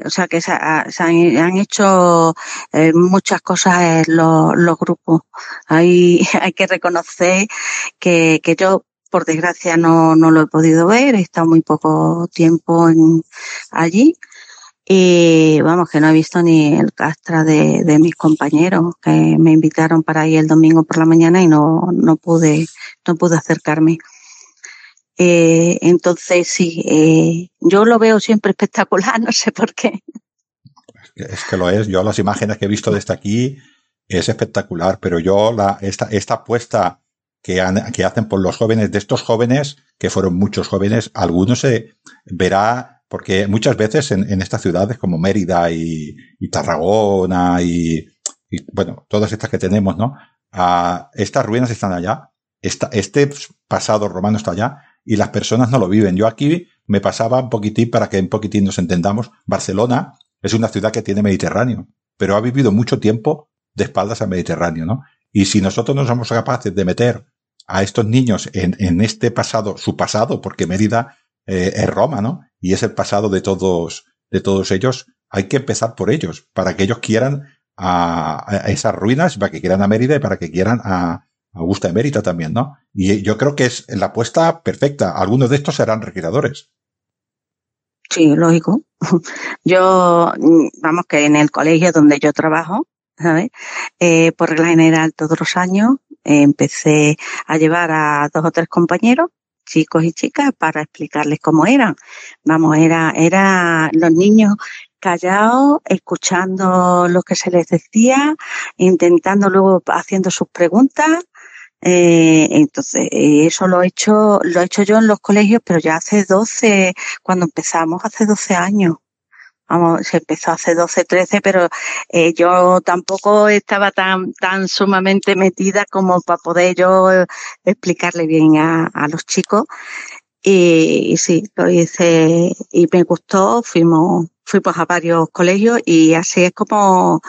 o sea que se, han, hecho eh, muchas cosas los, grupos. Hay, (laughs) hay que reconocer que, yo por desgracia no, no lo he podido ver, he estado muy poco tiempo allí, y vamos, que no he visto ni el castra de, de, mis compañeros que me invitaron para ir el domingo por la mañana y no, no pude, no pude acercarme. Eh, entonces sí, eh, yo lo veo siempre espectacular, (laughs) no sé por qué. Es que lo es. Yo las imágenes que he visto desde aquí es espectacular, pero yo la, esta, esta apuesta que, han, que hacen por los jóvenes, de estos jóvenes, que fueron muchos jóvenes, algunos se verá porque muchas veces en, estas ciudades como Mérida y, Tarragona y, bueno, todas estas que tenemos, ¿no? Ah, estas ruinas están allá, esta, este pasado romano está allá y las personas no lo viven. Yo aquí me pasaba un poquitín para que un poquitín nos entendamos. Barcelona es una ciudad que tiene Mediterráneo, pero ha vivido mucho tiempo de espaldas al Mediterráneo, ¿no? Y si nosotros no somos capaces de meter a estos niños en este pasado, su pasado, porque Mérida eh, es Roma, ¿no? Y es el pasado de todos, de todos ellos. Hay que empezar por ellos, para que ellos quieran a, esas ruinas, para que quieran a Mérida y para que quieran a, Augusta de Mérida también, ¿no? Y yo creo que es la apuesta perfecta. Algunos de estos serán recreadores. Sí, lógico. (laughs) Yo, vamos, que en el colegio donde yo trabajo, ¿sabes? Eh, por regla general, todos los años eh, empecé a llevar a dos o tres compañeros chicos y chicas para explicarles cómo eran. Vamos, era, era los niños callados, escuchando lo que se les decía, intentando luego haciendo sus preguntas. Eh, entonces, eso lo he hecho, lo he hecho yo en los colegios, pero ya hace 12, cuando empezamos, hace 12 años vamos, se empezó hace 12, 13, pero eh, yo tampoco estaba tan, tan sumamente metida como para poder yo explicarle bien a, a los chicos. Y, y, sí, lo hice y me gustó, fuimos, fuimos a varios colegios y así es como,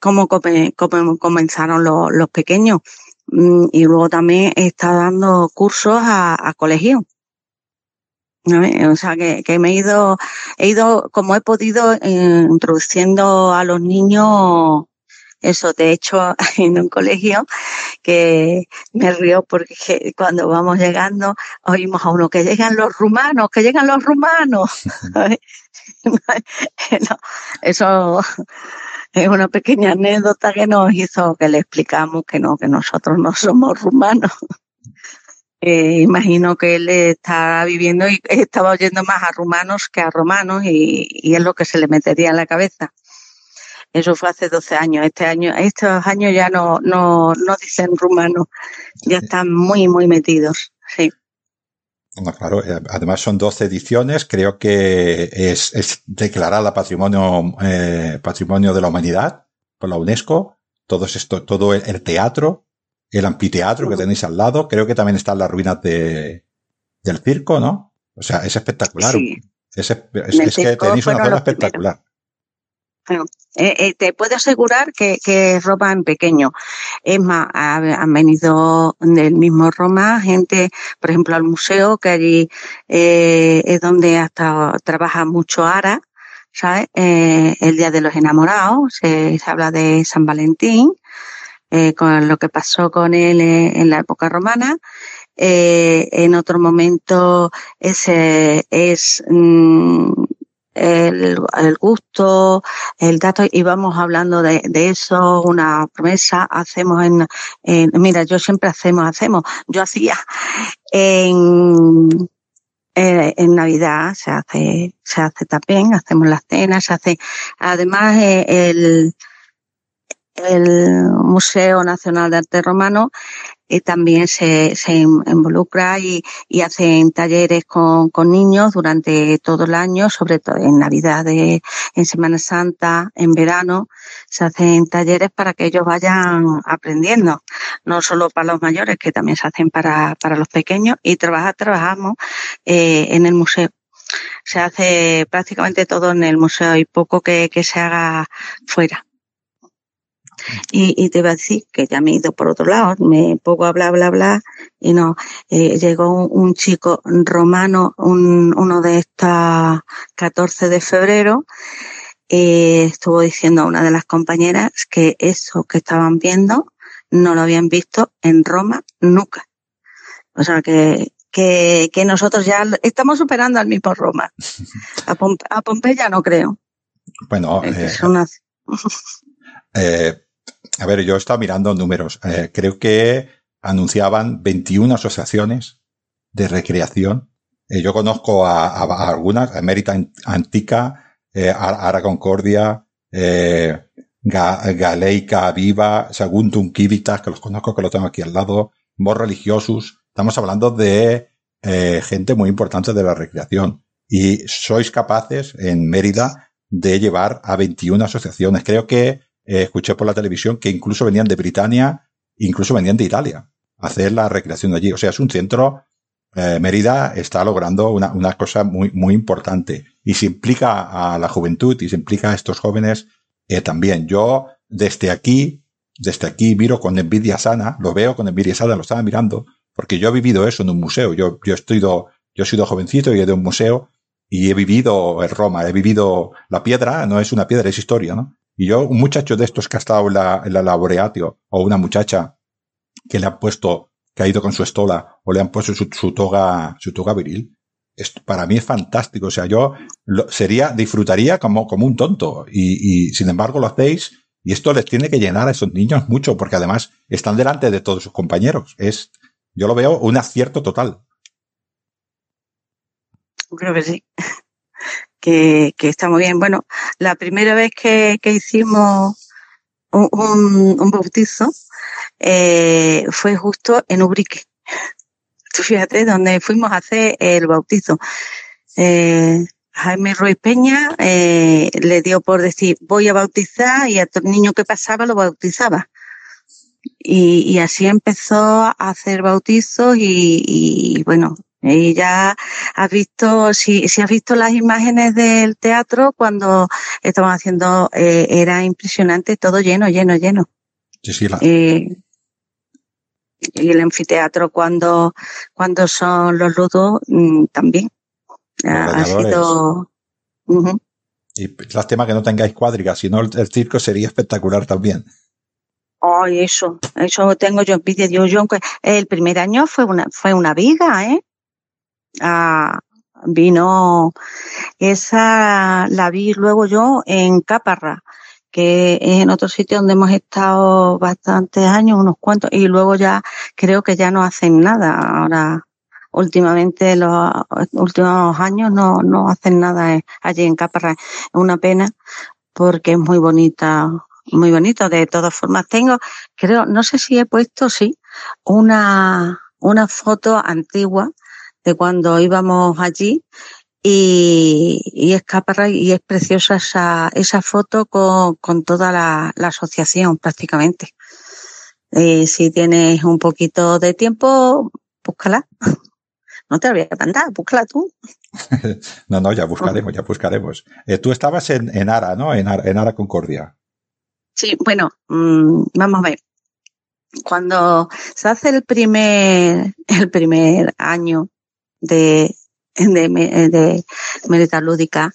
como, como comenzaron los, los pequeños. Mm, y luego también está dando cursos a, a colegios O sea, que, que, me he ido, he ido, como he podido, eh, introduciendo a los niños eso. De hecho, (laughs) en un colegio que me río porque cuando vamos llegando oímos a uno que llegan los rumanos, que llegan los rumanos. (laughs) (laughs) eso es una pequeña anécdota que nos hizo que le explicamos que no, que nosotros no somos rumanos. Eh, imagino que él está viviendo y estaba oyendo más a rumanos que a romanos y, y, es lo que se le metería en la cabeza. Eso fue hace 12 años. Este año, estos años ya no, no, no dicen rumano, ya están muy, muy metidos. Sí. claro, eh, además son 12 ediciones, creo que es, es declarada patrimonio, eh, patrimonio de la humanidad por la UNESCO. Todo esto, todo el teatro, el anfiteatro que tenéis al lado, creo que también están las ruinas de, del circo, ¿no? O sea, es espectacular. Sí. Es, es, que tenéis una zona espectacular. Eh, eh, te puedo asegurar que, que Roma en pequeño. Es más, han venido del mismo Roma gente, por ejemplo, al museo, que allí eh, es donde hasta trabaja mucho Ara, ¿sabes? Eh, el Día de los Enamorados, se, se habla de San Valentín, eh, con lo que pasó con él eh, en la época romana. Eh, en otro momento ese es mm, el, el, gusto, el dato, y vamos hablando de, de, eso, una promesa, hacemos en, mira, yo siempre hacemos, hacemos, yo hacía en, en Navidad se hace, se hace también, hacemos las cenas, se hace, además el, el Museo Nacional de Arte Romano y también se, se involucra y, y hacen talleres con, con, niños durante todo el año, sobre todo en Navidad, en Semana Santa, en verano, se hacen talleres para que ellos vayan aprendiendo, no solo para los mayores, que también se hacen para, para los pequeños y trabajar, trabajamos eh, en el museo. Se hace prácticamente todo en el museo y poco que, que se haga fuera. Y, y, te iba a decir que ya me he ido por otro lado, me pongo a bla, bla, bla, y no, eh, llegó un, un, chico romano, un, uno de estas 14 de febrero, y estuvo diciendo a una de las compañeras que eso que estaban viendo no lo habían visto en Roma nunca. O sea que, que, que nosotros ya estamos superando al mismo Roma. (laughs) A, Pompe, a Pompeya no creo. Bueno, eh, una... eh, a ver, yo he estado mirando números. Eh, creo que anunciaban 21 asociaciones de recreación. Eh, yo conozco a, a, a algunas, Emérita Antica, eh, Ara Concordia, eh, Ga, Galeica Viva, Saguntum Kivitas, que los conozco, que lo tengo aquí al lado, Mor Religiosus. Estamos hablando de gente muy importante de la recreación. Y sois capaces en Mérida de llevar a 21 asociaciones. Creo que eh, escuché por la televisión que incluso venían de Britania, incluso venían de Italia, a hacer la recreación de allí. O sea, es un centro, eh, Mérida está logrando una, una cosa muy, muy importante y se implica a la juventud y se implica a estos jóvenes eh, también. Yo, desde aquí, desde aquí miro con envidia sana, lo veo con envidia sana, lo estaba mirando, porque yo he vivido eso en un museo. Yo, yo estoy, yo he sido jovencito y he de un museo y he vivido en Roma, he vivido la piedra, no es una piedra, es historia, ¿no? Y yo, un muchacho de estos que ha estado en la, en la laboreatio, o una muchacha que le han puesto, que ha ido con su estola, o le han puesto su, su toga, su toga viril, esto para mí es fantástico. O sea, yo lo, sería, disfrutaría como, como un tonto. Y, y sin embargo lo hacéis, y esto les tiene que llenar a esos niños mucho, porque además están delante de todos sus compañeros. Es, yo lo veo un acierto total. Creo que sí que, que está muy bien. Bueno, la primera vez que, que hicimos un, un, un bautizo eh, fue justo en Ubrique. (laughs) Tú fíjate, donde fuimos a hacer el bautizo. Eh, Jaime Ruiz Peña eh, le dio por decir, voy a bautizar y a todo niño que pasaba lo bautizaba. Y, y así empezó a hacer bautizos y, y bueno, y ya has visto, si, si has visto las imágenes del teatro cuando estaban haciendo, eh, era impresionante, todo lleno, lleno, lleno. Sí, sí, la... y, y el anfiteatro cuando, cuando son los ludos mm, también. ha sido... Y lástima que no tengáis cuadrigas, si no el, circo sería espectacular también. Ay, eso, eso tengo yo envidia. Yo, yo, el primer año fue una, fue una viga, ¿eh? Ah, vino, esa la vi luego yo en Caparra, que es en otro sitio donde hemos estado bastantes años, unos cuantos, y luego ya creo que ya no hacen nada. Ahora últimamente los últimos años no, no hacen nada allí en Caparra. Es una pena porque es muy bonita, muy bonito. De todas formas, tengo, creo, no sé si he puesto, sí, una, una foto antigua de cuando íbamos allí y, y es Caparra y es preciosa esa, esa foto con, con toda la, la asociación prácticamente. Eh, si tienes un poquito de tiempo, búscala. (laughs) No te voy a mandar, búscala tú. (laughs) no, no, ya buscaremos, ya buscaremos. Eh, tú estabas en, en Ara, ¿no? En Ara, en Ara Concordia. Sí, bueno, mmm, vamos a ver. Cuando se hace el primer, el primer año de, de, de Merita Lúdica,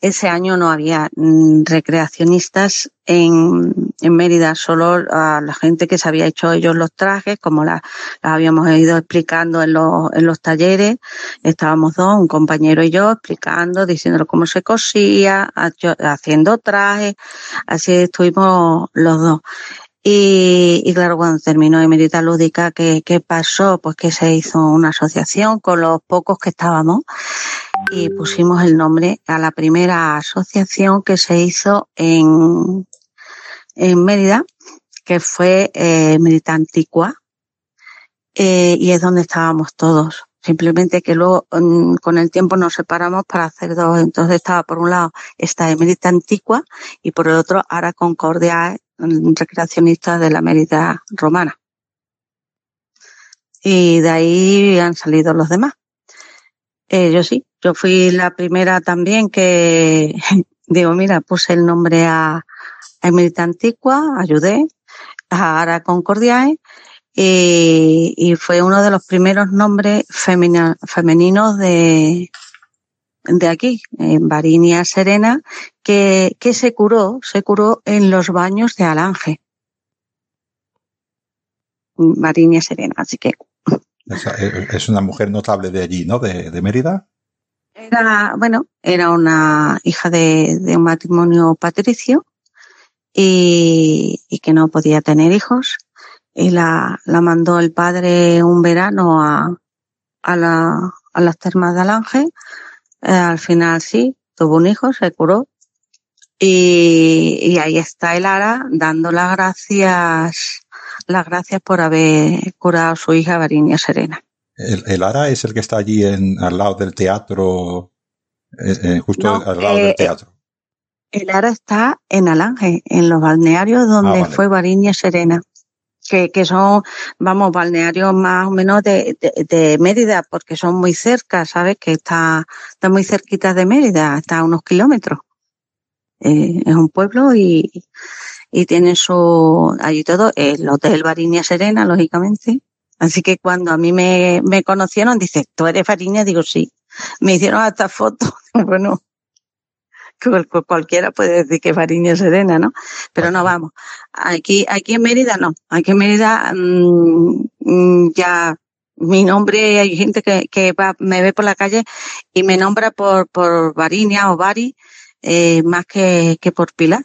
ese año no había mm, recreacionistas en, en Mérida, solo a la gente que se había hecho ellos los trajes, como las la habíamos ido explicando en los, en los talleres. Estábamos dos, un compañero y yo, explicando, diciéndolo cómo se cosía, haciendo trajes. Así estuvimos los dos. Y, claro, cuando terminó Emerita Lúdica, ¿qué, ¿qué pasó? Pues que se hizo una asociación con los pocos que estábamos y pusimos el nombre a la primera asociación que se hizo en, en Mérida, que fue eh, Mérida Antigua, eh, y es donde estábamos todos. Simplemente que luego mm, con el tiempo nos separamos para hacer dos. Entonces estaba por un lado esta Mérida Antigua y por el otro Ara Concordia, recreacionista de la Mérida Romana. Y de ahí han salido los demás. Eh, yo sí, yo fui la primera también que (laughs) digo, mira, puse el nombre a, a Emerita Antigua, ayudé a Ara Concordiae y, fue uno de los primeros nombres femeninos de, de aquí, en Varinia Serena, que, que se curó, se curó en los baños de Alange. Varinia Serena, así que. Es una mujer notable de allí, ¿no? De, de Mérida. Era, bueno, era una hija de, de un matrimonio patricio y, y, que no podía tener hijos. Y la, la mandó el padre un verano a, a, la, a las termas de Alange eh, al final sí, tuvo un hijo, se curó. Y, y ahí está el Ara dando las gracias, las gracias por haber curado a su hija Varinia Serena. El, el, Ara es el que está allí en, al lado del teatro, eh, eh, justo no, al lado eh, del teatro. El Ara está en Alange, en los balnearios donde ah, vale. fue Varinia Serena que, que son, vamos, balnearios más o menos de, de, de, Mérida, porque son muy cerca, ¿sabes? Que está, está muy cerquita de Mérida, está a unos kilómetros. Eh, es un pueblo y, y tiene su, allí todo, el Hotel Barinia Serena, lógicamente. Así que cuando a mí me, me conocieron, dice, ¿tú eres Barinia? Digo, sí. Me hicieron hasta fotos. (laughs) bueno, cualquiera puede decir que Fariña Serena, ¿no? Pero no vamos. Aquí, aquí en Mérida no. Aquí en Mérida mmm, ya mi nombre, hay gente que, que va, me ve por la calle y me nombra por, por Varinia o Bari, eh, más que, que por Pilar.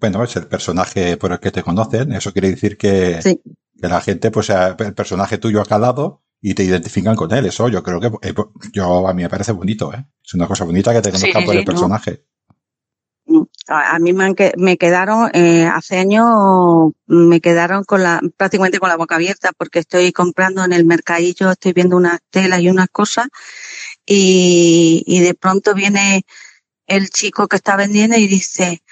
Bueno, es el personaje por el que te conocen. Eso quiere decir que, sí. que la gente, pues, el personaje tuyo ha calado y te identifican con él. Eso yo creo que eh, yo a mí me parece bonito, ¿eh? Es una cosa bonita que te conozcan sí, por el personaje. No. A mí me, me quedaron, eh, hace años me quedaron con la, prácticamente con la boca abierta porque estoy comprando en el mercadillo, estoy viendo unas telas y unas cosas y, y de pronto viene el chico que está vendiendo y dice,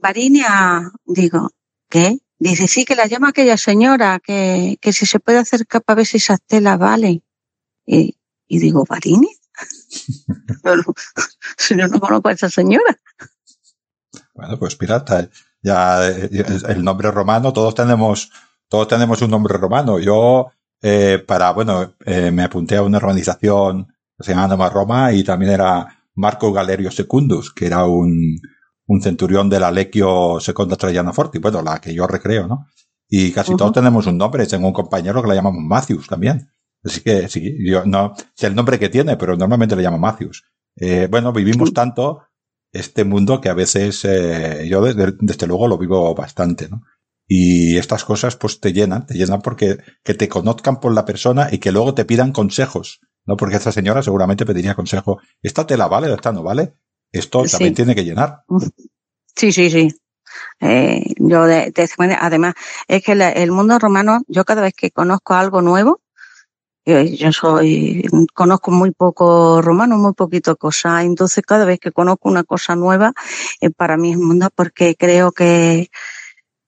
Varinia, digo, ¿qué? Dice, sí, que la llama aquella señora, que, que si se puede acercar para ver si esas telas valen. Y, y digo, ¿Varini? Si (laughs) yo no conozco a esa señora. Bueno, pues pirata, ya el nombre romano, todos tenemos, todos tenemos un nombre romano. Yo eh, para, bueno, eh, me apunté a una organización que se llama Roma y también era Marco Galerio Secundus, que era un, un centurión de la Lequio Seconda Traiana Forti, bueno, la que yo recreo, ¿no? Y casi todos tenemos un nombre, tengo un compañero que le llamamos Matthews también. Así que sí, yo no sé el nombre que tiene, pero normalmente le llamo Matthews. Eh, bueno, vivimos tanto este mundo que a veces eh, yo desde, desde, luego lo vivo bastante, ¿no? Y estas cosas pues te llenan, te llenan porque que te conozcan por la persona y que luego te pidan consejos, ¿no? Porque esta señora seguramente pediría consejo, esta te la vale, esta no vale, esto también tiene que llenar. Sí, sí, sí. Eh, yo de, de, además es que la, el mundo romano, yo cada vez que conozco algo nuevo, yo, yo, soy, conozco muy poco romano, muy poquito cosa, entonces cada vez que conozco una cosa nueva, eh, para mí es mundo porque creo que,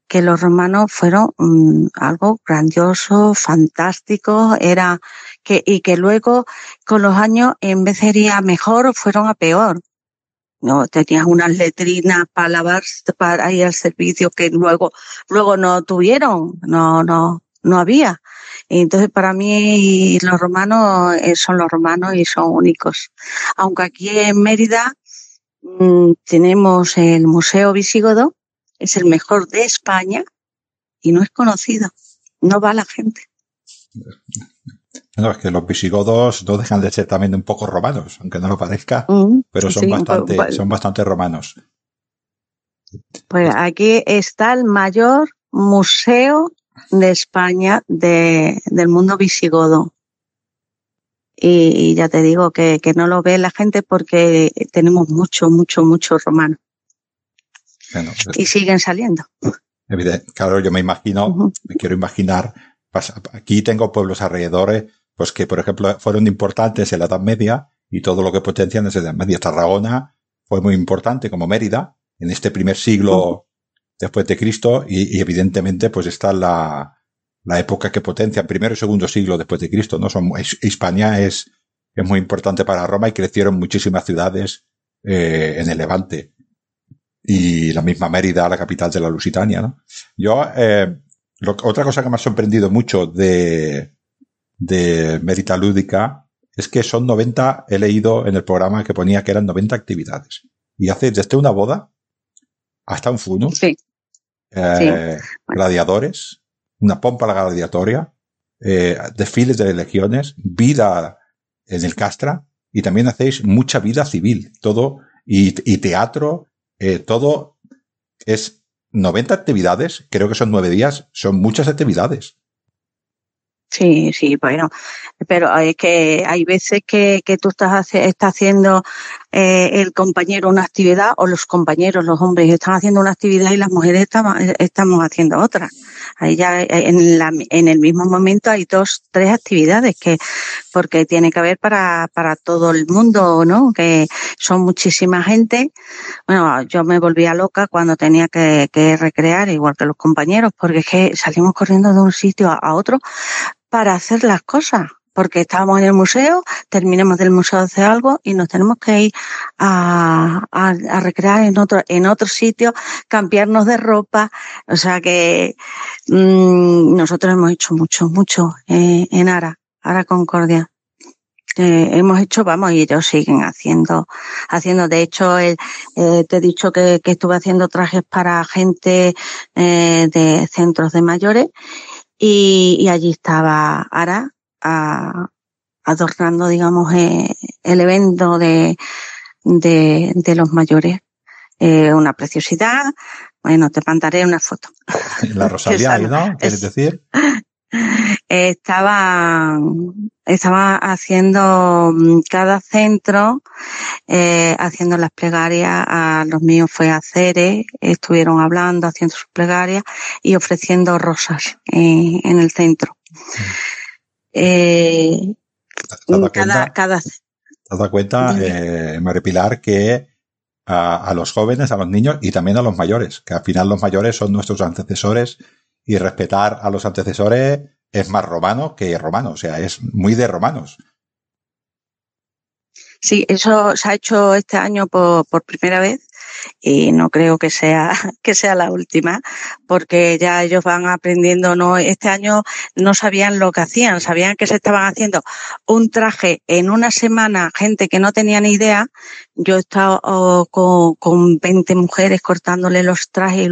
que los romanos fueron um, algo grandioso, fantástico, era que, y que luego con los años en vez de ir a mejor, fueron a peor. No, tenías unas letrinas para lavar, para ir al servicio que luego, luego no tuvieron, no, no, no había. Entonces, para mí, los romanos eh, son los romanos y son únicos. Aunque aquí en Mérida mmm, tenemos el Museo Visigodo, es el mejor de España y no es conocido. No va la gente. (laughs) No, es que los visigodos no dejan de ser también un poco romanos, aunque no lo parezca, mm, pero son sí, bastante, pues, son bastante romanos. Pues aquí está el mayor museo de España de, del mundo visigodo. Y, y ya te digo que, que, no lo ve la gente porque tenemos mucho, mucho, mucho romano. Bueno, pues, y siguen saliendo. Evidente. Claro, yo me imagino, uh -huh. me quiero imaginar, aquí tengo pueblos alrededores, pues que, por ejemplo, fueron importantes en la Edad Media y todo lo que potencian desde la Edad Media. Tarragona fue muy importante como Mérida en este primer siglo después de Cristo y, y, evidentemente pues está la, la época que potencia, primero y segundo siglo después de Cristo, ¿no? Son, Hispania es, es muy importante para Roma y crecieron muchísimas ciudades eh, en el Levante. Y la misma Mérida, la capital de la Lusitania, ¿no? Yo, eh, lo, otra cosa que me ha sorprendido mucho de, de Mérida Lúdica es que son 90, he leído en el programa que ponía que eran 90 actividades. Y hace desde una boda hasta un funus, sí. Eh, sí. gladiadores, una pompa gladiatoria, eh, desfiles de legiones, vida en el Castra y también hacéis mucha vida civil, todo y, y teatro, eh, todo es 90 actividades, creo que son nueve días, son muchas actividades. Sí, sí, bueno, pero es que hay veces que, que tú estás, estás haciendo eh, el compañero una actividad o los compañeros, los hombres están haciendo una actividad y las mujeres estamos, estamos haciendo otra. Ahí ya en, la, en el mismo momento hay dos, tres actividades que, porque tiene que haber para, para todo el mundo, ¿no? Que son muchísima gente. Bueno, yo me volvía loca cuando tenía que, recrear, igual que los compañeros, porque es que salimos corriendo de un sitio a otro para hacer las cosas, porque estábamos en el museo, terminamos del museo de hacer algo y nos tenemos que ir a, a, a, recrear en otro, en otro sitio, cambiarnos de ropa, o sea que mmm, nosotros hemos hecho mucho, mucho eh, en Ara, Ara Concordia. Eh, hemos hecho, vamos, y ellos siguen haciendo, haciendo. De hecho, eh, te he dicho que, que, estuve haciendo trajes para gente eh, de centros de mayores y, y allí estaba Ara a, adornando, digamos, eh, el evento de, de, de los mayores. Eh, una preciosidad. Bueno, te mandaré una foto. (laughs) La Rosalía, ¿no? ¿Quieres decir? (laughs) Estaba, estaba haciendo mm, cada centro, eh, haciendo las plegarias, a los míos fue a Cere, estuvieron hablando, haciendo sus plegarias y ofreciendo rosas eh, en el centro. Eh, cada, cuenta, cada, ¿Te has dado cuenta, eh, María Pilar, que a, a, los jóvenes, a los niños y también a los mayores, que al final los mayores son nuestros antecesores y respetar a los antecesores es más romano que romano, o sea, es muy de romanos. Sí, eso se ha hecho este año por, por primera vez y no creo que sea, (laughs) que sea la última, porque ya ellos van aprendiendo, no, este año no sabían lo que hacían, sabían que se estaban haciendo un traje en una semana, gente que no tenía ni idea. Yo he estado oh, con, con 20 mujeres cortándole los trajes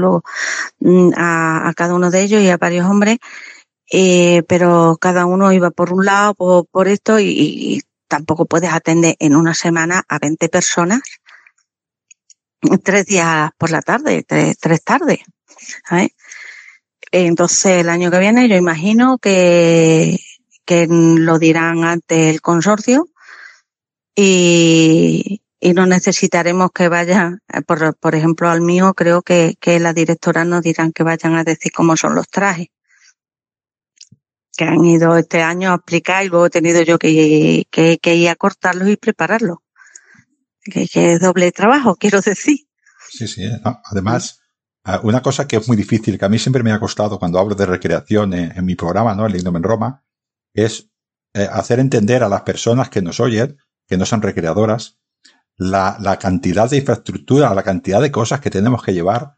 mm, a, cada uno de ellos y a varios hombres eh, pero cada uno iba por un lado, por, por esto, y, y, tampoco puedes atender en una semana a 20 personas (laughs) tres días por la tarde, tres, tres tardes. Entonces, el año que viene yo imagino que, que lo dirán ante el consorcio y, y no necesitaremos que vayan, por, por ejemplo, al mío creo que, que las directoras nos dirán que vayan a decir cómo son los trajes que han ido este año a aplicar y luego he tenido yo que, que, que ir a cortarlos y prepararlos. Que, es doble trabajo, (laughs) quiero decir. Sí, sí. Además, una cosa que es muy difícil, que a mí siempre me ha costado cuando hablo de recreación en, en mi programa, ¿no? El Ignomen Roma, es eh, hacer entender a las personas que nos oyen, que no son recreadoras, la, la cantidad de infraestructura, la cantidad de cosas que tenemos que llevar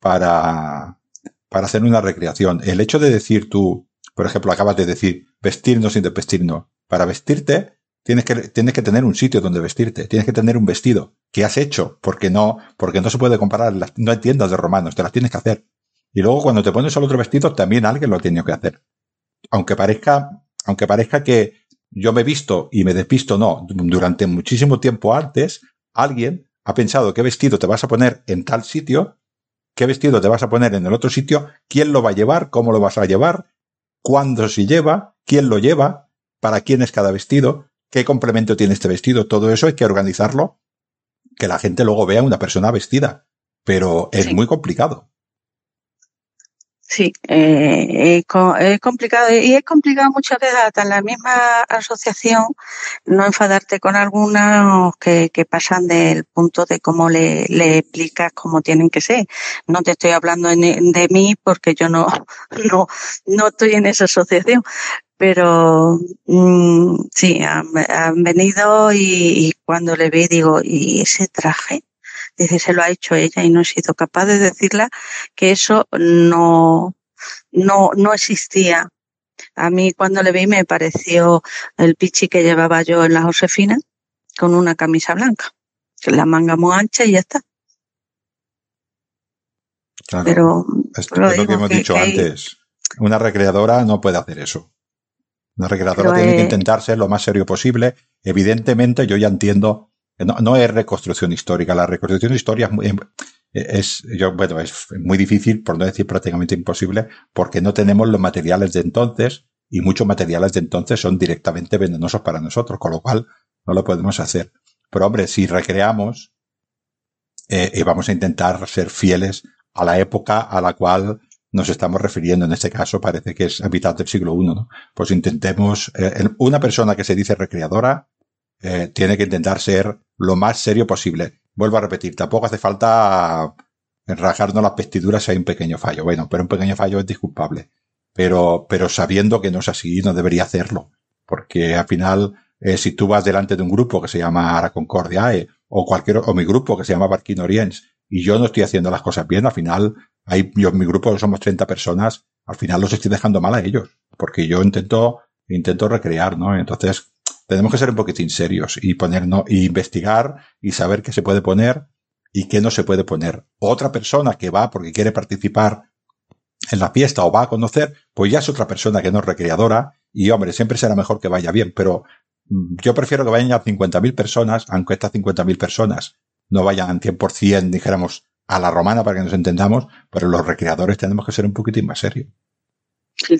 para, para hacer una recreación. El hecho de decir tú, por ejemplo, acabas de decir vestirnos sin vestirnos. Para vestirte, tienes que, tienes que tener un sitio donde vestirte. Tienes que tener un vestido que has hecho, porque no, porque no se puede comparar. No hay tiendas de romanos, te las tienes que hacer. Y luego cuando te pones el otro vestido, también alguien lo ha tenido que hacer. Aunque parezca, aunque parezca que yo me he visto y me despisto, no. Durante muchísimo tiempo antes, alguien ha pensado qué vestido te vas a poner en tal sitio, qué vestido te vas a poner en el otro sitio, quién lo va a llevar, cómo lo vas a llevar, cuándo se lleva, quién lo lleva, para quién es cada vestido, qué complemento tiene este vestido, todo eso hay que organizarlo, que la gente luego vea una persona vestida, pero es sí. muy complicado. Sí, eh, es complicado y es complicado muchas veces hasta en la misma asociación no enfadarte con algunos que, que pasan del punto de cómo le, le explicas cómo tienen que ser. No te estoy hablando de, de mí porque yo no, (laughs) no, no estoy en esa asociación, pero mmm, sí, han, han venido y, y, cuando le vi digo, ¿y ese traje? Dice, se lo ha hecho ella y no he sido capaz de decirle que eso no, no, no existía. A mí cuando le vi me pareció el pichi que llevaba yo en la Josefina con una camisa blanca, la manga muy ancha y ya está. Claro, pero esto es lo que hemos que, dicho que antes. Una recreadora no puede hacer eso. Una recreadora tiene es... que intentar ser lo más serio posible. Evidentemente, yo ya entiendo no, no, es reconstrucción histórica. La reconstrucción histórica es, muy, es, yo, bueno, es muy difícil, por no decir prácticamente imposible, porque no tenemos los materiales de entonces y muchos materiales de entonces son directamente venenosos para nosotros, con lo cual no lo podemos hacer. Pero hombre, si recreamos, eh, y vamos a intentar ser fieles a la época a la cual nos estamos refiriendo. En este caso parece que es a mitad del siglo I, ¿no? Pues intentemos, eh, una persona que se dice recreadora, eh, tiene que intentar ser lo más serio posible. Vuelvo a repetir, tampoco hace falta rajarnos las vestiduras si hay un pequeño fallo. Bueno, pero un pequeño fallo es disculpable. Pero, pero sabiendo que no es así, no debería hacerlo. Porque al final, eh, si tú vas delante de un grupo que se llama Ara Concordia o cualquier, o mi grupo que se llama Barquín Oriens, y yo no estoy haciendo las cosas bien, al final, hay, yo, en mi grupo somos 30 personas, al final los estoy dejando mal a ellos. Porque yo intento, intento recrear, ¿no? Entonces, tenemos que ser un poquitín serios y ponernos, y investigar y saber qué se puede poner y qué no se puede poner. Otra persona que va porque quiere participar en la fiesta o va a conocer, pues ya es otra persona que no es recreadora y hombre, siempre será mejor que vaya bien, pero mm, yo prefiero que vayan a 50.000 personas, aunque estas 50.000 personas no vayan 100%, dijéramos, a la romana para que nos entendamos, pero los recreadores tenemos que ser un poquitín más serios.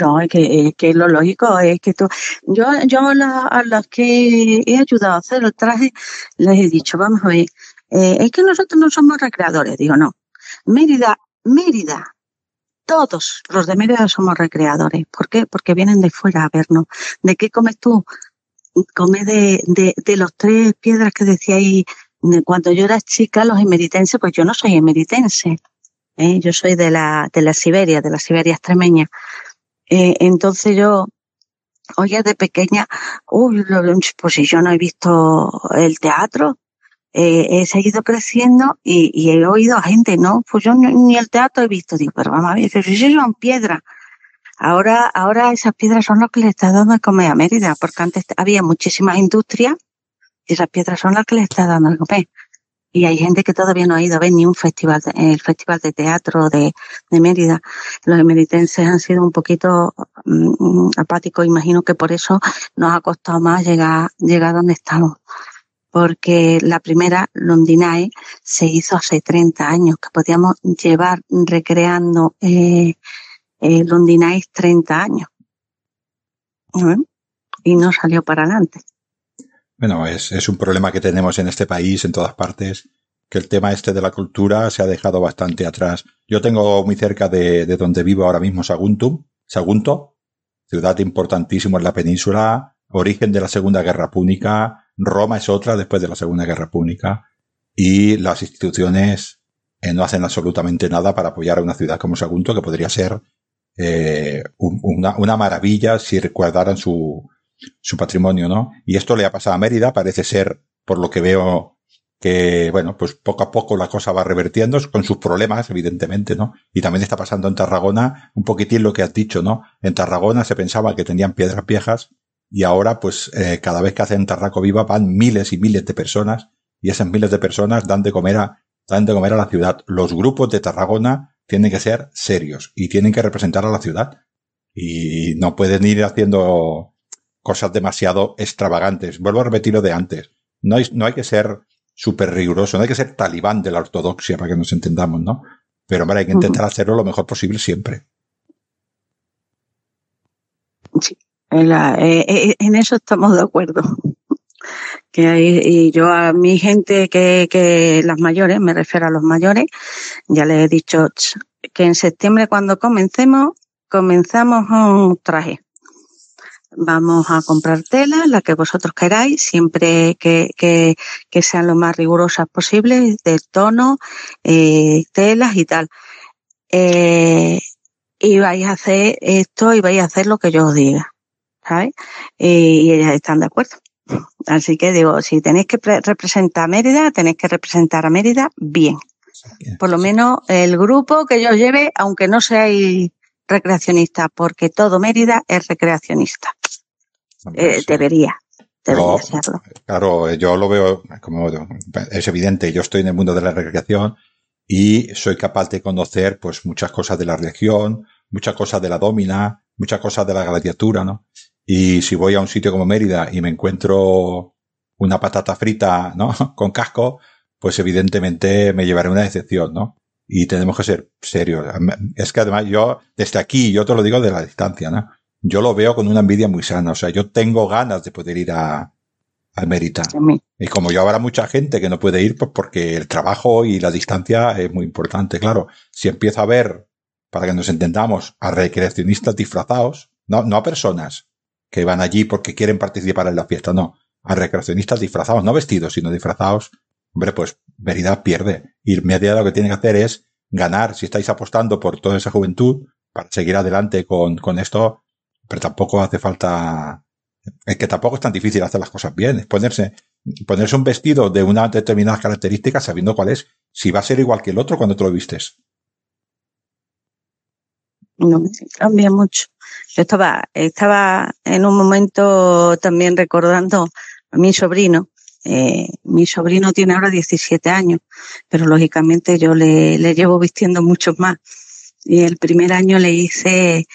No, es que, que lo lógico es que tú, yo, yo a los que he ayudado a hacer el traje, les he dicho, vamos a ver, eh, es que nosotros no somos recreadores, digo, no. Mérida, Mérida, todos los de Mérida somos recreadores. ¿Por qué? Porque vienen de fuera a vernos. ¿De qué comes tú? Come de, de, de los tres piedras que decíais cuando yo era chica, los emeritenses, pues yo no soy emeritense. ¿eh? Yo soy de la, de la Siberia, de la Siberia extremeña. Eh, entonces yo, oye, de pequeña, uy, pues si yo no he visto el teatro, eh, he seguido creciendo y, he oído a gente, no, pues yo ni, el teatro he visto, digo, pero vamos a ver, si son piedras. Ahora, ahora esas piedras son las que le está dando de comer a Mérida, porque antes había muchísimas industrias esas piedras son las que le está dando de comer. Y hay gente que todavía no ha ido a ver ni un festival, el festival de teatro de, de Mérida. Los emeritenses han sido un poquito mm, apáticos, imagino que por eso nos ha costado más llegar, llegar donde estamos porque la primera Londinae se hizo hace 30 años, que podíamos llevar recreando eh, eh, Londinae 30 años. Y no salió para adelante. Bueno, es, es, un problema que tenemos en este país, en todas partes, que el tema este de la cultura se ha dejado bastante atrás. Yo tengo muy cerca de, de donde vivo ahora mismo Saguntum, Sagunto, ciudad importantísima en la península, origen de la Segunda Guerra Púnica, Roma es otra después de la Segunda Guerra Púnica y las instituciones eh, no hacen absolutamente nada para apoyar a una ciudad como Sagunto, que podría ser eh, una, una, maravilla si recordaran su, su patrimonio, ¿no? Y esto le ha pasado a Mérida, parece ser, por lo que veo, que, bueno, pues poco a poco la cosa va revertiendo con sus problemas, evidentemente, ¿no? Y también está pasando en Tarragona un poquitín lo que has dicho, ¿no? En Tarragona se pensaba que tenían piedras viejas y ahora, pues, eh, cada vez que hacen Tarraco Viva van miles y miles de personas y esas miles de personas dan de comer a, dan de comer a la ciudad. Los grupos de Tarragona tienen que ser serios y tienen que representar a la ciudad. Y no pueden ir haciendo cosas demasiado extravagantes. Vuelvo a repetir lo de antes. No hay, no hay que ser súper riguroso, no hay que ser talibán de la ortodoxia para que nos entendamos, ¿no? Pero hombre, hay que intentar hacerlo lo mejor posible siempre. Sí. Eh, eh, en, eso estamos de acuerdo. Que y yo a mi gente que, que las mayores, me refiero a los mayores, ya les he dicho que en septiembre cuando comencemos, comenzamos un traje. Vamos a comprar tela, la que vosotros queráis, siempre que, que, que sean lo más rigurosas posibles, de tono, eh, telas y tal. Eh, y vais a hacer esto y vais a hacer lo que yo os diga. ¿sabes? Y, ellas están de acuerdo. Así que digo, si tenéis que representar a Mérida, tenéis que representar a Mérida bien. Por lo menos el grupo que yo lleve, aunque no seáis recreacionistas, porque todo Mérida es recreacionista. Eh, debería. Debería serlo. Claro, yo lo veo como es evidente, yo estoy en el mundo de la recreación y soy capaz de conocer pues muchas cosas de la región, muchas cosas de la domina, muchas cosas de la gladiatura, ¿no? Y si voy a un sitio como Mérida y me encuentro una patata frita, ¿no? (laughs) Con casco, pues evidentemente me llevaré una decepción, ¿no? Y tenemos que ser serios. Es que además yo, desde aquí, yo te lo digo de la distancia, ¿no? Yo lo veo con una envidia muy sana. O sea, yo tengo ganas de poder ir a, a Mérida. Y como yo habrá mucha gente que no puede ir, pues porque el trabajo y la distancia es muy importante. Claro, si empiezo a ver, para que nos entendamos, a recreacionistas disfrazados, no, no a personas, que van allí porque quieren participar en la fiesta, no. A recreacionistas disfrazados, no vestidos, sino disfrazados. Hombre, pues Mérida pierde. Y Mérida lo que tiene que hacer es ganar. Si estáis apostando por toda esa juventud para seguir adelante con, con esto, pero tampoco hace falta, es que tampoco es tan difícil hacer las cosas bien. Es ponerse, ponerse un vestido de una determinada característica sabiendo cuál es. Si va a ser igual que el otro cuando te lo vistes. No, cambia mucho. Yo estaba, estaba en un momento también recordando a mi sobrino. Eh, mi sobrino tiene ahora 17 años, pero lógicamente yo le, le llevo vistiendo muchos más. Y el primer año le hice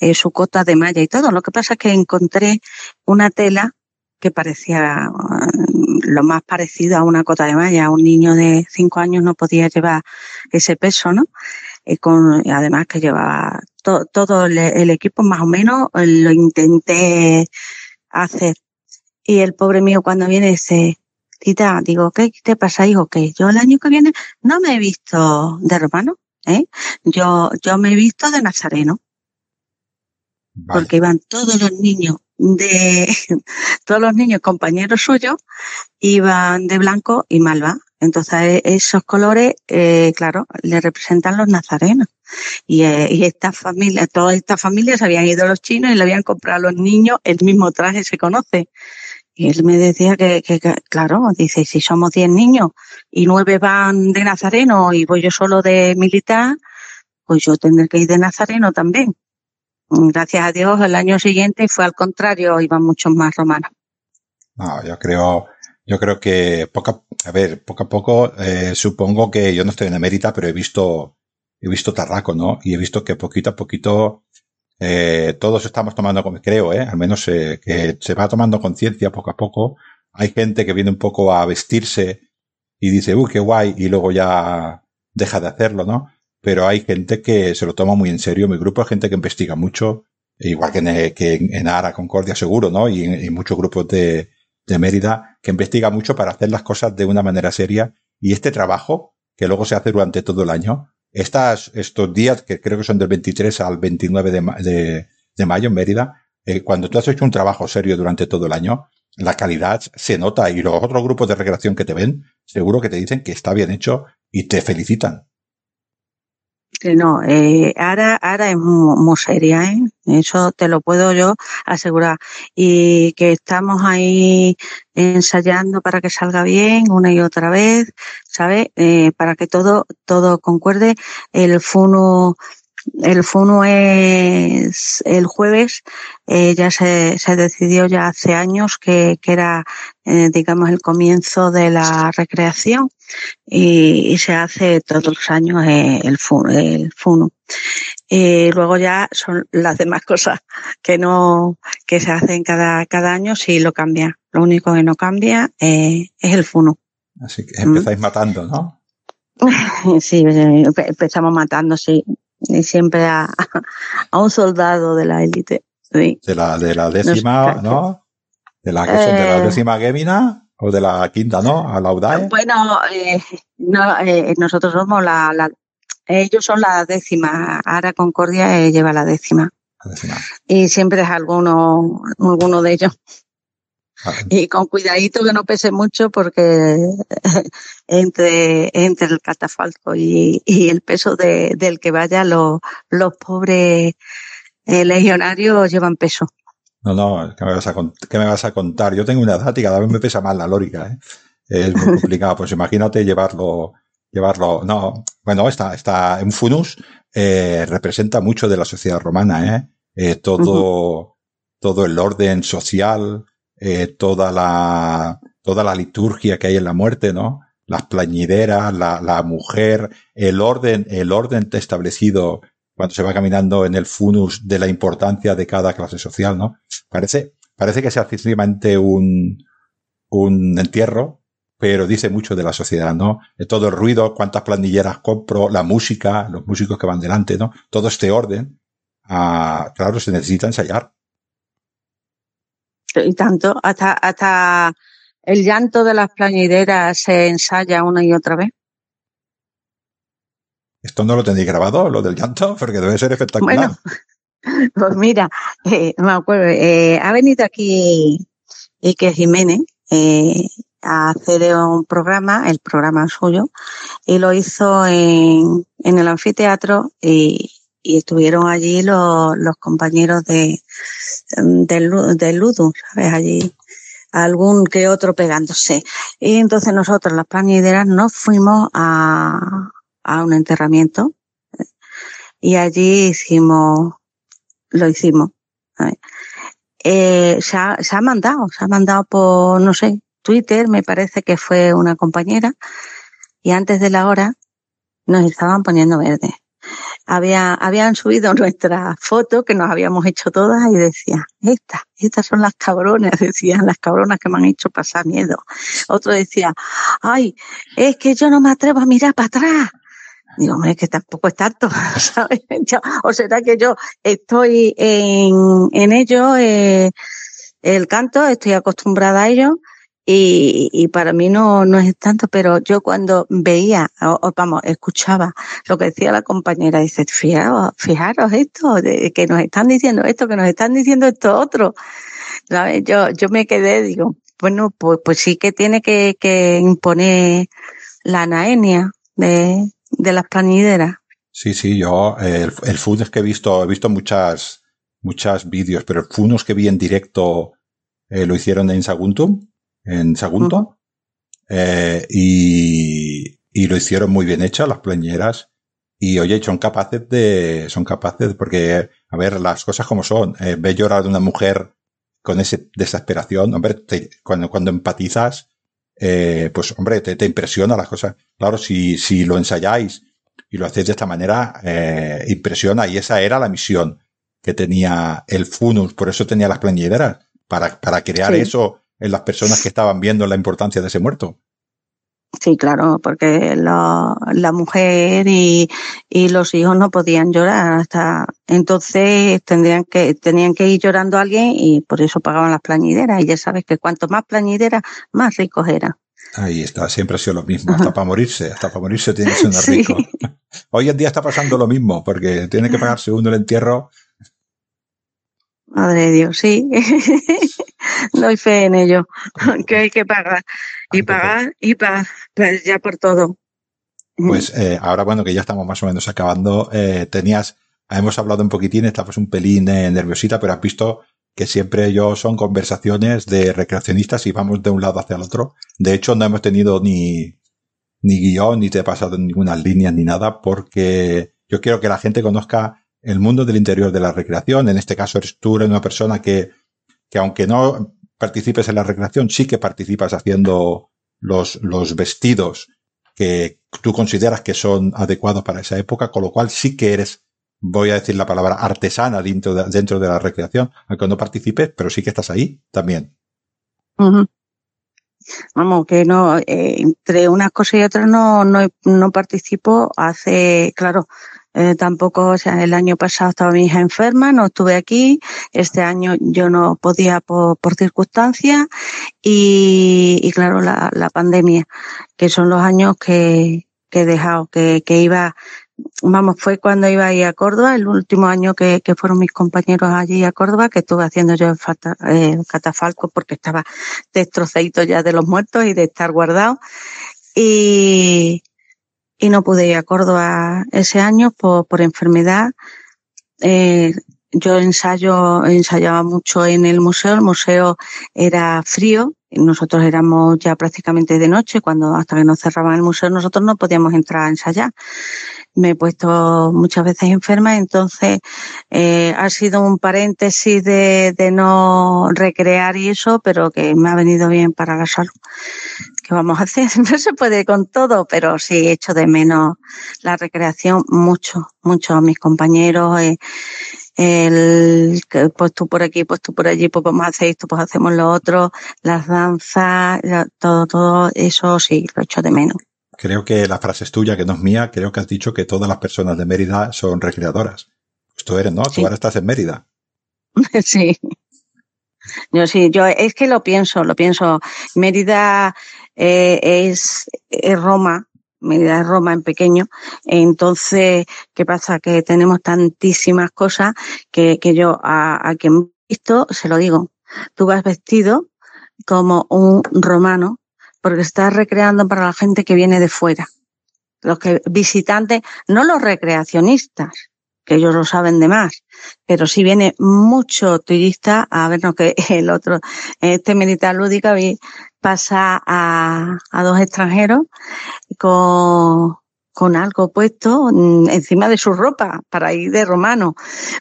eh, su cota de malla y todo. Lo que pasa es que encontré una tela que parecía mm, lo más parecido a una cota de malla. Un niño de 5 años no podía llevar ese peso, ¿no? Y con, además que llevaba todo el, equipo más o menos eh, lo intenté hacer. Y el pobre mío cuando viene dice, Tita, digo, ¿qué te pasa, hijo? Que yo el año que viene no me he visto de romano, ¿eh? Yo, yo me he visto de nazareno. Porque iban todos los niños de, (laughs) todos los niños compañeros suyos, iban de blanco y malva. Entonces, esos colores, eh, claro, le representan los nazarenos. Y, eh, y esta familia, todas estas familias habían ido los chinos y le habían comprado a los niños el mismo traje, se conoce. Y él me decía que, que, claro, dice, si somos 10 niños y nueve van de nazareno y voy yo solo de militar, pues yo tendré que ir de nazareno también. Gracias a Dios, el año siguiente fue al contrario, iban muchos más romanos. No, yo creo, yo creo que poco, a ver, poco a poco, eh, supongo que yo no estoy en emérita, pero he visto, he visto Tarraco, ¿no? Y he visto que poquito a poquito, eh, todos estamos tomando, creo, eh, al menos eh, que se va tomando conciencia poco a poco. Hay gente que viene un poco a vestirse y dice, uy, qué guay, y luego ya deja de hacerlo, ¿no? Pero hay gente que se lo toma muy en serio. Mi grupo es gente que investiga mucho, igual que en, que en Ara Concordia seguro, ¿no? Y en muchos grupos de, de Mérida que investiga mucho para hacer las cosas de una manera seria y este trabajo que luego se hace durante todo el año, estas, estos días que creo que son del 23 al 29 de, de, mayo en Mérida, eh, cuando tú has hecho un trabajo serio durante todo el año, la calidad se nota y los otros grupos de recreación que te ven, seguro que te dicen que está bien hecho y te felicitan. No, eh, ahora, ahora es muy, seria, ¿eh? Eso te lo puedo yo asegurar. Y que estamos ahí ensayando para que salga bien una y otra vez, ¿sabes? Eh, para que todo, todo concuerde. El FUNO el FUNO es el jueves, eh, ya se, se, decidió ya hace años que, que era, eh, digamos, el comienzo de la recreación y, y se hace todos los años eh, el, FUNO. El FUNO. Y luego ya son las demás cosas que no, que se hacen cada, cada año, sí lo cambia. Lo único que no cambia es el FUNO. Así que empezáis mm. matando, ¿no? (laughs) Sí, empezamos matando, sí y siempre a, (laughs) a, un soldado de la élite. Sí. De la, de la décima, ¿no? De la, eh, de la décima Gemina o de la quinta, ¿no? A la UDAE. Bueno, eh, no, eh, nosotros somos la, la, ellos son la décima. Ahora Concordia eh, lleva la décima. la décima. Y siempre es alguno, alguno de ellos. Y con cuidadito que no pese mucho porque (laughs) entre, entre el catafalco y, y el peso de, del que vaya, los, los pobres eh, legionarios llevan peso. No, no, ¿qué me, vas a, ¿qué me vas a contar? Yo tengo una edad y cada vez me pesa más la lórica, ¿eh? Es muy (laughs) complicado. Pues imagínate llevarlo, llevarlo, no, bueno, está, está, en Funus, eh, representa mucho de la sociedad romana, ¿eh? eh todo, uh -huh. todo el orden social, eh, toda la, toda la liturgia que hay en la muerte, ¿no? Las plañideras, la, la mujer, el orden, el orden establecido cuando se va caminando en el funus de la importancia de cada clase social, ¿no? Parece, parece que sea simplemente un, un entierro, pero dice mucho de la sociedad, ¿no? Todo el ruido, cuántas planilleras compro, la música, los músicos que van delante, ¿no? Todo este orden, ah, claro, se necesita ensayar y tanto, hasta, hasta el llanto de las plañideras se ensaya una y otra vez. Esto no lo tenéis grabado, lo del llanto, porque debe ser espectacular. Bueno, (laughs) pues mira, eh, me acuerdo, eh, ha venido aquí Ike Jiménez eh, a hacer un programa, el programa suyo, y lo hizo en, en el anfiteatro y, y estuvieron allí los, los compañeros de, del, del Ludo, ¿sabes? Allí algún que otro pegándose. Y entonces nosotros, las planideras, nos fuimos a, a un enterramiento y allí hicimos, lo hicimos. Eh, se, ha, se ha mandado, se ha mandado por, no sé, Twitter, me parece que fue una compañera, y antes de la hora nos estaban poniendo verde había, habían subido (laughs) nuestra foto que nos habíamos hecho todas y decía, estas, estas son las cabronas, (laughs) decían las cabronas que me han hecho pasar miedo. Otro decía, ay, es que yo no me atrevo a mirar para atrás. Digo, hombre, que tampoco es tanto, (laughs) o será que yo estoy en, en ello, eh, el canto, estoy acostumbrada a ello, y, y, para mí no, no es tanto, pero yo cuando veía, o, vamos, escuchaba lo que decía la compañera, dice, fijaros, fijaros esto, de, que nos están diciendo esto, que nos están diciendo esto otro. Yo, yo me quedé, digo, bueno, pues, pues sí que tiene que, que imponer la naenia de, de las planideras. Sí, sí, yo, el, el food es que he visto, he visto muchas, muchas vídeos, pero el funos que vi en directo eh, lo hicieron en Saguntum, en Sagunto, eh, y, y, lo hicieron muy bien hecho, las plañeras. Y oye, son capaces de, son capaces, porque, a ver, las cosas como son, eh, ve llorar de una mujer con esa desesperación, hombre, cuando, cuando empatizas, eh, pues hombre, te, te, impresiona las cosas. Claro, si, si lo ensayáis y lo hacéis de esta manera, eh, impresiona. Y esa era la misión que tenía el Funus, por eso tenía las plañideras, para, para crear sí. eso en las personas que estaban viendo la importancia de ese muerto. Sí, claro, porque la, la mujer y, y, los hijos no podían llorar hasta entonces tendrían que tenían que ir llorando a alguien y por eso pagaban las plañideras y ya sabes que cuanto más plañideras más ricos eran. Ahí está, siempre ha sido lo mismo, hasta (laughs) para morirse, hasta para morirse tiene que ser sí. rico. (laughs) Hoy en día está pasando lo mismo, porque tiene que pagar segundo el entierro. Madre de Dios, sí. (laughs) doy fe en ello, que hay que pagar y pagar y pagar ya por todo. Pues eh, ahora bueno que ya estamos más o menos acabando, eh, tenías, hemos hablado un poquitín, estabas un pelín eh, nerviosita, pero has visto que siempre yo son conversaciones de recreacionistas y vamos de un lado hacia el otro. De hecho, no hemos tenido ni, ni guion, ni te he pasado ninguna línea ni nada, porque yo quiero que la gente conozca el mundo del interior de la recreación. En este caso eres tú, una persona que, que aunque no participes en la recreación, sí que participas haciendo los, los vestidos que tú consideras que son adecuados para esa época, con lo cual sí que eres, voy a decir la palabra artesana dentro de, dentro de la recreación, aunque no participes, pero sí que estás ahí también. Vamos, que no, eh, entre unas cosas y otras no, no, no participo hace, claro, eh, tampoco, o sea, el año pasado estaba mi hija enferma, no estuve aquí. Este año yo no podía por, por circunstancias y, y, claro, la, la, pandemia, que son los años que, que he dejado, que, que iba, vamos, fue cuando iba a ir a Córdoba, el último año que, que fueron mis compañeros allí a Córdoba, que estuve haciendo yo el, eh, catafalco porque estaba destrozadito ya de los muertos y de estar guardado. Y, y no pude ir a Córdoba ese año por, por enfermedad. Eh, yo ensayo, ensayaba mucho en el museo, el museo era frío, nosotros éramos ya prácticamente de noche, cuando hasta que nos cerraban el museo nosotros no podíamos entrar a ensayar. Me he puesto muchas veces enferma, entonces eh, ha sido un paréntesis de, de no recrear y eso, pero que me ha venido bien para la salud. ¿Qué vamos a hacer? (laughs) No se puede con todo, pero sí echo de menos la recreación mucho, mucho a mis compañeros. Eh, el pues tú por aquí, pues tú por allí, pues vamos a hacer esto, pues hacemos lo otro, las danzas, todo, todo eso sí, lo echo de menos. Creo que la frase es tuya, que no es mía, creo que has dicho que todas las personas de Mérida son recreadoras. Pues tú eres, ¿no? Sí. Tú ahora estás en Mérida. (laughs) sí. Yo sí, yo es que lo pienso, lo pienso. Mérida eh, es, es Roma, medida de Roma en pequeño. Entonces, ¿qué pasa? Que tenemos tantísimas cosas que, que yo a, a quien visto se lo digo. Tú vas vestido como un romano porque estás recreando para la gente que viene de fuera. Los que visitantes, no los recreacionistas, que ellos lo saben de más, pero sí viene mucho turista a vernos que (laughs) el otro, este militar lúdica pasa a, a dos extranjeros con, con algo puesto encima de su ropa para ir de romano.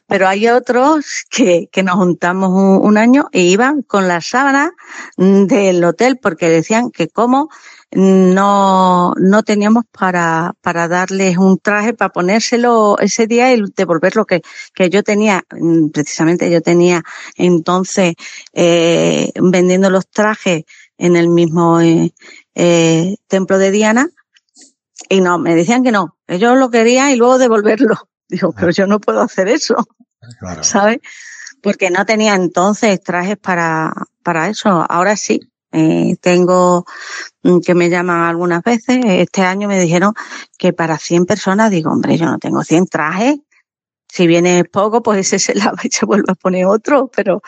Pero hay otros que, que nos juntamos un, un año e iban con la sábana del hotel porque decían que como no, no teníamos para, para darles un traje para ponérselo ese día y devolver lo que, que yo tenía, precisamente yo tenía entonces eh, vendiendo los trajes en el mismo eh, eh, templo de Diana y no, me decían que no, ellos lo querían y luego devolverlo. (laughs) Digo, pero yo no puedo hacer eso, claro. ¿sabes? Porque no tenía entonces trajes para, para eso. Ahora sí, eh, tengo que me llaman algunas veces. Este año me dijeron que para 100 personas, digo, hombre, yo no tengo 100 trajes. Si viene poco, pues ese se (laughs) lava y se vuelve a poner otro, pero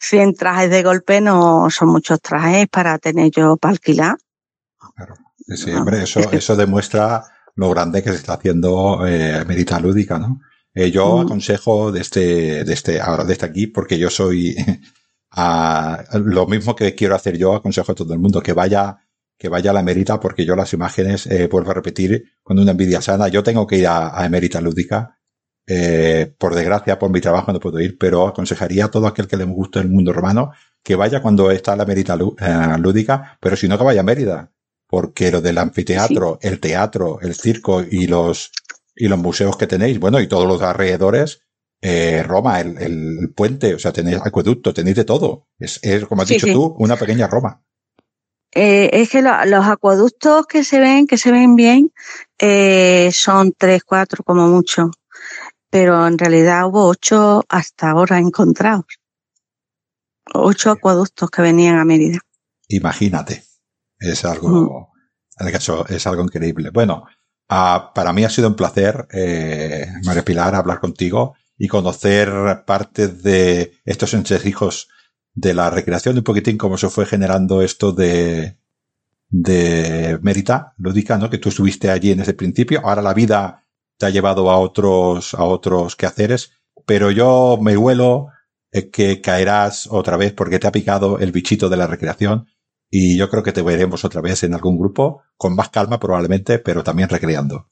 100 trajes de golpe no son muchos trajes para tener yo para alquilar. Claro. Sí, hombre, eso, eso demuestra lo grande que se está haciendo eh, Medita Lúdica, ¿no? Eh, yo mm. aconsejo de este, de este, ahora de este aquí, porque yo soy lo mismo que quiero hacer yo, aconsejo a todo el mundo que vaya, que vaya a la Emerita, porque yo las imágenes, eh, vuelvo a repetir, con una envidia sana, yo tengo que ir a, a Emerita Lúdica. Eh, por desgracia, por mi trabajo no puedo ir, pero aconsejaría a todo aquel que le guste el mundo romano que vaya cuando está la Mérida eh, lúdica, pero si no que vaya a Mérida, porque lo del anfiteatro, el teatro, el circo y los y los museos que tenéis, bueno, y todos los alrededores, eh, Roma, el, el, puente, o sea, tenéis acueducto, tenéis de todo. Es, es como has dicho tú, una pequeña Roma. Eh, es que lo, los acueductos que se ven, que se ven bien, eh, son tres, cuatro como mucho. Pero en realidad hubo ocho hasta ahora encontrados ocho acueductos que venían a Mérida. Imagínate. Es algo, en el caso, es algo increíble. Bueno, uh, para mí ha sido un placer, eh, María Pilar, hablar contigo y conocer parte de estos entresijos de la recreación, un poquitín cómo se fue generando esto de, de Mérida lúdica, ¿no? Que tú estuviste allí en ese principio. Ahora la vida te ha llevado a otros, a otros quehaceres, pero yo me huelo que caerás otra vez porque te ha picado el bichito de la recreación y yo creo que te veremos otra vez en algún grupo con más calma probablemente, pero también recreando.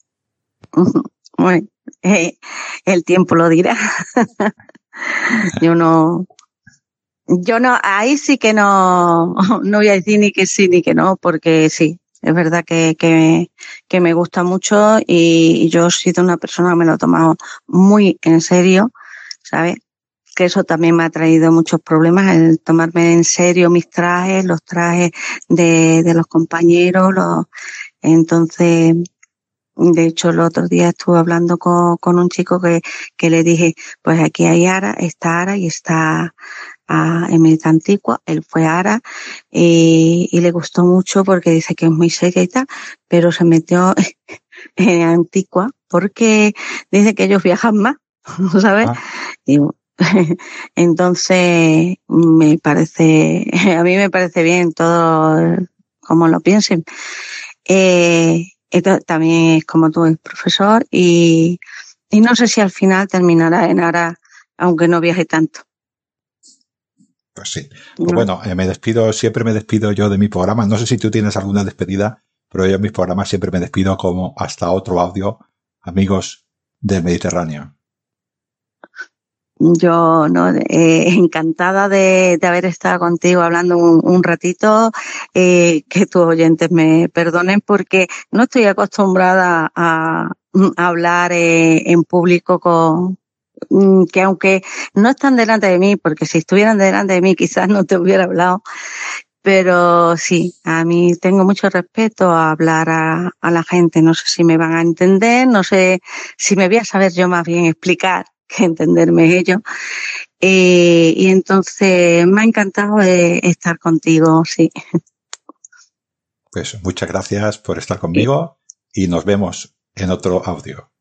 (laughs) Bueno, eh, el tiempo lo dirá. (laughs) yo no, yo no, ahí sí que no, no voy a decir ni que sí ni que no, porque sí, es verdad que, que, que me gusta mucho y yo he sido una persona que me lo he tomado muy en serio, ¿sabes? que eso también me ha traído muchos problemas, el tomarme en serio mis trajes, los trajes de, de los compañeros, los, entonces, de hecho, el otro día estuve hablando con, con un chico que, que le dije, pues aquí hay Ara, está Ara y está a Emerita Antigua, él fue Ara y, y, le gustó mucho porque dice que es muy seria y tal, pero se metió (laughs) en Antigua porque dice que ellos viajan más, (laughs) ¿sabes? Ah. (laughs) Entonces, me parece, a mí me parece bien todo como lo piensen. Eh, también es como tú, es profesor y, y no sé si al final terminará en Ara, aunque no viaje tanto. Pues sí. Pues no. bueno, eh, me despido, siempre me despido yo de mi programa. No sé si tú tienes alguna despedida, pero yo en mis programas siempre me despido como hasta otro audio, amigos del Mediterráneo yo no eh, (laughs) encantada de, de, haber estado contigo hablando un, ratito eh, que tus oyentes me perdonen porque no estoy acostumbrada a, a hablar eh, en público con mm, que aunque no están delante de mí porque si estuvieran delante de mí quizás no te hubiera hablado pero sí, a mí tengo mucho respeto a hablar a, a la gente. No sé si me van a entender, no sé si me voy a saber yo más bien explicar que entenderme ellos. Eh, y entonces me ha encantado eh, estar contigo, sí. Pues muchas gracias por estar conmigo y nos vemos en otro audio.